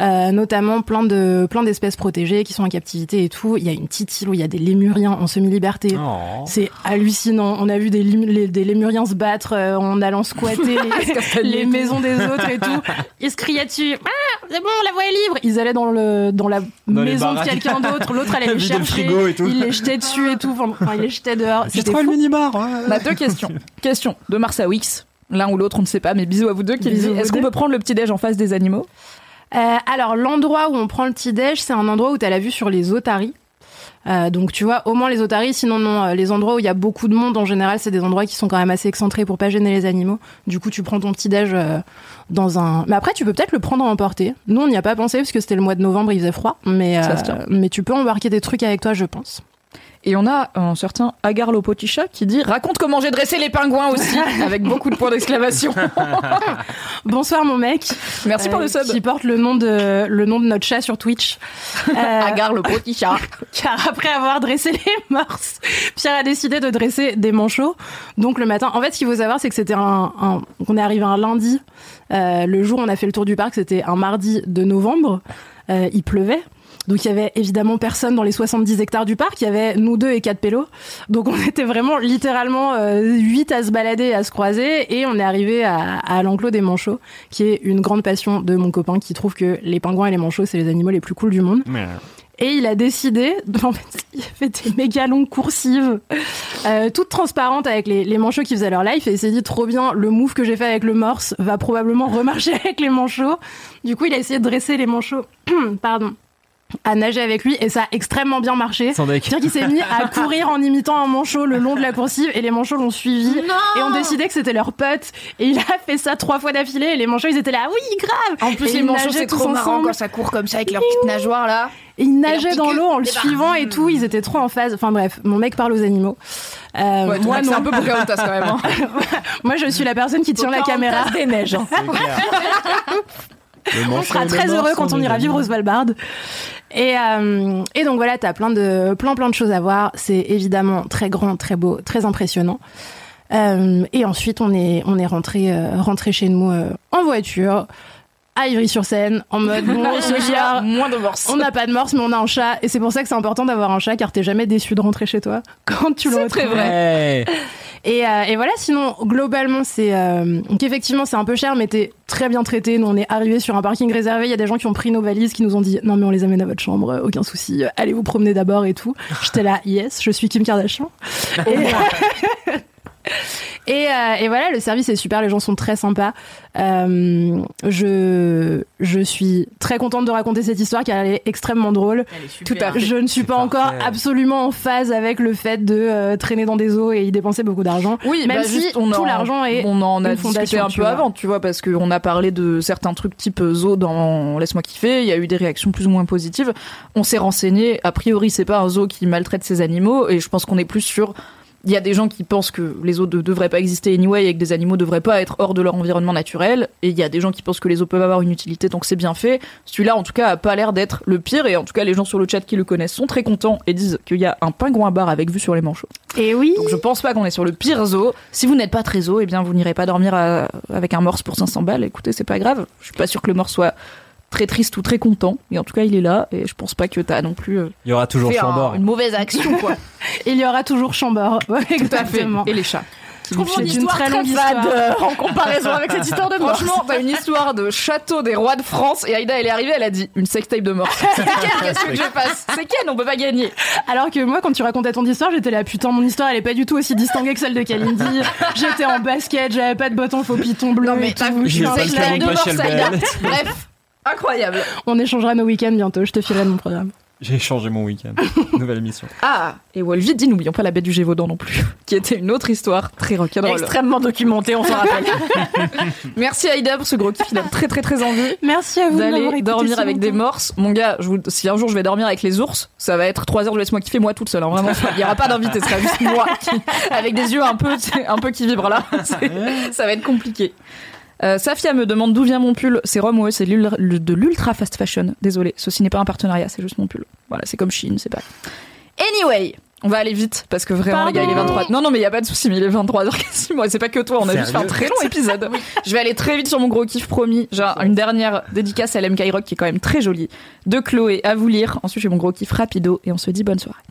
euh, notamment plein de plein d'espèces protégées qui sont en captivité et tout. Il y a une petite île où il y a des lémuriens en semi-liberté. Oh. C'est hallucinant. On a vu des, lim- les- des lémuriens se battre euh, en allant squatter les, les maisons des autres et tout. Ils se criaient dessus. Ah, c'est bon, la voie est libre. Ils allaient dans le dans la Dans maison de quelqu'un d'autre. L'autre allait les le chercher. frigo et tout. Ils les jetaient dessus et tout. Enfin, ils les jetaient dehors. J'ai C'était trouvé le fou. minibar. Bah, deux questions. Question de Mars à Wix. L'un ou l'autre, on ne sait pas, mais bisous à vous deux Est-ce qu'on peut prendre le petit-déj en face des animaux? Euh, alors, l'endroit où on prend le petit-déj, c'est un endroit où tu as la vue sur les otaries. Euh, donc tu vois au moins les otaries sinon non euh, les endroits où il y a beaucoup de monde en général c'est des endroits qui sont quand même assez excentrés pour pas gêner les animaux. Du coup tu prends ton petit déj dans un mais après tu peux peut-être le prendre à emporter. Nous on n'y a pas pensé parce que c'était le mois de novembre il faisait froid mais euh, mais tu peux embarquer des trucs avec toi je pense Et on a un certain Agar Lopotisha qui dit Raconte comment j'ai dressé les pingouins aussi, avec beaucoup de points d'exclamation. bonsoir mon mec Merci pour euh, le sub. qui porte le nom de le nom de notre chat sur Twitch Euh, Agar Lopotisha. car après avoir dressé les morses, Pierre a décidé de dresser des manchots. Donc le matin, en fait, ce qu'il faut savoir, c'est que c'était un, un- on est arrivé un lundi. Euh, le jour où on a fait le tour du parc, c'était un mardi de novembre. Euh, il pleuvait. Donc il y avait évidemment personne dans les 70 hectares du parc. Il y avait nous deux et quatre pélos. Donc on était vraiment littéralement euh, huit à se balader, à se croiser, et on est arrivé à, à l'enclos des manchots, qui est une grande passion de mon copain, qui trouve que les pingouins et les manchots c'est les animaux les plus cool du monde. Et il a décidé, en fait, il a fait des méga longues coursives, euh, toutes transparentes avec les, les manchots qui faisaient leur life, et il s'est dit trop bien, le move que j'ai fait avec le morse va probablement remarcher avec les manchots. Du coup, il a essayé de dresser les manchots, pardon, à nager avec lui, et ça a extrêmement bien marché. C'est-à-dire qu'il s'est mis à courir en imitant un manchot le long de la coursive, et les manchots l'ont suivi, et ont décidé que c'était leur pote, et il a fait ça trois fois d'affilée, et les manchots, ils étaient là, oui, grave En plus, Et les manchots, c'est trop marrant ensemble. quand ça court comme ça avec leurs petites nageoires là. Et ils nageaient dans l'eau en le suivant et tout, ils étaient trop en phase. Enfin bref, mon mec parle aux animaux. Euh, Ouais, moi, c'est un peu Pocahontas quand même. hein. moi, je suis la personne qui tient la caméra. des neiges. hein. On sera très heureux quand on ira vivre au Svalbard. Et, euh, et donc voilà, t'as plein de, plein, plein de choses à voir. C'est évidemment très grand, très beau, très impressionnant. Euh, et ensuite, on est, on est rentré, euh, rentré chez nous en voiture, à Ivry-sur-Seine, en mode bon, ce soir, moins de morse. on n'a pas de morse, mais on a un chat. Et c'est pour ça que c'est important d'avoir un chat, car t'es jamais déçu de rentrer chez toi quand tu le C'est retrouves. très vrai. Et, euh, et voilà, sinon, globalement, c'est. Euh, donc, effectivement, c'est un peu cher, mais t'es très bien traité. Nous, on est arrivé sur un parking réservé. Il y a des gens qui ont pris nos valises, qui nous ont dit Non, mais on les amène à votre chambre, euh, aucun souci. euh, Allez vous promener d'abord et tout. J'étais là, yes, je suis Kim Kardashian. et, et, euh, et voilà, le service est super, les gens sont très sympas. Euh, je, je suis très contente de raconter cette histoire car elle est extrêmement drôle. Tout à fait. Je ne suis pas encore absolument en phase avec le fait de euh, traîner dans des eaux et y dépenser beaucoup d'argent. Oui, Même bah, si juste, on tout en- l'argent est On en a une discuté un peu vois. avant, tu vois, parce qu'on a parlé de certains trucs type zoo dans Laisse-moi kiffer. Il y a eu des réactions plus ou moins positives. On s'est renseigné. A priori, c'est pas un zoo qui maltraite ses animaux, et je pense qu'on est plus sur. Il y a des gens qui pensent que les zoos ne devraient pas exister anyway et que des animaux devraient pas être hors de leur environnement naturel. Et il y a des gens qui pensent que les zoos peuvent avoir une utilité, donc c'est bien fait. Celui-là, en tout cas, a pas l'air d'être le pire. Et en tout cas, les gens sur le chat qui le connaissent sont très contents et disent qu'il y a un pingouin bar avec vue sur les manchots. Et oui. Donc je pense pas qu'on est sur le pire zoo. Si vous n'êtes pas très zoo, eh bien vous n'irez pas dormir à- avec un morse pour 500 balles. Écoutez, c'est pas grave. Je suis pas sûr que le morse soit très triste ou très content, mais en tout cas il est là et je pense pas que t'as non plus euh, Il y aura toujours un- Chambord. une mauvaise action quoi. Il y aura toujours Chambord. Ouais, Tout à fait. exactement. Et les chats. Je trouve C'est une très longue histoire. en comparaison avec cette histoire de morse. Franchement, t'as une histoire de château des rois de France et Aïda elle est arrivée, elle a dit une sextape de morse. C'est Ken, qu'est-ce que je fasse C'est Ken, on peut pas gagner. Alors que moi, quand tu racontais ton histoire, j'étais là, putain, mon histoire, elle est pas du tout aussi distinguée que celle de Kalindi. J'étais en basket, j'avais pas de bottons faux piton bleu. Non mais t'as vu Je suis J'ai un pas le schlag. talent de. Bel. Bref, incroyable. On échangera nos week-ends bientôt. Je te filerai mon programme. J'ai changé mon week-end. Nouvelle mission. Ah, et Wolvie dit, n'oublions pas la bête du Gévaudan non plus, qui était une autre histoire très rock'n'roll. Extrêmement documenté, on s'en rappelle. Merci Aïda pour ce gros kiff, il a très très très envie Merci à vous d'aller dormir si avec des morses. Mon gars, je vous- si un jour je vais dormir avec les ours, ça va être 3 heures de laisse-moi kiffer moi toute seule. hein, vraiment, il y aura pas d'invité, ce sera juste moi qui- avec des yeux un peu, un peu qui vibrent là. Ça va être compliqué. Euh, Safia me demande d'où vient mon pull. C'est Rome, ouais, c'est de l'ultra fast fashion. Désolé, ceci n'est pas un partenariat, c'est juste mon pull. Voilà, c'est comme Chine, c'est pas. Anyway, on va aller vite parce que vraiment les gars, il est 23. Non, non, mais il y a pas de souci, mais il est 23h quasiment. Et c'est pas que toi, on a juste fait un très long épisode. Je vais aller très vite sur mon gros kiff promis. J'ai une dernière dédicace à LMK Rock qui est quand même très jolie. De Chloé à vous lire. Ensuite, j'ai mon gros kiff rapido et on se dit bonne soirée.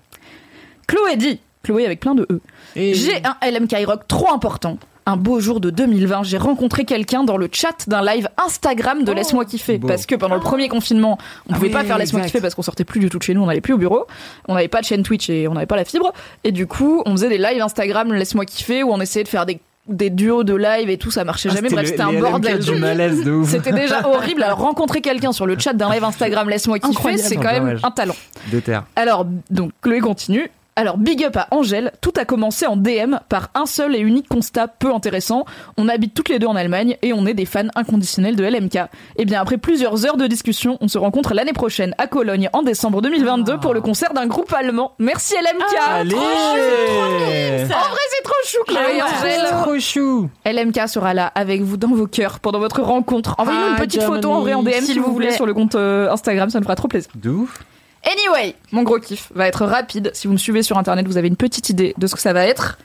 Chloé dit, Chloé avec plein de E. J'ai un LMK Rock trop important. Un beau jour de 2020, j'ai rencontré quelqu'un dans le chat d'un live Instagram de Laisse-moi kiffer. Parce que pendant le premier confinement, on pouvait pas oui, faire Laisse-moi kiffer parce qu'on sortait plus du tout de chez nous, on n'allait plus au bureau. On n'avait pas de chaîne Twitch et on n'avait pas la fibre. Et du coup, on faisait des lives Instagram Laisse-moi kiffer où on essayait de faire des, des duos de live et tout, ça marchait jamais. Bref, c'était un bordel. du malaise de ouf. C'était déjà horrible. Alors, rencontrer quelqu'un sur le chat d'un live Instagram Laisse-moi kiffer, c'est quand même un talent. De terre. Alors, donc, Chloé continue. Alors, big up à Angèle. Tout a commencé en DM par un seul et unique constat peu intéressant. On habite toutes les deux en Allemagne et on est des fans inconditionnels de LMK. Et bien, après plusieurs heures de discussion, on se rencontre l'année prochaine à Cologne en décembre 2022 pour le concert d'un groupe allemand. Merci LMK! Allez En vrai, c'est trop chou, Chloé et Angèle. Trop chou LMK sera là avec vous dans vos cœurs pendant votre rencontre. Envoyez-nous une Ah, petite photo en vrai en DM si vous vous voulez sur le compte euh, Instagram, ça nous fera trop plaisir. De ouf Anyway, mon gros kiff va être rapide. Si vous me suivez sur internet, vous avez une petite idée de ce que ça va être.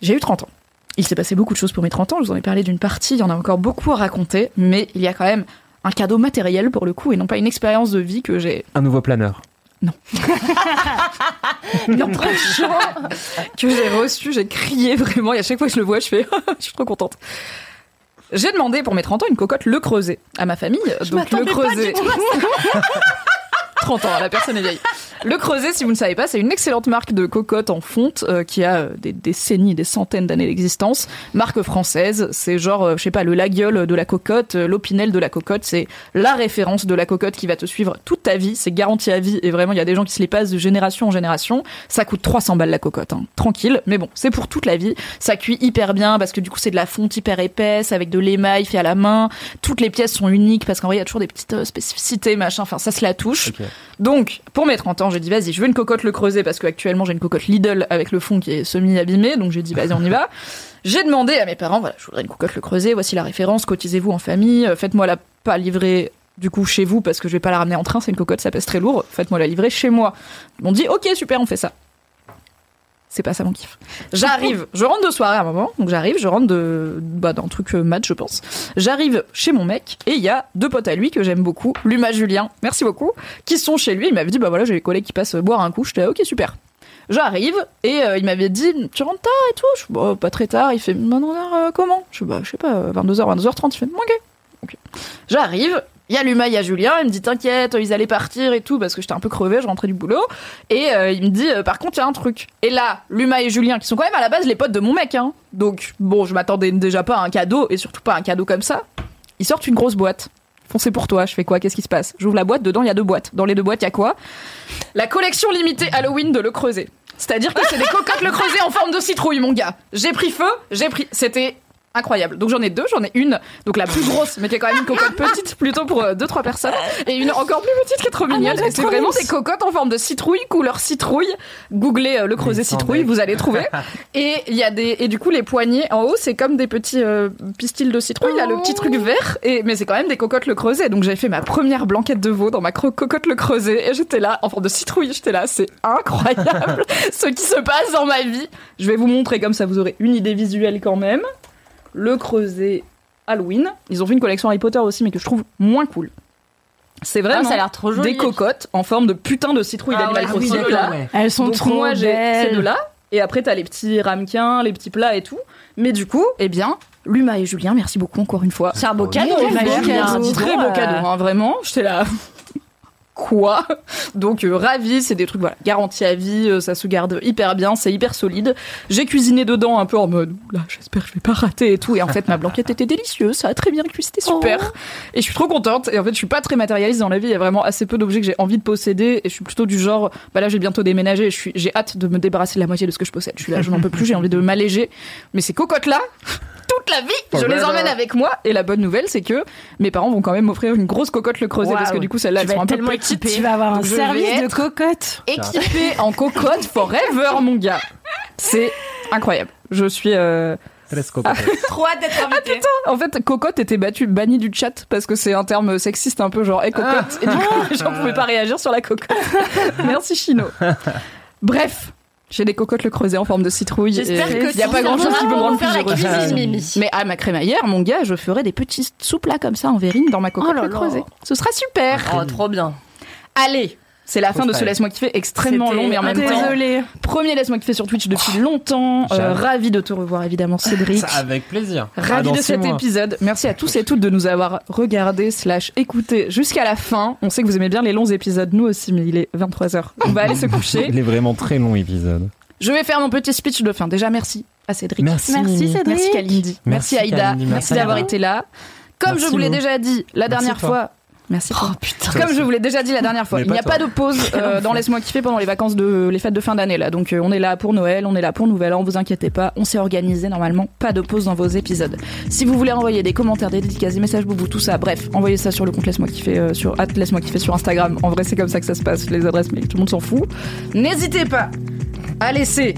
J'ai eu 30 ans. Il s'est passé beaucoup de choses pour mes 30 ans. Je vous en ai parlé d'une partie. Il y en a encore beaucoup à raconter. Mais il y a quand même un cadeau matériel pour le coup et non pas une expérience de vie que j'ai Un nouveau planeur. non que j'ai reçu, j'ai crié vraiment et à chaque fois que je le vois, je fais je suis trop contente. J'ai demandé pour mes 30 ans une cocotte Le Creuset à ma famille. Donc Le Creuset. 30 ans, la personne est vieille. Le Creuset, si vous ne savez pas, c'est une excellente marque de cocotte en fonte euh, qui a euh, des décennies, des centaines d'années d'existence. Marque française, c'est genre, euh, je sais pas, le laguiole de la cocotte, euh, l'opinel de la cocotte, c'est la référence de la cocotte qui va te suivre toute ta vie. C'est garanti à vie et vraiment, il y a des gens qui se les passent de génération en génération. Ça coûte 300 balles la cocotte, hein. tranquille. Mais bon, c'est pour toute la vie. Ça cuit hyper bien parce que du coup, c'est de la fonte hyper épaisse avec de l'émail fait à la main. Toutes les pièces sont uniques parce qu'en vrai, il y a toujours des petites euh, spécificités, machin. Enfin, ça se la touche. Donc, pour mes 30 ans, j'ai dit vas-y, je veux une cocotte le creuset parce qu'actuellement j'ai une cocotte Lidl avec le fond qui est semi-abîmé, donc j'ai dit vas-y, on y va. J'ai demandé à mes parents, voilà, je voudrais une cocotte le creuset, voici la référence, cotisez-vous en famille, euh, faites-moi la pas livrer du coup chez vous parce que je vais pas la ramener en train, c'est une cocotte, ça pèse très lourd, faites-moi la livrer chez moi. Ils m'ont dit ok, super, on fait ça. C'est pas ça mon kiff. J'arrive, je rentre de soirée à un moment, donc j'arrive, je rentre de, bah, d'un truc euh, mat, je pense. J'arrive chez mon mec et il y a deux potes à lui que j'aime beaucoup, Luma Julien, merci beaucoup, qui sont chez lui. Il m'avait dit bah voilà, j'ai les collègues qui passent boire un coup. J'étais là, ok super. J'arrive et euh, il m'avait dit tu rentres tard et tout? Je suis bah, pas très tard. Il fait maintenant euh, comment? Je suis bah je sais pas 22h 22h30. Il fait ok. Ok. J'arrive. Il y a Luma, il y a Julien, il me dit t'inquiète, ils allaient partir et tout parce que j'étais un peu crevé, je rentrais du boulot et euh, il me dit euh, par contre il y a un truc. Et là, Luma et Julien qui sont quand même à la base les potes de mon mec hein. Donc bon, je m'attendais déjà pas à un cadeau et surtout pas à un cadeau comme ça. Ils sortent une grosse boîte. Font c'est pour toi, je fais quoi Qu'est-ce qui se passe? J'ouvre la boîte, dedans il y a deux boîtes. Dans les deux boîtes, il y a quoi? La collection limitée Halloween de Le Creuset. C'est-à-dire que c'est des cocottes Le Creuset en forme de citrouille, mon gars. J'ai pris feu, j'ai pris. C'était incroyable. Donc j'en ai deux, j'en ai une, donc la plus grosse, mais qui est quand même une cocotte petite, plutôt pour euh, deux trois personnes, et une encore plus petite qui est trop mignonne. et c'est vraiment des cocottes en forme de citrouille, couleur citrouille. Googlez euh, le creuset citrouille, vous allez trouver. Et il y a des et du coup les poignées en haut, c'est comme des petits euh, pistils de citrouille, là le petit truc vert. Et mais c'est quand même des cocottes le creuset. Donc j'ai fait ma première blanquette de veau dans ma cocotte le creuset, et j'étais là en forme de citrouille. J'étais là, c'est incroyable ce qui se passe dans ma vie. Je vais vous montrer comme ça, vous aurez une idée visuelle quand même le creuset Halloween. Ils ont fait une collection Harry Potter aussi, mais que je trouve moins cool. C'est Ah, vraiment ça a l'air trop joli. des cococottes en forme de putain de citrouille Ah d'animal ouais, oui, là. Elles sont Donc trop moi j'ai ces deux-là. Et après t'as les petits ramequins, les petits plats et tout. Mais du coup, eh bien, Luma et Julien, merci beaucoup encore une fois. C'est un beau cadeau, Très Luma et beau Julien, cadeau, dis Très beau cadeau, hein, vraiment. J'étais là. Quoi Donc euh, ravi, c'est des trucs voilà, garantis à vie, euh, ça se garde hyper bien, c'est hyper solide. J'ai cuisiné dedans un peu en mode là, j'espère que je vais pas rater et tout et en fait ma blanquette était délicieuse, ça a très bien cuit, c'était super. Et je suis trop contente et en fait je suis pas très matérialiste dans la vie, il y a vraiment assez peu d'objets que j'ai envie de posséder et je suis plutôt du genre bah là j'ai bientôt déménagé, je suis j'ai hâte de me débarrasser de la moitié de ce que je possède. Je suis là, je n'en peux plus, j'ai envie de m'alléger. Mais ces cocottes là, toute la vie, je les emmène avec moi et la bonne nouvelle c'est que mes parents vont quand même m'offrir une grosse cocotte le creuset parce que du coup celles-là Tu elles sont un être peu tellement petites. équipée. Tu vas avoir un service de cocotte. équipé en cocotte forever mon gars. C'est incroyable. Je suis euh, Télescope. Trop hâte d'être invitée. en fait cocotte était battu banni du chat parce que c'est un terme sexiste un peu genre hey, cocotte et du coup les gens pouvaient pas réagir sur la cocotte. Merci Chino. Bref, j'ai des cocottes le creuset en forme de citrouille. J'espère que il y a si pas grand chose va qui peut me rendre plus heureuse. cuisine, Mimi. Mais à ma crémaillère, mon gars, je ferai des petits soupes là comme ça en verrine dans ma cocotte Oh le creuset. Ce sera super. Oh, trop bien. Allez, c'est la fin de ce laisse-moi kiffer extrêmement long, mais en même temps. Désolée. Premier laisse-moi kiffer sur Twitch depuis longtemps. Euh, ravi de te revoir évidemment, Cédric. Ça, avec plaisir. Ah, Ravi de cet mois. épisode. Merci à tous et toutes de nous avoir regardés slash écoutés jusqu'à la fin. On sait que vous aimez bien les longs épisodes, nous aussi, mais il est 23h. On va aller se coucher. Il est vraiment très long épisode. Je vais faire mon petit speech de fin. Déjà, merci à Cédric. Merci. Merci Cédric. Merci Kalindi. Merci, Merci Aïda. Kalindi, Merci, merci d'avoir été là. Comme Merci je vous l'ai déjà dit la dernière toi. fois. Merci. Oh putain. Comme je vous l'ai déjà dit la dernière fois, il n'y a pas de pause euh, dans Laisse-moi kiffer pendant les vacances de les fêtes de fin d'année là. Donc euh, on est là pour Noël, on est là pour Nouvel An, vous inquiétez pas, on s'est organisé normalement, pas de pause dans vos épisodes. Si vous voulez envoyer des commentaires, des dédicaces, des messages boubou, tout ça, bref, envoyez ça sur le compte Laisse-moi kiffer euh, sur at Laisse-moi kiffer sur Instagram. En vrai, c'est comme ça que ça se passe, les adresses, mais tout le monde s'en fout. N'hésitez pas à laisser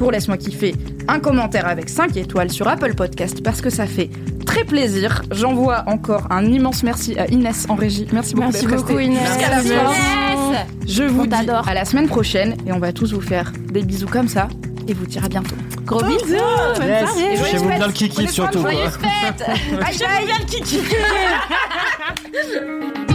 pour Laisse-moi kiffer un commentaire avec 5 étoiles sur Apple Podcast parce que ça fait très plaisir. J'envoie encore un immense merci à Inès en régie. Merci beaucoup Merci beaucoup Inès. jusqu'à la fin. Je vous On dis à la semaine prochaine et on va tous vous faire des bisous comme ça et vous dire à bientôt. Gros bisous. Bonne Yes. soirée. Touchez-vous bien le kiki surtout. quoi. Joyeuses fêtes. Bye bye. bien le kiki.